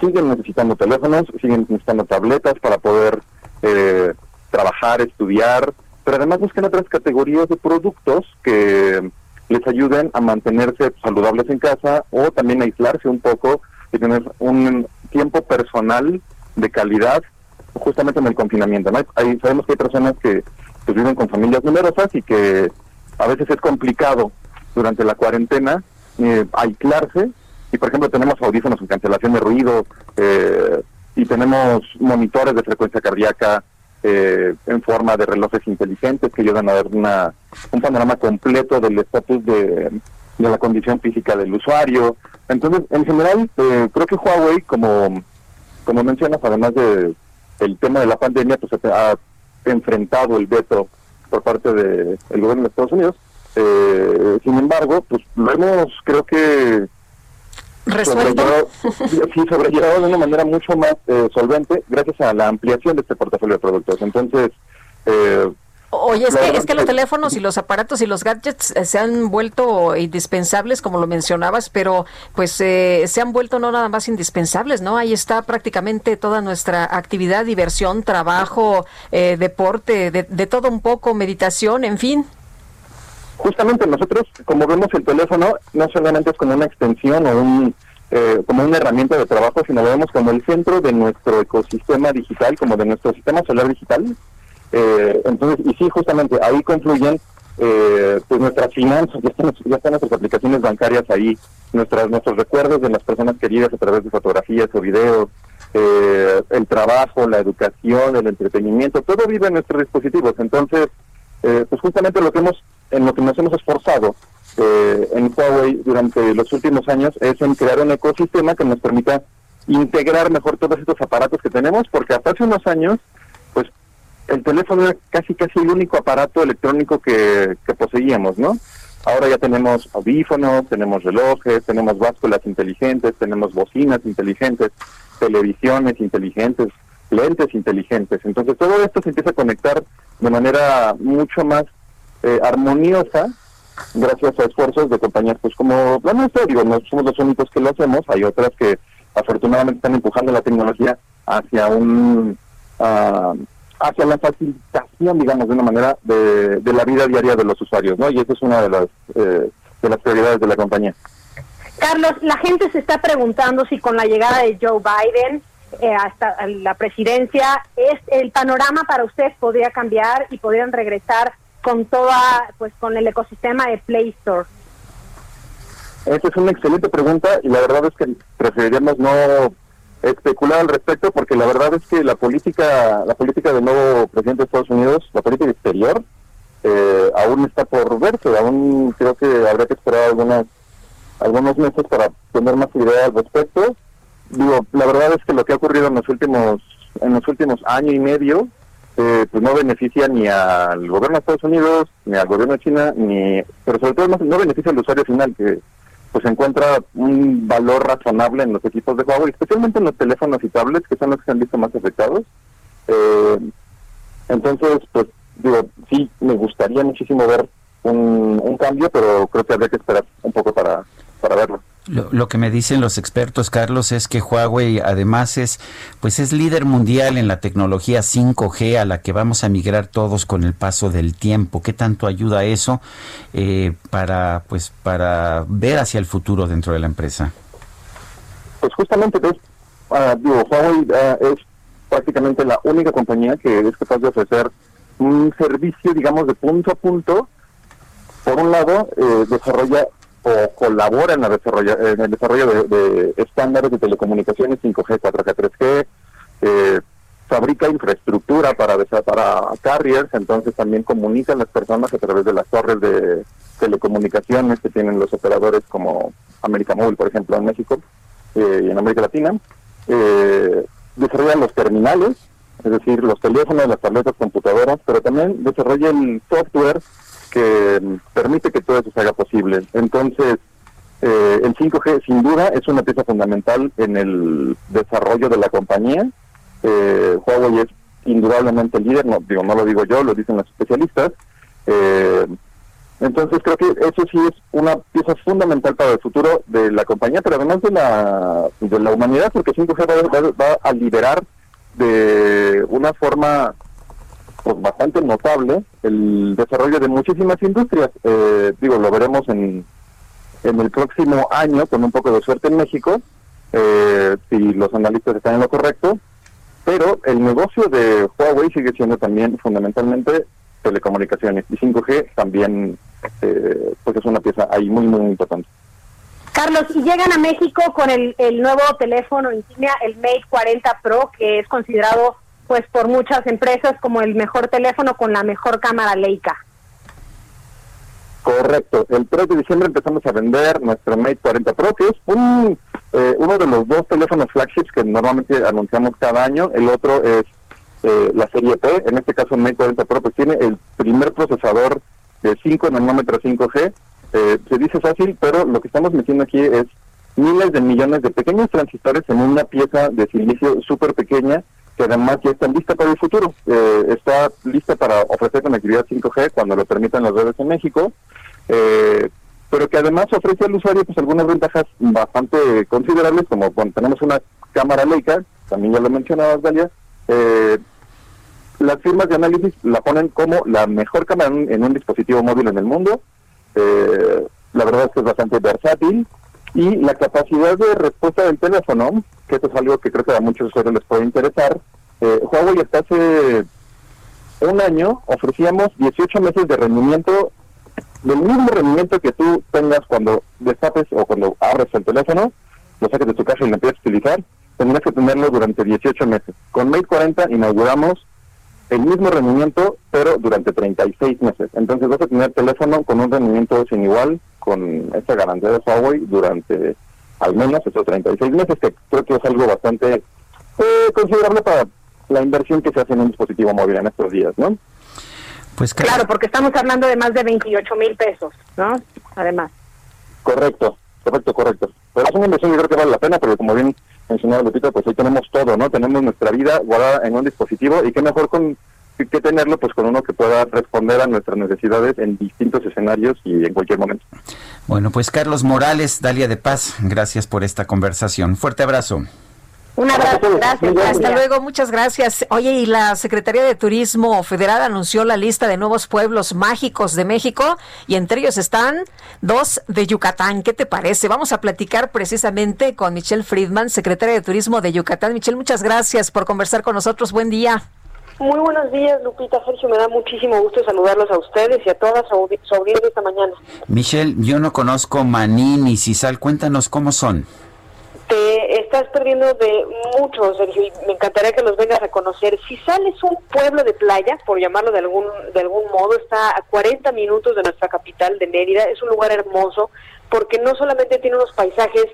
siguen necesitando teléfonos, siguen necesitando tabletas para poder eh, trabajar, estudiar, pero además buscan otras categorías de productos que les ayuden a mantenerse saludables en casa o también aislarse un poco y tener un tiempo personal de calidad justamente en el confinamiento. ¿no? Hay, sabemos que hay personas que pues, viven con familias numerosas y que a veces es complicado durante la cuarentena eh, aislarse y por ejemplo tenemos audífonos con cancelación de ruido eh, y tenemos monitores de frecuencia cardíaca eh, en forma de relojes inteligentes que ayudan a dar una, un panorama completo del estatus de, de la condición física del usuario. Entonces, en general, eh, creo que Huawei, como, como mencionas, además de el tema de la pandemia, pues ha enfrentado el veto por parte del gobierno de Estados Unidos. Eh, sin embargo, pues lo hemos, creo que. Sobrellevado, sí, sobrellevado de una manera mucho más eh, solvente gracias a la ampliación de este portafolio de productos. Entonces, eh, Oye, es que, es que los teléfonos y los aparatos y los gadgets eh, se han vuelto indispensables, como lo mencionabas, pero pues eh, se han vuelto no nada más indispensables, ¿no? Ahí está prácticamente toda nuestra actividad, diversión, trabajo, eh, deporte, de, de todo un poco, meditación, en fin. Justamente nosotros, como vemos el teléfono, no solamente es como una extensión o un eh, como una herramienta de trabajo, sino lo vemos como el centro de nuestro ecosistema digital, como de nuestro sistema solar digital. Eh, entonces, y sí, justamente ahí confluyen eh, pues nuestras finanzas, ya están, ya están nuestras aplicaciones bancarias ahí, nuestras, nuestros recuerdos de las personas queridas a través de fotografías o videos, eh, el trabajo, la educación, el entretenimiento, todo vive en nuestros dispositivos. Entonces, eh, pues justamente lo que hemos, en lo que nos hemos esforzado eh, en Huawei durante los últimos años es en crear un ecosistema que nos permita integrar mejor todos estos aparatos que tenemos, porque hasta hace unos años, pues el teléfono era casi casi el único aparato electrónico que, que poseíamos, ¿no? Ahora ya tenemos audífonos, tenemos relojes, tenemos básculas inteligentes, tenemos bocinas inteligentes, televisiones inteligentes, lentes inteligentes. Entonces todo esto se empieza a conectar de manera mucho más eh, armoniosa gracias a esfuerzos de compañías pues como la nuestra, digo, no somos los únicos que lo hacemos, hay otras que afortunadamente están empujando la tecnología hacia un ah, hacia la facilitación, digamos, de una manera de, la vida diaria de los usuarios, ¿no? Y esa es una de las eh, de las prioridades de la compañía. Carlos, la gente se está preguntando si con la llegada de Joe Biden eh, hasta la presidencia, es el panorama para ustedes podría cambiar y podrían regresar con toda, pues con el ecosistema de Play Store. Esa es una excelente pregunta y la verdad es que preferiríamos no especular al respecto porque la verdad es que la política la política del nuevo presidente de Estados Unidos, la política exterior, eh, aún está por verse, aún creo que habrá que esperar algunas algunos meses para tener más idea al respecto. Digo, la verdad es que lo que ha ocurrido en los últimos en los últimos año y medio eh, pues no beneficia ni al gobierno de Estados Unidos, ni al gobierno de China, ni pero sobre todo no, beneficia al usuario final que pues encuentra un valor razonable en los equipos de Huawei, especialmente en los teléfonos y tablets, que son los que se han visto más afectados. Eh, entonces, pues digo, sí, me gustaría muchísimo ver un, un cambio, pero creo que habría que esperar un poco para, para verlo. Lo, lo, que me dicen los expertos, Carlos, es que Huawei además es, pues es líder mundial en la tecnología 5G a la que vamos a migrar todos con el paso del tiempo. ¿Qué tanto ayuda eso eh, para, pues, para ver hacia el futuro dentro de la empresa? Pues justamente, pues, uh, digo, Huawei uh, es prácticamente la única compañía que es capaz de ofrecer un servicio, digamos, de punto a punto. Por un lado, eh, desarrolla o colabora en, la desarrollo, en el desarrollo de, de, estándares de telecomunicaciones 5G, 4G, 3G, eh, fabrica infraestructura para, para carriers, entonces también comunican las personas a través de las torres de telecomunicaciones que tienen los operadores como América Móvil, por ejemplo, en México eh, y en América Latina. Eh, desarrollan los terminales, es decir, los teléfonos, las tabletas, computadoras, pero también desarrolla el software que permite que todo eso se haga posible. Entonces, eh, el 5G sin duda es una pieza fundamental en el desarrollo de la compañía. Eh, Huawei es indudablemente el líder, no, digo, no lo digo yo, lo dicen los especialistas. Eh, entonces creo que eso sí es una pieza fundamental para el futuro de la compañía, pero además de la, de la humanidad, porque 5G va, va, a liderar de una forma pues bastante notable el desarrollo de muchísimas industrias. Eh, digo, lo veremos en, en el próximo año con un poco de suerte en México, eh, si los analistas están en lo correcto, pero el negocio de Huawei sigue siendo también fundamentalmente telecomunicaciones y 5G también eh, pues es una pieza ahí muy, muy importante. Carlos, y llegan a México con el, el nuevo teléfono insignia, el Mate 40 Pro, que es considerado pues por muchas empresas como el mejor teléfono con la mejor cámara Leica. Correcto. El 3 de diciembre empezamos a vender nuestro Mate 40 Pro, que es un, eh, uno de los dos teléfonos flagships que normalmente anunciamos cada año. El otro es eh, la serie P. En este caso, Mate 40 Pro pues tiene el primer procesador de 5 nanómetros 5G. Eh, se dice fácil, pero lo que estamos metiendo aquí es miles de millones de pequeños transistores en una pieza de silicio súper pequeña que además ya está lista para el futuro. Eh, está lista para ofrecer conectividad 5G cuando lo permitan las redes en México, eh, pero que además ofrece al usuario pues algunas ventajas bastante considerables, como cuando tenemos una cámara Leica, también ya lo mencionabas, Dalia, eh, las firmas de análisis la ponen como la mejor cámara en, en un dispositivo móvil en el mundo. Eh, la verdad es que es bastante versátil. Y la capacidad de respuesta del teléfono, que esto es algo que creo que a muchos usuarios les puede interesar, eh, Huawei hasta hace un año ofrecíamos 18 meses de rendimiento, del mismo rendimiento que tú tengas cuando destapes o cuando abres el teléfono, lo saques de tu caja y lo empiezas a utilizar, tendrás que tenerlo durante 18 meses. Con Mate 40 inauguramos el mismo rendimiento, pero durante 36 meses. Entonces vas a tener teléfono con un rendimiento sin igual, con esta garantía de Huawei durante al menos esos 36 meses, que creo que es algo bastante eh, considerable para la inversión que se hace en un dispositivo móvil en estos días, ¿no? Pues Claro, porque estamos hablando de más de 28 mil pesos, ¿no? Además. Correcto, correcto, correcto. Pero es una inversión que creo que vale la pena, porque como bien mencionaba Lupita, pues ahí tenemos todo, ¿no? Tenemos nuestra vida guardada en un dispositivo y qué mejor con que tenerlo pues con uno que pueda responder a nuestras necesidades en distintos escenarios y en cualquier momento. Bueno, pues Carlos Morales, Dalia de Paz, gracias por esta conversación. Fuerte abrazo. Un abrazo, gracias. Hasta luego, muchas gracias. Oye, y la Secretaría de Turismo Federal anunció la lista de nuevos pueblos mágicos de México y entre ellos están dos de Yucatán. ¿Qué te parece? Vamos a platicar precisamente con Michelle Friedman, secretaria de Turismo de Yucatán. Michelle, muchas gracias por conversar con nosotros. Buen día. Muy buenos días, Lupita. Sergio, me da muchísimo gusto saludarlos a ustedes y a toda su, audi- su audiencia esta mañana. Michelle, yo no conozco Maní ni Cisal, cuéntanos cómo son. Te estás perdiendo de mucho, Sergio, y me encantaría que los vengas a conocer. Cisal es un pueblo de playa, por llamarlo de algún, de algún modo, está a 40 minutos de nuestra capital de Mérida. Es un lugar hermoso porque no solamente tiene unos paisajes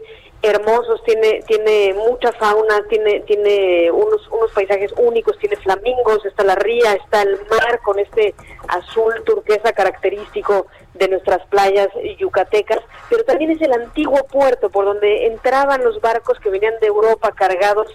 hermosos, tiene tiene mucha fauna, tiene tiene unos unos paisajes únicos, tiene flamingos, está la ría, está el mar con este azul turquesa característico de nuestras playas yucatecas, pero también es el antiguo puerto por donde entraban los barcos que venían de Europa cargados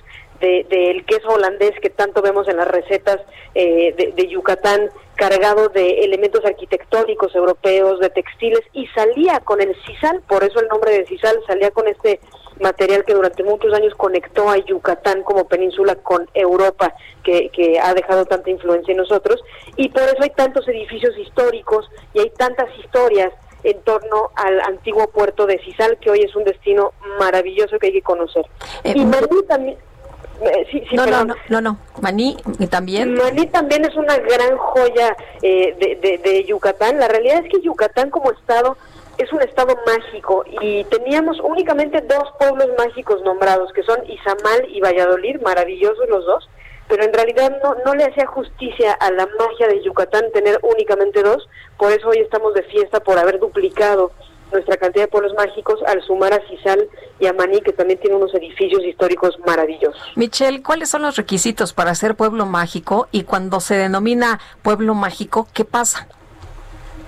de- del queso holandés que tanto vemos en las recetas eh, de, de Yucatán, cargado de elementos arquitectónicos europeos, de textiles, y salía con el sisal, por eso el nombre de sisal, salía con este material que durante muchos años conectó a Yucatán como península con Europa, que, que ha dejado tanta influencia en nosotros, y por eso hay tantos edificios históricos y hay tantas historias en torno al antiguo puerto de Sisal, que hoy es un destino maravilloso que hay que conocer. y Maní también... eh, sí, sí, no, no, no, no, no. Maní ¿y también. Maní también es una gran joya eh, de, de- de Yucatán. La realidad es que Yucatán como estado es un estado mágico y teníamos únicamente dos pueblos mágicos nombrados, que son Izamal y Valladolid, maravillosos los dos, pero en realidad no, no le hacía justicia a la magia de Yucatán tener únicamente dos, por eso hoy estamos de fiesta por haber duplicado nuestra cantidad de pueblos mágicos al sumar a Cisal y a Maní, que también tiene unos edificios históricos maravillosos. Michelle, ¿cuáles son los requisitos para ser pueblo mágico? Y cuando se denomina pueblo mágico, ¿qué pasa?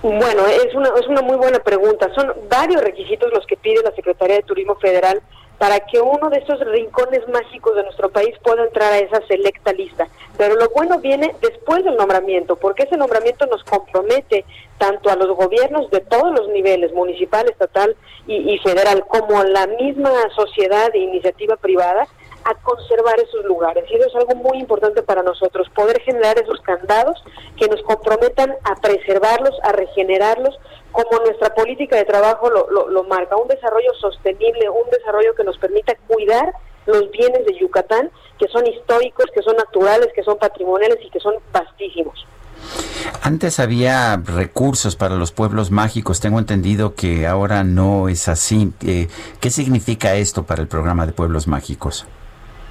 Bueno, es una, es una muy buena pregunta. Son varios requisitos los que pide la Secretaría de Turismo Federal para que uno de estos rincones mágicos de nuestro país pueda entrar a esa selecta lista. Pero lo bueno viene después del nombramiento, porque ese nombramiento nos compromete tanto a los gobiernos de todos los niveles, municipal, estatal y, y federal, como a la misma sociedad e iniciativa privada, a conservar esos lugares. Y eso es algo muy importante para nosotros, poder generar esos candados que nos comprometan a preservarlos, a regenerarlos, como nuestra política de trabajo lo, lo, marca. Un desarrollo sostenible, un desarrollo que nos permita cuidar los bienes de Yucatán, que son históricos, que son naturales, que son patrimoniales y que son vastísimos. Antes había recursos para los pueblos mágicos, tengo entendido que ahora no es así. Eh, ¿Qué significa esto para el programa de pueblos mágicos?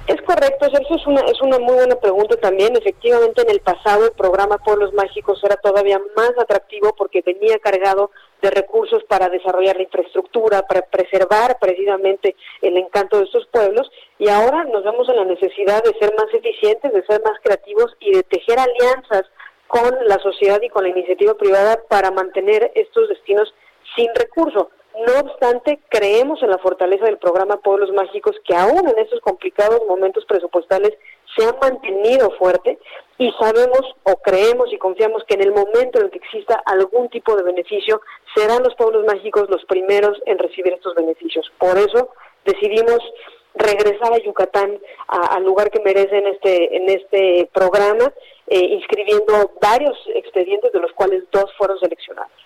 Es correcto, Sergio, es una, es una muy buena pregunta también. Efectivamente, en el pasado el programa Pueblos Mágicos era todavía más atractivo porque venía cargado de recursos para desarrollar la infraestructura, para preservar precisamente el encanto de estos pueblos y ahora nos vemos en la necesidad de ser más eficientes, de ser más creativos y de tejer alianzas con la sociedad y con la iniciativa privada para mantener estos destinos sin recursos. No obstante, creemos en la fortaleza del programa Pueblos Mágicos, que aún en estos complicados momentos presupuestales se ha mantenido fuerte y sabemos o creemos y confiamos que en el momento en el que exista algún tipo de beneficio, serán los pueblos mágicos los primeros en recibir estos beneficios. Por eso decidimos regresar a Yucatán al lugar que merece en este en este programa, eh, inscribiendo varios expedientes de los cuales dos fueron seleccionados.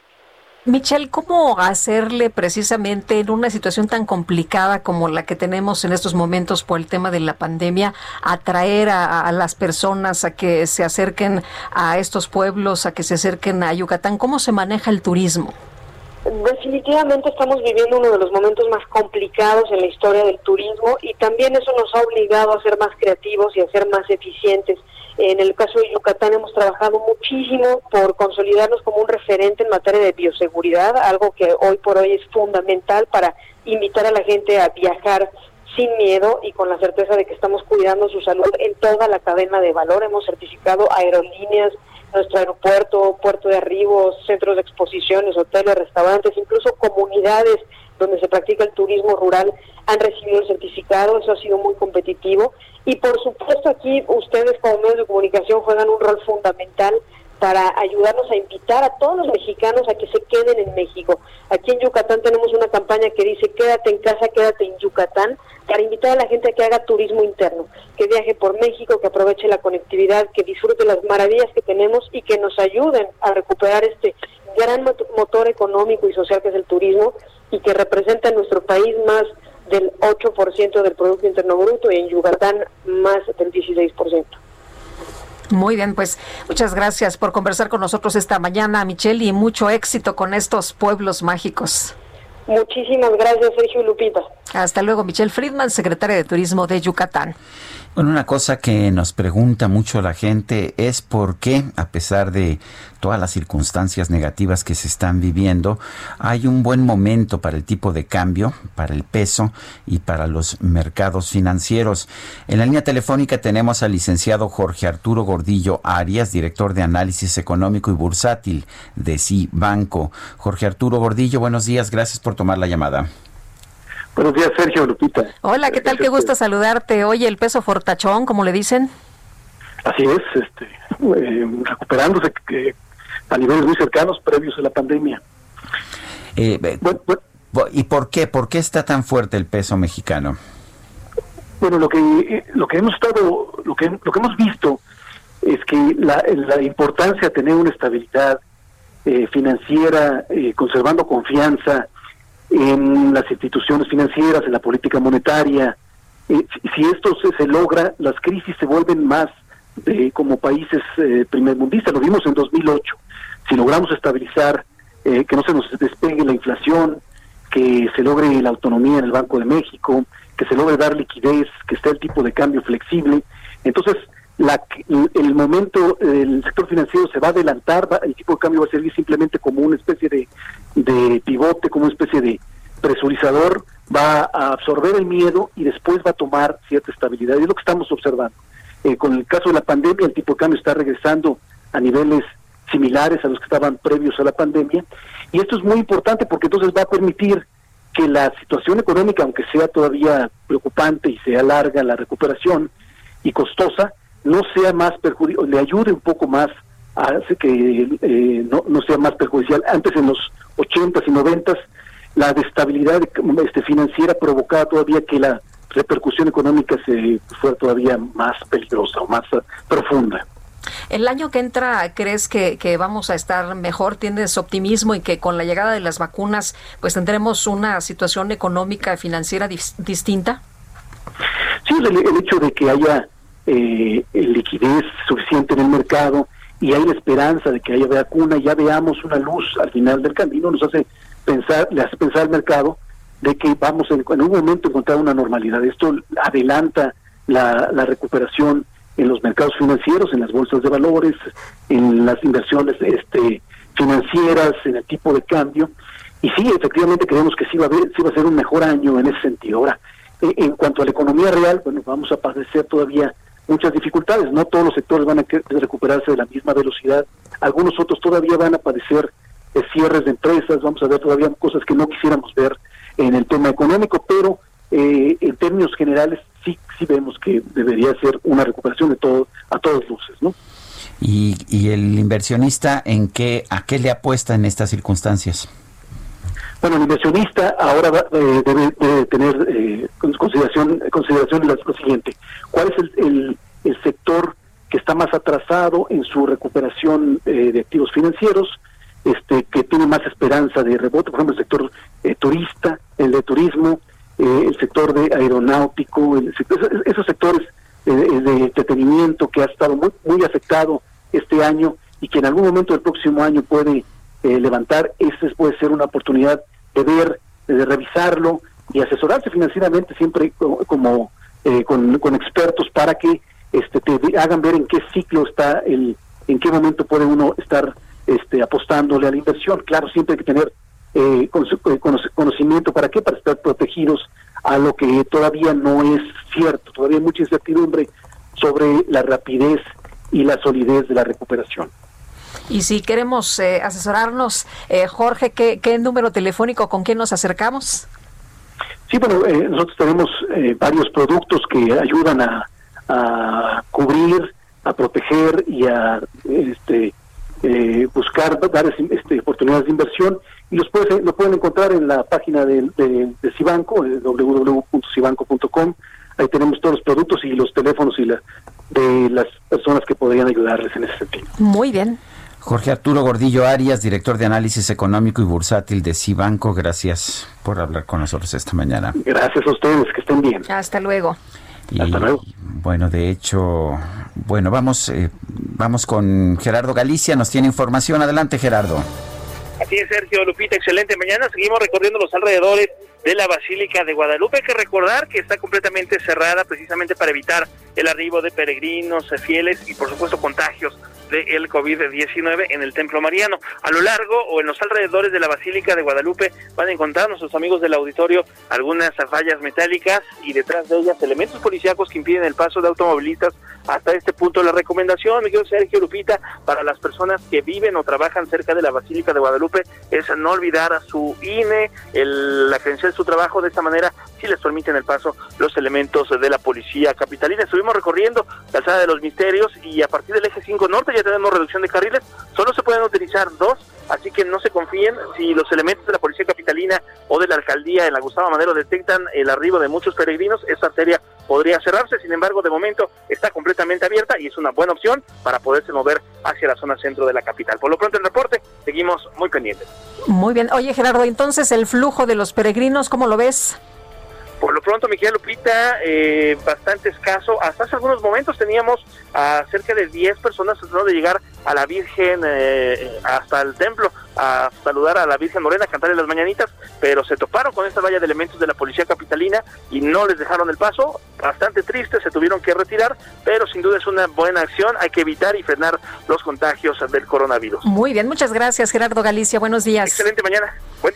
Michelle, ¿cómo hacerle precisamente en una situación tan complicada como la que tenemos en estos momentos por el tema de la pandemia, atraer a, las personas a que se acerquen a estos pueblos, a que se acerquen a Yucatán? ¿Cómo se maneja el turismo? Definitivamente estamos viviendo uno de los momentos más complicados en la historia del turismo y también eso nos ha obligado a ser más creativos y a ser más eficientes. En el caso de Yucatán hemos trabajado muchísimo por consolidarnos como un referente en materia de bioseguridad, algo que hoy por hoy es fundamental para invitar a la gente a viajar sin miedo y con la certeza de que estamos cuidando su salud en toda la cadena de valor. Hemos certificado aerolíneas, nuestro aeropuerto, puerto de arribos, centros de exposiciones, hoteles, restaurantes, incluso comunidades donde se practica el turismo rural han recibido el certificado, eso ha sido muy competitivo. Y por supuesto aquí ustedes como medios de comunicación juegan un rol fundamental para ayudarnos a invitar a todos los mexicanos a que se queden en México. Aquí en Yucatán tenemos una campaña que dice quédate en casa, quédate en Yucatán, para invitar a la gente a que haga turismo interno, que viaje por México, que aproveche la conectividad, que disfrute las maravillas que tenemos y que nos ayuden a recuperar este gran motor económico y social que es el turismo y que representa en nuestro país más del 8% del Producto Interno Bruto y en Yucatán más del 16%. Muy bien, pues muchas gracias por conversar con nosotros esta mañana, Michelle, y mucho éxito con estos pueblos mágicos. Muchísimas gracias, Sergio Lupita. Hasta luego, Michelle Friedman, secretaria de Turismo de Yucatán. Bueno, una cosa que nos pregunta mucho la gente es por qué, a pesar de todas las circunstancias negativas que se están viviendo, hay un buen momento para el tipo de cambio, para el peso y para los mercados financieros. En la línea telefónica tenemos al licenciado Jorge Arturo Gordillo Arias, director de análisis económico y bursátil de Cibanco. Jorge Arturo Gordillo, buenos días, gracias por tomar la llamada. Buenos días, Sergio Lupita. Hola, ¿qué tal? Qué gusto saludarte. Oye, el peso fortachón, como le dicen. Así es, este, eh, recuperándose eh, a niveles muy cercanos previos a la pandemia. Eh, bueno, bueno, ¿Y por qué? ¿Por qué está tan fuerte el peso mexicano? Bueno, lo que lo que hemos estado, lo que lo que hemos visto es que la, la importancia de tener una estabilidad financiera, conservando confianza, en las instituciones financieras, en la política monetaria. Eh, si esto se, se, logra, las crisis se vuelven más de, como países eh, primermundistas. Lo vimos en 2008. Si logramos estabilizar, eh, que no se nos despegue la inflación, que se logre la autonomía en el Banco de México, que se logre dar liquidez, que esté el tipo de cambio flexible, entonces la, el momento, el sector financiero se va a adelantar, va, el tipo de cambio va a servir simplemente como una especie de, pivote, como una especie de presurizador, va a absorber el miedo y después va a tomar cierta estabilidad. Es lo que estamos observando. Eh, con el caso de la pandemia, el tipo de cambio está regresando a niveles similares a los que estaban previos a la pandemia. Y esto es muy importante porque entonces va a permitir que la situación económica, aunque sea todavía preocupante y sea larga la recuperación y costosa, no sea más perjudicial, le ayude un poco más a que eh, no, no sea más perjudicial. Antes en los 80s y 90s la destabilidad este, financiera provocaba todavía que la repercusión económica se fuera todavía más peligrosa o más uh, profunda. El año que entra, ¿crees que, que, vamos a estar mejor? ¿Tienes optimismo y que con la llegada de las vacunas pues tendremos una situación económica y financiera dis distinta? Sí, el, el, hecho de que haya eh, liquidez suficiente en el mercado y hay la esperanza de que haya vacuna, ya veamos una luz al final del camino, nos hace pensar, le hace pensar al mercado de que vamos en, un momento a encontrar una normalidad. Esto adelanta la, la, recuperación en los mercados financieros, en las bolsas de valores, en las inversiones este, financieras, en el tipo de cambio. Y sí, efectivamente creemos que sí va a, haber, sí va a ser un mejor año en ese sentido. Ahora, eh, en cuanto a la economía real, bueno, vamos a padecer todavía muchas dificultades. No todos los sectores van a recuperarse de la misma velocidad. Algunos otros todavía van a padecer de cierres de empresas, vamos a ver todavía cosas que no quisiéramos ver en el tema económico, pero eh, en términos generales sí sí vemos que debería ser una recuperación de todo a todas luces, ¿no? Y, y el inversionista en qué a qué le apuesta en estas circunstancias. Bueno, el inversionista ahora eh, debe, debe, tener eh, consideración consideración lo, siguiente: ¿cuál es el, el, sector que está más atrasado en su recuperación eh, de activos financieros? este que tiene más esperanza de rebote, por ejemplo, el sector eh, turista, el de turismo, eh, el sector de aeronáutico, el sector- esos sectores eh, de entretenimiento que ha estado muy, muy afectado este año y que en algún momento del próximo año puede eh, levantar, esa puede ser una oportunidad de ver, de revisarlo y asesorarse financieramente siempre co- como eh, con, con expertos para que este te hagan ver en qué ciclo está el, en qué momento puede uno estar este apostándole a la inversión. Claro, siempre hay que tener eh, con- eh, cono- conocimiento para qué, para estar protegidos a lo que todavía no es cierto, todavía hay mucha incertidumbre sobre la rapidez y la solidez de la recuperación. Y si queremos eh, asesorarnos, eh, Jorge, ¿qué, ¿qué número telefónico con quién nos acercamos? Sí, bueno, eh, nosotros tenemos eh, varios productos que ayudan a, a cubrir, a proteger y a este, eh, buscar dar este, oportunidades de inversión y los puede, lo pueden encontrar en la página de, de, de Cibanco, eh, www.cibanco.com. Ahí tenemos todos los productos y los teléfonos y la, de las personas que podrían ayudarles en ese sentido. Muy bien. Jorge Arturo Gordillo Arias, director de análisis económico y bursátil de Cibanco, gracias por hablar con nosotros esta mañana. Gracias a ustedes, que estén bien. Hasta luego. Y, Bueno, de hecho, bueno, vamos, eh, vamos con Gerardo Galicia, nos tiene información. Adelante, Gerardo. Así es, Sergio Lupita, excelente mañana. Seguimos recorriendo los alrededores de la Basílica de Guadalupe. Hay que recordar que está completamente cerrada precisamente para evitar el arribo de peregrinos, eh, fieles y por supuesto contagios del COVID-19 en el Templo Mariano. A lo largo o en los alrededores de la Basílica de Guadalupe van a encontrar nuestros amigos del auditorio algunas fallas metálicas y detrás de ellas elementos policíacos que impiden el paso de automovilistas hasta este punto. La recomendación, mi querido Sergio Lupita, para las personas que viven o trabajan cerca de la Basílica de Guadalupe es no olvidar a su INE, el, la credencial su trabajo. De esta manera, si les permiten el paso los elementos de la policía capitalina. Estuvimos recorriendo la sala de los misterios y a partir del eje 5 norte ya tenemos reducción de carriles. Solo se pueden utilizar dos, así que no se confíen si los elementos de la policía capitalina o de la alcaldía en la Gustavo Madero detectan el arribo de muchos peregrinos. Esta arteria podría cerrarse, sin embargo, de momento está completamente abierta y es una buena opción para poderse mover hacia la zona centro de la capital. Por lo pronto, el reporte, seguimos muy pendientes. Muy bien. Oye, Gerardo, entonces el flujo de los peregrinos, ¿cómo lo ves? Por lo pronto, mi querida Lupita, eh, bastante escaso. Hasta hace algunos momentos teníamos a cerca de 10 personas tratando de llegar a la Virgen eh, hasta el templo a saludar a la Virgen Morena, a cantarle las mañanitas, pero se toparon con esta valla de elementos de la policía capitalina y no les dejaron el paso. Bastante triste, se tuvieron que retirar, pero sin duda es una buena acción. Hay que evitar y frenar los contagios del coronavirus. Muy bien, muchas gracias, Gerardo Galicia. Buenos días. Excelente mañana. Buen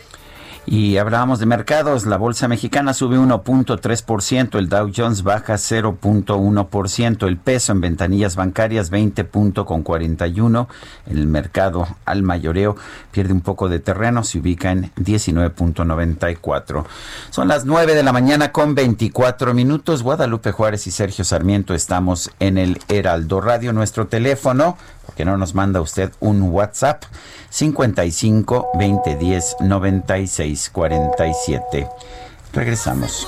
Y hablábamos de mercados, la bolsa mexicana sube 1.3%, el Dow Jones baja 0.1%, el peso en ventanillas bancarias 20.41, el mercado al mayoreo pierde un poco de terreno, se ubica en 19.94. Son las 9 de la mañana con 24 minutos, Guadalupe Juárez y Sergio Sarmiento estamos en el Heraldo Radio, nuestro teléfono, porque no nos manda usted un WhatsApp, 55 2010 96 47. Regresamos.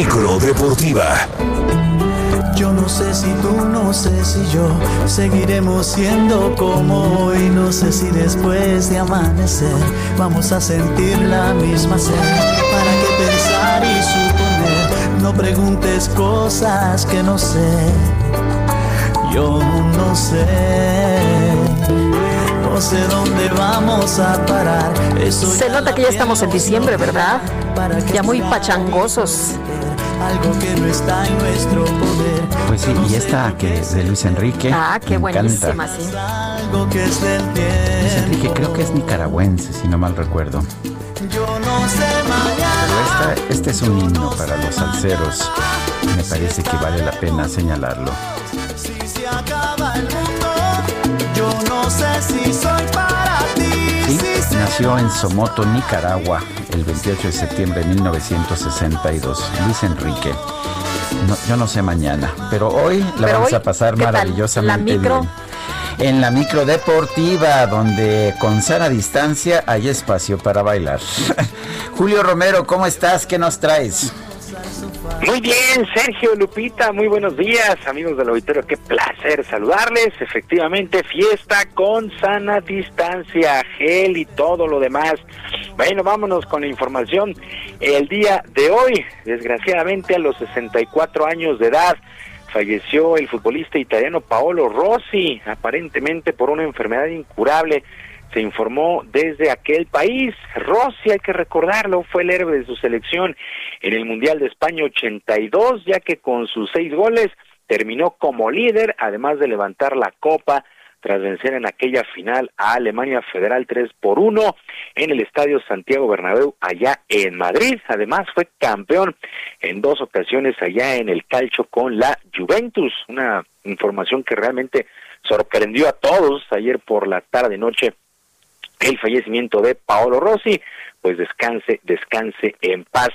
Micro deportiva. Yo no sé si tú, no sé si yo seguiremos siendo como hoy. No sé si después de amanecer vamos a sentir la misma sed. ¿Para qué pensar y suponer? No preguntes cosas que no sé. Yo no sé. No sé dónde vamos a parar. Eso Se nota que ya estamos en diciembre, ¿verdad? Ya muy pachangosos. Algo que no está en nuestro poder. Pues sí, y esta que es de Luis Enrique. Ah, qué buenísima, sí. Luis Enrique creo que es nicaragüense, si no mal recuerdo. Pero esta, este es un himno para los salseros. Me parece que vale la pena señalarlo. Si se acaba el mundo, yo no sé si soy nació en Somoto, Nicaragua, el 28 de septiembre de 1962. Luis Enrique. No, yo no sé mañana, pero hoy la Pero vamos hoy, a pasar maravillosamente La micro. bien. En la micro deportiva, donde con sana distancia hay espacio para bailar. Julio Romero, ¿cómo estás? ¿Qué nos traes? Muy bien, Sergio Lupita, muy buenos días, amigos del auditorio, qué placer saludarles. Efectivamente, fiesta con sana distancia, gel y todo lo demás. Bueno, vámonos con la información. El día de hoy, desgraciadamente a los 64 años de edad, falleció el futbolista italiano Paolo Rossi, aparentemente por una enfermedad incurable. Se informó desde aquel país. Rossi, hay que recordarlo, fue el héroe de su selección en el Mundial de España 82, ya que con sus seis goles terminó como líder, además de levantar la copa tras vencer en aquella final a Alemania Federal 3 por 1 en el Estadio Santiago Bernabéu allá en Madrid. Además fue campeón en dos ocasiones allá en el calcio con la Juventus, una información que realmente sorprendió a todos ayer por la tarde noche el fallecimiento de Paolo Rossi, pues descanse, descanse en paz.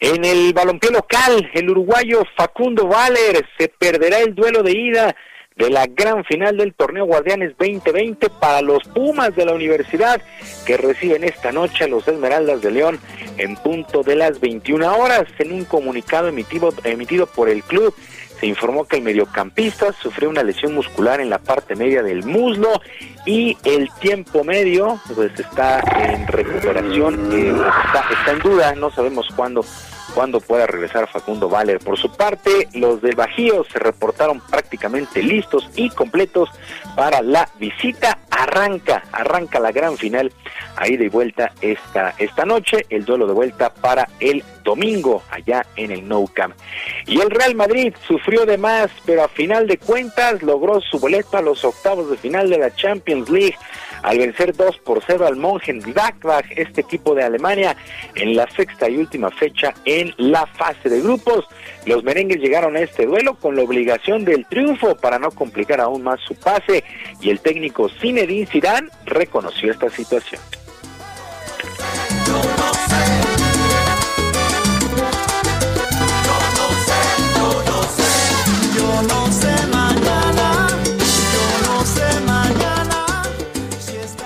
En el balompié local, el uruguayo Facundo Valer se perderá el duelo de ida de la gran final del torneo Guardianes 2020 para los Pumas de la universidad que reciben esta noche a los Esmeraldas de León en punto de las 21 horas. En un comunicado emitido, emitido por el club se informó que el mediocampista sufrió una lesión muscular en la parte media del muslo y el tiempo medio pues está en recuperación, eh, está, está en duda, no sabemos cuándo cuándo pueda regresar Facundo Valer. Por su parte, los del Bajío se reportaron prácticamente listos y completos para la visita. Arranca, arranca la gran final ahí de vuelta esta, esta noche, el duelo de vuelta para el domingo allá en el Nou Camp. Y el Real Madrid sufrió de más, pero a final de cuentas logró su boleto a los octavos de final de la Champions League al vencer 2 por 0 al Mönchengladbach, este equipo de Alemania, en la sexta y última fecha en la fase de grupos. Los merengues llegaron a este duelo con la obligación del triunfo para no complicar aún más su pase y el técnico Zinedine Zidane reconoció esta situación.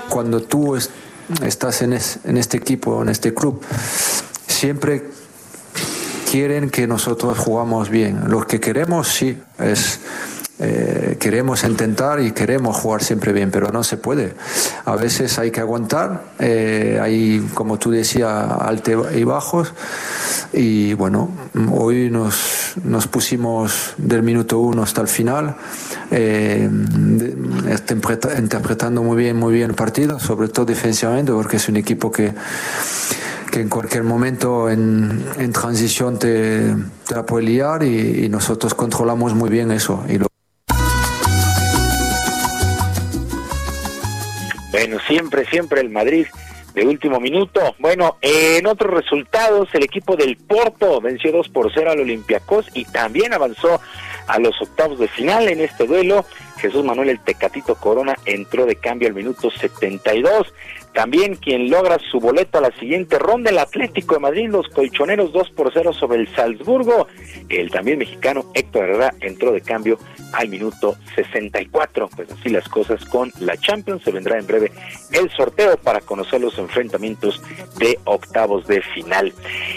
Cuando tú es- estás en, en este equipo, en este club, siempre quieren que nosotros jugamos bien. Lo que queremos, sí, es eh, queremos intentar y queremos jugar siempre bien, pero no se puede. A veces hay que aguantar, eh, hay, como tú decías, altos y bajos. Y bueno, hoy nos, nos pusimos del minuto uno hasta el final, eh, interpretando muy bien, muy bien el partido, sobre todo defensivamente, porque es un equipo que, que en cualquier momento en, en transición te, te la puede liar y, nosotros controlamos muy bien eso. Y Bueno, siempre, siempre el Madrid de último minuto. Bueno, en otros resultados, el equipo del Porto venció 2 por 0 al Olympiacos y también avanzó a los octavos de final en este duelo. Jesús Manuel el Tecatito Corona entró de cambio al minuto 72. También quien logra su boleto a la siguiente ronda, el Atlético de Madrid, los colchoneros 2 por 0 sobre el Salzburgo. El también mexicano Héctor Herrera entró de cambio al minuto 64. Pues así las cosas con la Champions. Se vendrá en breve el sorteo para conocer los enfrentamientos de octavos de final.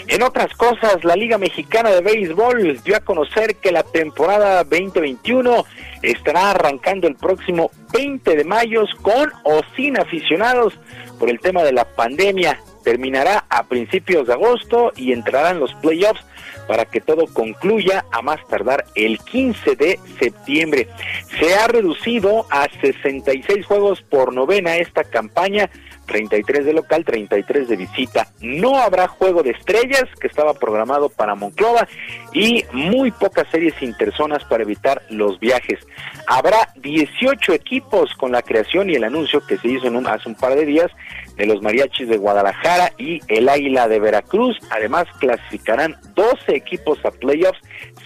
En otras cosas, la Liga Mexicana de Béisbol dio a conocer que la temporada 2021 estará arrancando el próximo 20 de mayo con o sin aficionados por el tema de la pandemia. Terminará a principios de agosto y entrarán los playoffs para que todo concluya a más tardar el 15 de septiembre. Se ha reducido a 66 juegos por novena esta campaña 33 de local, 33 de visita. No habrá juego de estrellas que estaba programado para Monclova y muy pocas series interzonas para evitar los viajes. Habrá 18 equipos con la creación y el anuncio que se hizo en un, hace un par de días de los mariachis de Guadalajara y el Águila de Veracruz. Además, clasificarán 12 equipos a playoffs,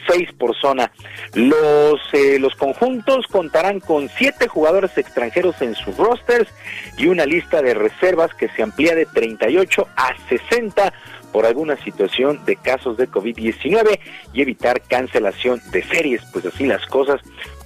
6 por zona. Los, eh, los conjuntos contarán con 7 jugadores extranjeros en sus rosters y una lista de reservas que se amplía de 38 a 60 por alguna situación de casos de COVID-19 y evitar cancelación de series, pues así las cosas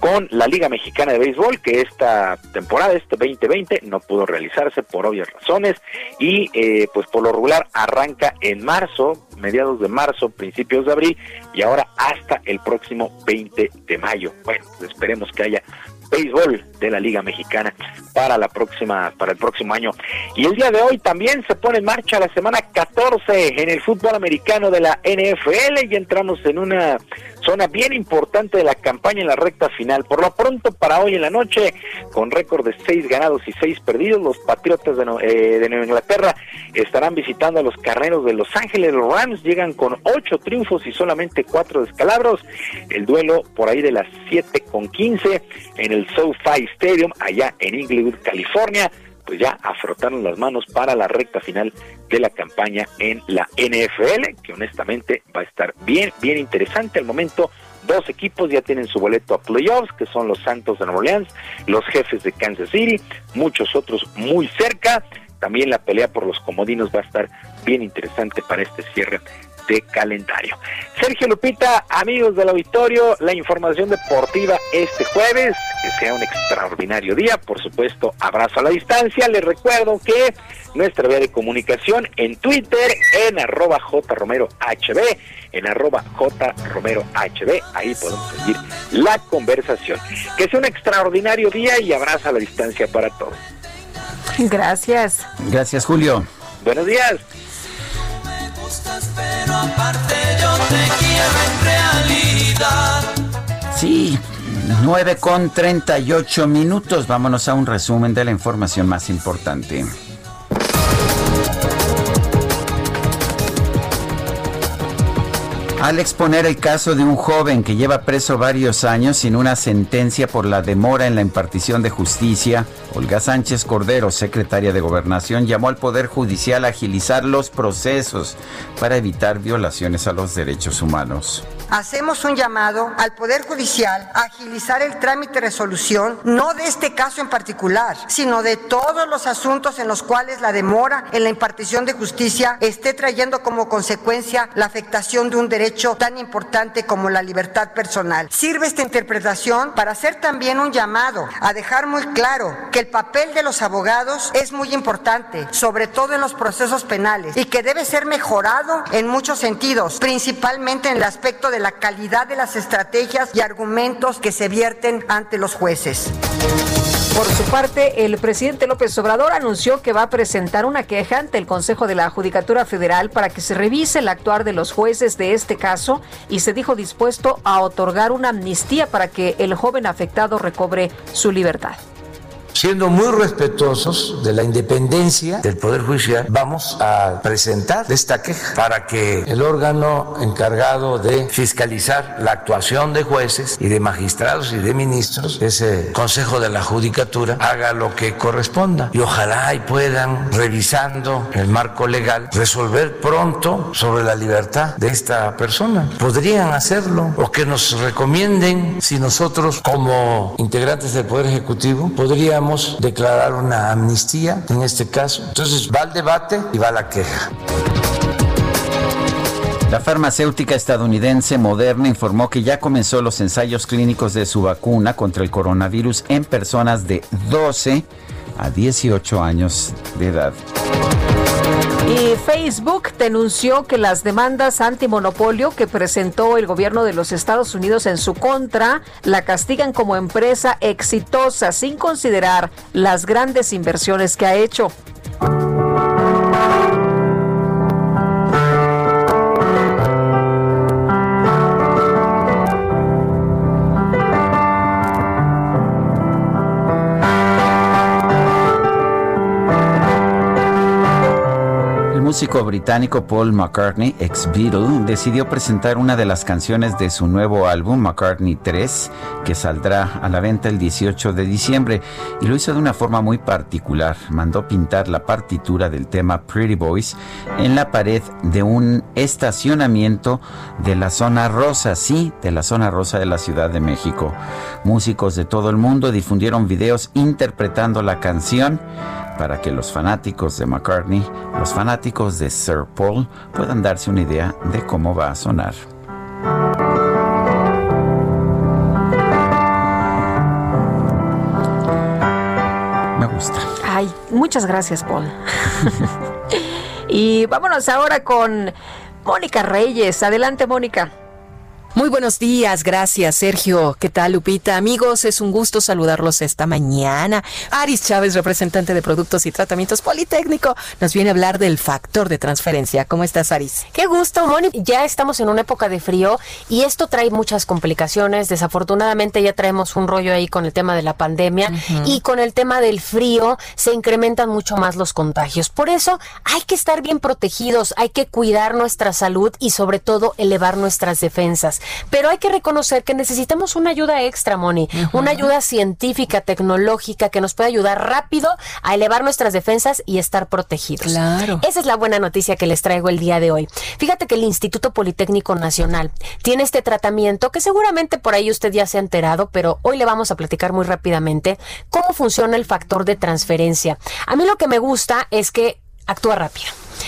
con la Liga Mexicana de Béisbol, que esta temporada, este 2020, no pudo realizarse por obvias razones y eh, pues por lo regular arranca en marzo, mediados de marzo, principios de abril y ahora hasta el próximo 20 de mayo. Bueno, pues esperemos que haya béisbol de la Liga Mexicana para la próxima para el próximo año. Y el día de hoy también se pone en marcha la semana 14 en el fútbol americano de la NFL y entramos en una zona bien importante de la campaña en la recta final. Por lo pronto para hoy en la noche con récord de seis ganados y seis perdidos, los Patriotas de, eh, de Nueva Inglaterra estarán visitando a los carneros de Los Ángeles. Los Rams llegan con ocho triunfos y solamente cuatro descalabros. El duelo por ahí de las 7 con 15 en el SoFi Stadium allá en Inglewood, California pues ya afrotaron las manos para la recta final de la campaña en la NFL, que honestamente va a estar bien, bien interesante. Al momento, dos equipos ya tienen su boleto a playoffs, que son los Santos de Nueva Orleans, los jefes de Kansas City, muchos otros muy cerca. También la pelea por los comodinos va a estar bien interesante para este cierre de calendario. Sergio Lupita, amigos del auditorio, la información deportiva este jueves, que sea un extraordinario día, por supuesto, abrazo a la distancia, les recuerdo que nuestra vía de comunicación en Twitter, en arroba jromerohb, en arroba jromerohb, ahí podemos seguir la conversación. Que sea un extraordinario día y abrazo a la distancia para todos. Gracias. Gracias, Julio. Buenos días Sí, 9 con 38 minutos. Vámonos a un resumen de la información más importante. Al exponer el caso de un joven que lleva preso varios años sin una sentencia por la demora en la impartición de justicia, Olga Sánchez Cordero, secretaria de Gobernación, llamó al Poder Judicial a agilizar los procesos para evitar violaciones a los derechos humanos. Hacemos un llamado al Poder Judicial a agilizar el trámite de resolución, no de este caso en particular, sino de todos los asuntos en los cuales la demora en la impartición de justicia esté trayendo como consecuencia la afectación de un derecho tan importante como la libertad personal. Sirve esta interpretación para hacer también un llamado a dejar muy claro que el papel de los abogados es muy importante, sobre todo en los procesos penales, y que debe ser mejorado en muchos sentidos, principalmente en el aspecto de la calidad de las estrategias y argumentos que se vierten ante los jueces. Por su parte, el presidente López Obrador anunció que va a presentar una queja ante el Consejo de la Judicatura Federal para que se revise el actuar de los jueces de este caso y se dijo dispuesto a otorgar una amnistía para que el joven afectado recobre su libertad siendo muy respetuosos de la independencia del Poder Judicial, vamos a presentar esta queja para que el órgano encargado de fiscalizar la actuación de jueces y de magistrados y de ministros, ese Consejo de la Judicatura, haga lo que corresponda y ojalá y puedan, revisando el marco legal, resolver pronto sobre la libertad de esta persona. Podrían hacerlo o que nos recomienden si nosotros como integrantes del Poder Ejecutivo podríamos declarar una amnistía en este caso. Entonces va al debate y va la queja. La farmacéutica estadounidense Moderna informó que ya comenzó los ensayos clínicos de su vacuna contra el coronavirus en personas de 12 a 18 años de edad. Y Facebook denunció que las demandas antimonopolio que presentó el gobierno de los Estados Unidos en su contra la castigan como empresa exitosa sin considerar las grandes inversiones que ha hecho. Músico británico Paul McCartney, ex Beatle, decidió presentar una de las canciones de su nuevo álbum McCartney 3, que saldrá a la venta el 18 de diciembre, y lo hizo de una forma muy particular. Mandó pintar la partitura del tema Pretty Boys en la pared de un estacionamiento de la zona rosa, sí, de la zona rosa de la Ciudad de México. Músicos de todo el mundo difundieron videos interpretando la canción para que los fanáticos de McCartney, los fanáticos de Sir Paul, puedan darse una idea de cómo va a sonar. Me gusta. Ay, muchas gracias, Paul. y vámonos ahora con Mónica Reyes. Adelante, Mónica. Muy buenos días, gracias Sergio. ¿Qué tal Lupita? Amigos, es un gusto saludarlos esta mañana. Aris Chávez, representante de Productos y Tratamientos Politécnico, nos viene a hablar del factor de transferencia. ¿Cómo estás, Aris? Qué gusto, Moni. Ya estamos en una época de frío y esto trae muchas complicaciones. Desafortunadamente ya traemos un rollo ahí con el tema de la pandemia y con el tema del frío se incrementan mucho más los contagios. Por eso hay que estar bien protegidos, hay que cuidar nuestra salud y sobre todo elevar nuestras defensas. Pero hay que reconocer que necesitamos una ayuda extra, Moni, una ayuda científica, tecnológica que nos pueda ayudar rápido a elevar nuestras defensas y estar protegidos. Claro. Esa es la buena noticia que les traigo el día de hoy. Fíjate que el Instituto Politécnico Nacional tiene este tratamiento que seguramente por ahí usted ya se ha enterado, pero hoy le vamos a platicar muy rápidamente cómo funciona el factor de transferencia. A mí lo que me gusta es que actúa rápido.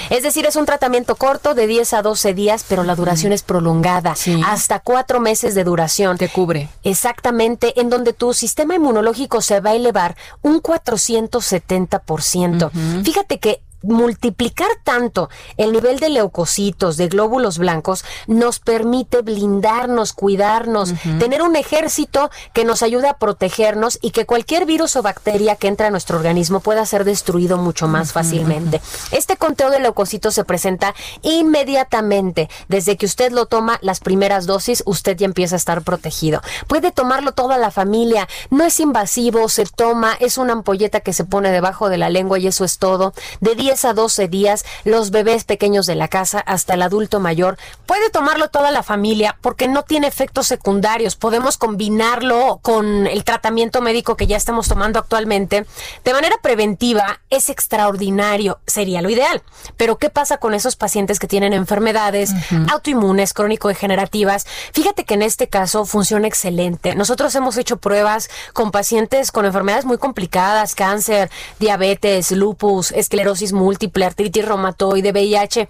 Es decir, es un tratamiento corto de 10 a 12 días, pero la duración es prolongada, hasta cuatro meses de duración. Te cubre. Exactamente, en donde tu sistema inmunológico se va a elevar un 470%. Fíjate que multiplicar tanto el nivel de leucocitos, de glóbulos blancos, nos permite blindarnos, cuidarnos, tener un ejército que nos ayude a protegernos y que cualquier virus o bacteria que entre a nuestro organismo pueda ser destruido mucho más fácilmente. Este conteo de leucocitos se presenta inmediatamente. Desde que usted lo toma las primeras dosis, usted ya empieza a estar protegido. Puede tomarlo toda la familia, no es invasivo, se toma, es una ampolleta que se pone debajo de la lengua y eso es todo. De 10 a 12 días, los bebés pequeños de la casa hasta el adulto mayor. Puede tomarlo toda la familia porque no tiene efectos secundarios. Podemos combinarlo con el tratamiento médico que ya estamos tomando actualmente. De manera preventiva es extraordinario, sería lo ideal. Pero ¿qué pasa con esos pacientes que tienen enfermedades autoinmunes, crónico-degenerativas? Fíjate que en este caso funciona excelente. Nosotros hemos hecho pruebas con pacientes con enfermedades muy complicadas, cáncer, diabetes, lupus, esclerosis múltiple, artritis reumatoide, VIH.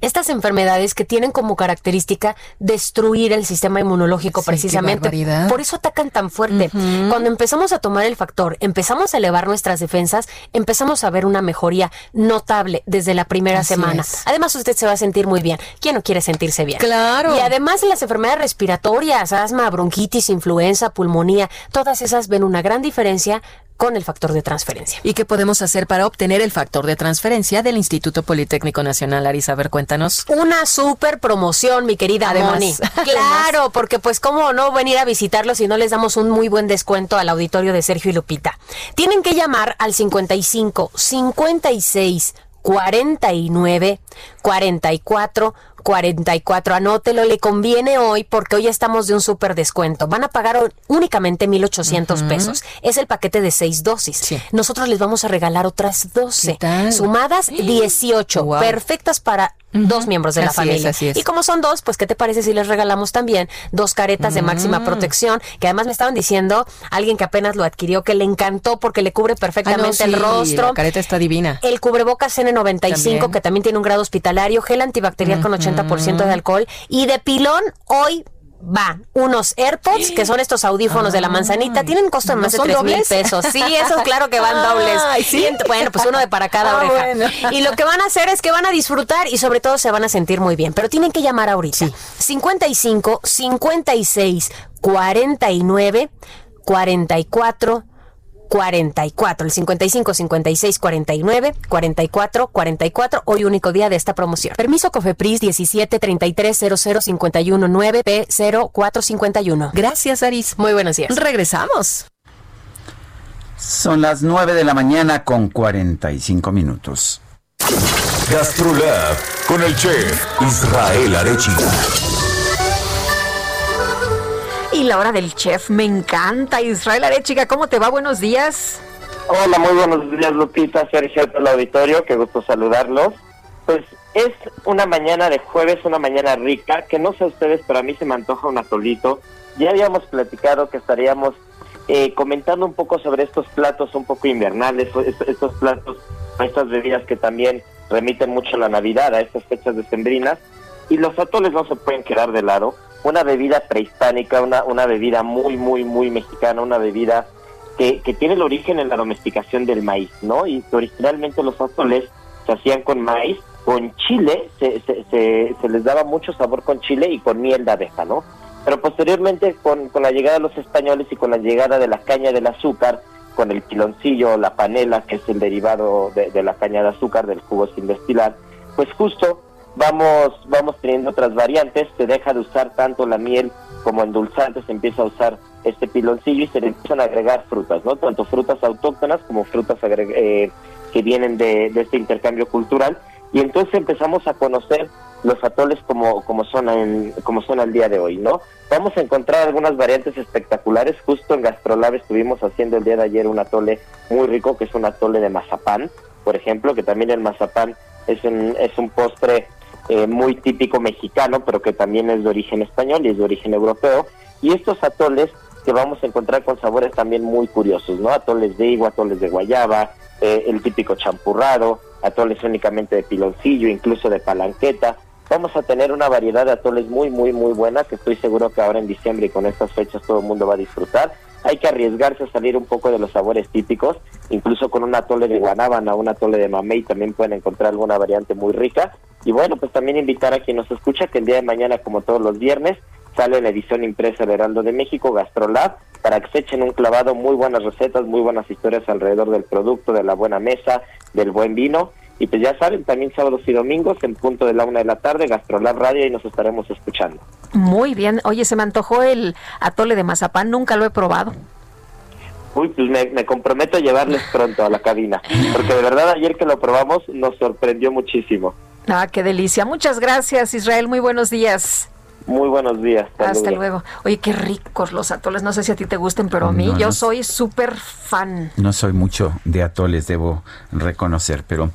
Estas enfermedades que tienen como característica destruir el sistema inmunológico Sí, precisamente. Por eso atacan tan fuerte. Cuando empezamos a tomar el factor, empezamos a elevar nuestras defensas, empezamos a ver una mejoría notable desde la primera Así semana. es. Además, usted se va a sentir muy bien. ¿Quién no quiere sentirse bien? Claro. Y además las enfermedades respiratorias, asma, bronquitis, influenza, pulmonía, todas esas ven una gran diferencia con el factor de transferencia. ¿Y qué podemos hacer para obtener el factor de transferencia del Instituto Politécnico Nacional? Aris, a ver, cuéntanos. Una super promoción, mi querida Además, Moni. Claro, porque pues cómo no venir a visitarlos si no les damos un muy buen descuento al auditorio de Sergio y Lupita. Tienen que llamar al 55 56 49 44 44. Anótelo, le conviene hoy porque hoy estamos de un súper descuento. Van a pagar únicamente 1,800 pesos. Es el paquete de seis dosis. Nosotros les vamos a regalar otras 12. Sumadas 18. Wow. Perfectas para dos miembros de la Así es, familia. así es. Y como son dos, pues ¿qué te parece si les regalamos también dos caretas de máxima Mm. protección? Que además me estaban diciendo alguien que apenas lo adquirió que le encantó porque le cubre Ah, perfectamente no, sí, el rostro. La careta está divina. El cubrebocas N95, También. que también tiene un grado hospitalario, gel antibacterial con 80% de alcohol. Y de pilón, hoy va unos AirPods, que son estos audífonos de la manzanita. Tienen un costo de ¿no más de son 3 mil pesos. Sí, esos claro que van dobles. Ay, ¿sí? Y ent- bueno, pues uno de para cada Ah, oreja. bueno. Y lo que van a hacer es que van a disfrutar y sobre todo se van a sentir muy bien. Pero tienen que llamar ahorita. 55 56 49 44 44, el 55 56 49 44 44, hoy único día de esta promoción. Permiso Cofepris 17 33 00 51 9 P 0451. Gracias, Aris. Muy buenos días. Regresamos. Son las 9 de la mañana con 45 minutos. GastroLab con el chef Israel Arechiga. Y la hora del chef, me encanta. Israel Arechiga, ¿cómo te va? Buenos días. Hola, muy buenos días, Lupita, Sergio, del auditorio, qué gusto saludarlos. Pues es una mañana de jueves, una mañana rica, que no sé ustedes, pero a mí se me antoja un atolito. Ya habíamos platicado que estaríamos eh, comentando un poco sobre estos platos un poco invernales, est- estos platos, estas bebidas que también remiten mucho a la Navidad, a estas fechas decembrinas. Y los atoles no se pueden quedar de lado. Una bebida prehispánica, una, una bebida muy, muy, muy mexicana, una bebida que, que tiene el origen en la domesticación del maíz, ¿no? Y originalmente los atoles se hacían con maíz, con chile, se, se, se, se les daba mucho sabor con chile y con miel de abeja, ¿no? Pero posteriormente, con, con la llegada de los españoles y con la llegada de la caña del azúcar, con el piloncillo, la panela, que es el derivado de, de la caña de azúcar, del jugo sin destilar, pues justo vamos, vamos teniendo otras variantes, se deja de usar tanto la miel como endulzante, se empieza a usar este piloncillo y se le empiezan a agregar frutas, ¿no? Tanto frutas autóctonas como frutas eh, que vienen de, este intercambio cultural. Y entonces empezamos a conocer los atoles como, como, son como son al día de hoy, ¿no? Vamos a encontrar algunas variantes espectaculares. Justo en Gastrolab estuvimos haciendo el día de ayer un atole muy rico, que es un atole de mazapán, por ejemplo, que también el mazapán es un, es un postre eh, muy típico mexicano, pero que también es de origen español y es de origen europeo. Y estos atoles que vamos a encontrar con sabores también muy curiosos, ¿no? Atoles de higo, atoles de guayaba, eh, el típico champurrado, atoles únicamente de piloncillo, incluso de palanqueta. Vamos a tener una variedad de atoles muy, muy, muy buena que estoy seguro que ahora en diciembre y con estas fechas todo el mundo va a disfrutar. Hay que arriesgarse a salir un poco de los sabores típicos, incluso con un atole de guanábana, un atole de mamey también pueden encontrar alguna variante muy rica. Y bueno, pues también invitar a quien nos escucha que el día de mañana, como todos los viernes, sale la edición impresa de Heraldo de México, Gastrolab, para que se echen un clavado, muy buenas recetas, muy buenas historias alrededor del producto, de la buena mesa, del buen vino. Y pues ya saben, también sábados y domingos en punto de la una de la tarde, Gastrolab Radio y nos estaremos escuchando. Muy bien. Oye, se me antojó el atole de mazapán, nunca lo he probado. Uy, pues me, me comprometo a llevarles pronto a la cabina, porque de verdad ayer que lo probamos nos sorprendió muchísimo. Ah, qué delicia. Muchas gracias, Israel. Muy buenos días. Muy buenos días. Hasta luego. Oye, qué ricos los atoles. No sé si a ti te gusten, pero a mí No, yo no. soy súper fan. No soy mucho de atoles, debo reconocer, pero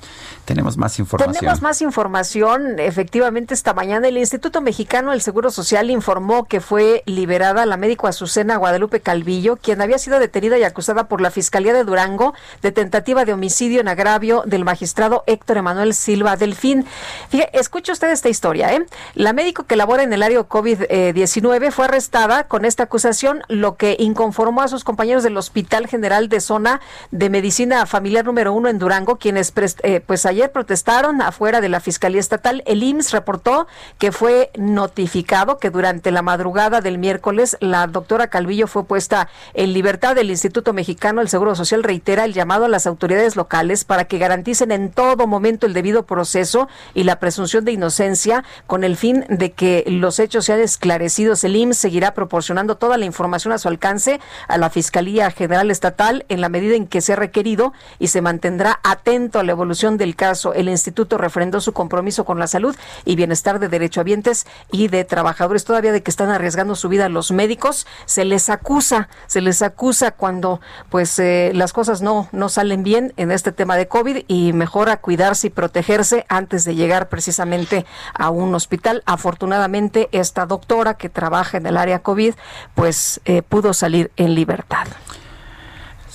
tenemos más información. Tenemos más información. Efectivamente, esta mañana el Instituto Mexicano del Seguro Social informó que fue liberada la médico Azucena Guadalupe Calvillo, quien había sido detenida y acusada por la Fiscalía de Durango de tentativa de homicidio en agravio del magistrado Héctor Emanuel Silva Delfín. Fíjate, escuche usted esta historia, ¿eh? La médico que labora en el área COVID-19 fue arrestada con esta acusación, lo que inconformó a sus compañeros del Hospital General de Zona de Medicina Familiar número uno en Durango, quienes eh, pues ayer protestaron afuera de la Fiscalía Estatal. El IMSS reportó que fue notificado que durante la madrugada del miércoles la doctora Calvillo fue puesta en libertad. El Instituto Mexicano del Seguro Social reitera el llamado a las autoridades locales para que garanticen en todo momento el debido proceso y la presunción de inocencia con el fin de que los hechos sean esclarecidos. El IMSS seguirá proporcionando toda la información a su alcance a la Fiscalía General Estatal en la medida en que sea requerido y se mantendrá atento a la evolución del caso. El instituto refrendó su compromiso con la salud y bienestar de derechohabientes y de trabajadores todavía de que están arriesgando su vida los médicos. Se les acusa, se les acusa cuando pues eh, las cosas no, no salen bien en este tema de COVID y mejora cuidarse y protegerse antes de llegar precisamente a un hospital. Afortunadamente esta doctora que trabaja en el área COVID pues eh, pudo salir en libertad.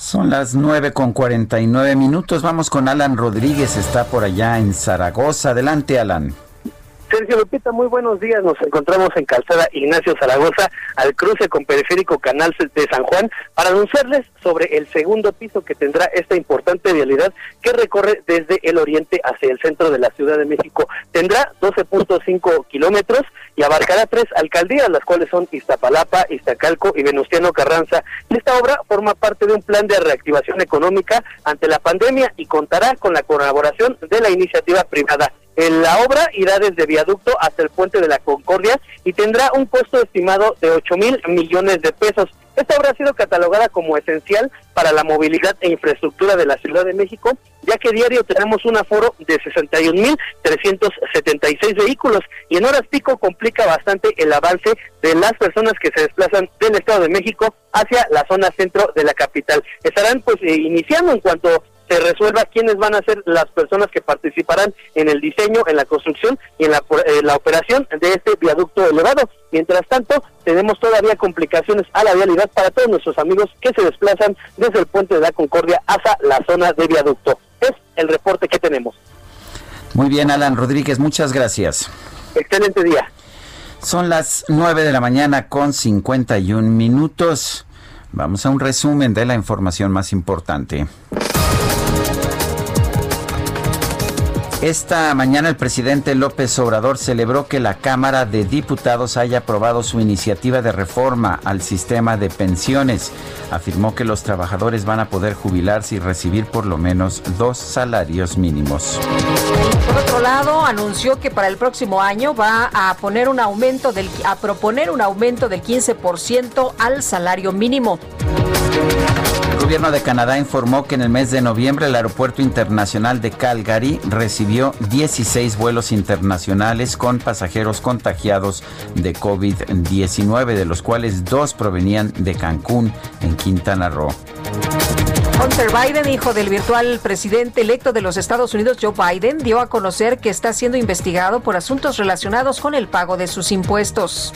Son las 9 con 49 minutos. Vamos con Alan Rodríguez, está por allá en Zaragoza. Adelante, Alan. Sergio Lupita, muy buenos días. Nos encontramos en Calzada Ignacio Zaragoza, al cruce con Periférico Canal de San Juan, para anunciarles sobre el segundo piso que tendrá esta importante vialidad que recorre desde el oriente hacia el centro de la Ciudad de México. Tendrá 12.5 kilómetros y abarcará tres alcaldías, las cuales son Iztapalapa, Iztacalco y Venustiano Carranza. Esta obra forma parte de un plan de reactivación económica ante la pandemia y contará con la colaboración de la iniciativa privada. En la obra irá desde viaducto hasta el puente de la Concordia y tendrá un costo estimado de 8 mil millones de pesos. Esta obra ha sido catalogada como esencial para la movilidad e infraestructura de la Ciudad de México, ya que diario tenemos un aforo de 61.376 vehículos y en horas pico complica bastante el avance de las personas que se desplazan del Estado de México hacia la zona centro de la capital. Estarán pues eh, iniciando en cuanto se resuelva quiénes van a ser las personas que participarán en el diseño, en la construcción y en la, eh, la operación de este viaducto elevado. Mientras tanto, tenemos todavía complicaciones a la vialidad para todos nuestros amigos que se desplazan desde el puente de la Concordia hasta la zona de viaducto. Es el reporte que tenemos. Muy bien, Alan Rodríguez, muchas gracias. Excelente día. Son las 9 de la mañana con 51 minutos. Vamos a un resumen de la información más importante. Esta mañana el presidente López Obrador celebró que la Cámara de Diputados haya aprobado su iniciativa de reforma al sistema de pensiones. Afirmó que los trabajadores van a poder jubilarse y recibir por lo menos dos salarios mínimos. Por otro lado, anunció que para el próximo año va a poner un aumento del a proponer un aumento del 15% al salario mínimo. El gobierno de Canadá informó que en el mes de noviembre el Aeropuerto Internacional de Calgary recibió 16 vuelos internacionales con pasajeros contagiados de COVID-19, de los cuales dos provenían de Cancún, en Quintana Roo. Hunter Biden, hijo del virtual presidente electo de los Estados Unidos, Joe Biden, dio a conocer que está siendo investigado por asuntos relacionados con el pago de sus impuestos.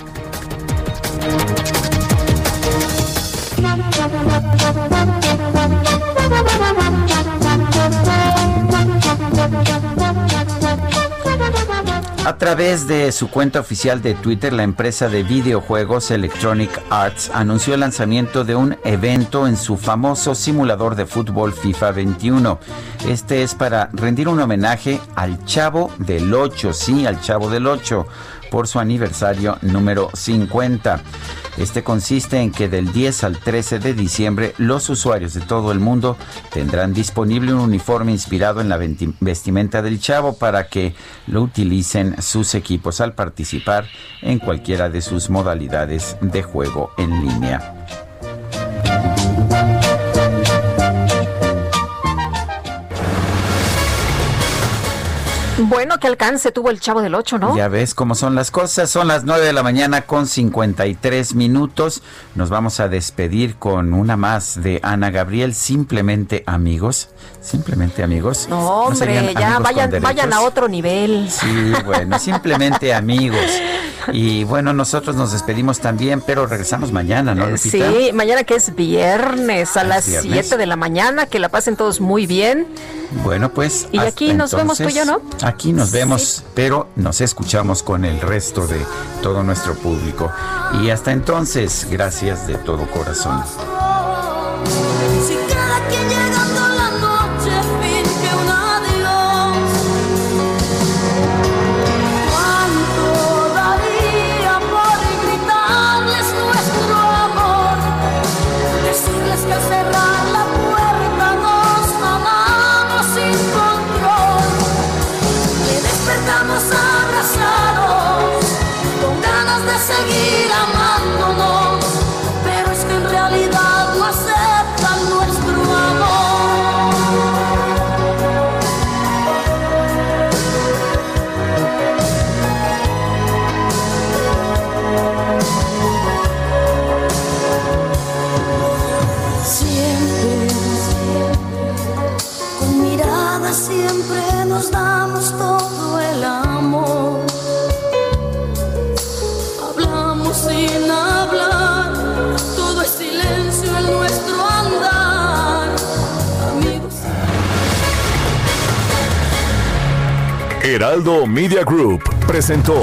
A través de su cuenta oficial de Twitter, la empresa de videojuegos Electronic Arts anunció el lanzamiento de un evento en su famoso simulador de fútbol FIFA 21. Este es para rendir un homenaje al Chavo del 8, sí, al Chavo del 8, por su aniversario número 50. Este consiste en que del 10 al 13 de diciembre los usuarios de todo el mundo tendrán disponible un uniforme inspirado en la vestimenta del chavo para que lo utilicen sus equipos al participar en cualquiera de sus modalidades de juego en línea. Bueno, qué alcance tuvo el chavo del 8, ¿no? Ya ves cómo son las cosas. Son las 9 de la mañana con 53 minutos. Nos vamos a despedir con una más de Ana Gabriel. Simplemente amigos. Simplemente amigos. No, hombre, ya vayan, vayan a otro nivel. Sí, bueno, simplemente amigos. Y bueno, nosotros nos despedimos también, pero regresamos mañana, ¿no, Lupita? Sí, mañana que es viernes a las 7 de la mañana. Que la pasen todos muy bien. Bueno, pues. Y aquí nos vemos tú y yo, ¿no? Aquí nos vemos, pero nos escuchamos con el resto de todo nuestro público. Y hasta entonces, gracias de todo corazón. Si cada quien Heraldo Media Group presentó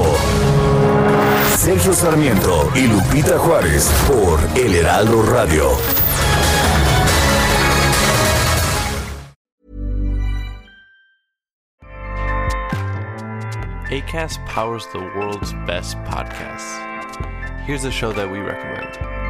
Sergio Sarmiento y Lupita Juárez por El Heraldo Radio. ACAST powers the world's best podcasts. Here's a show that we recommend.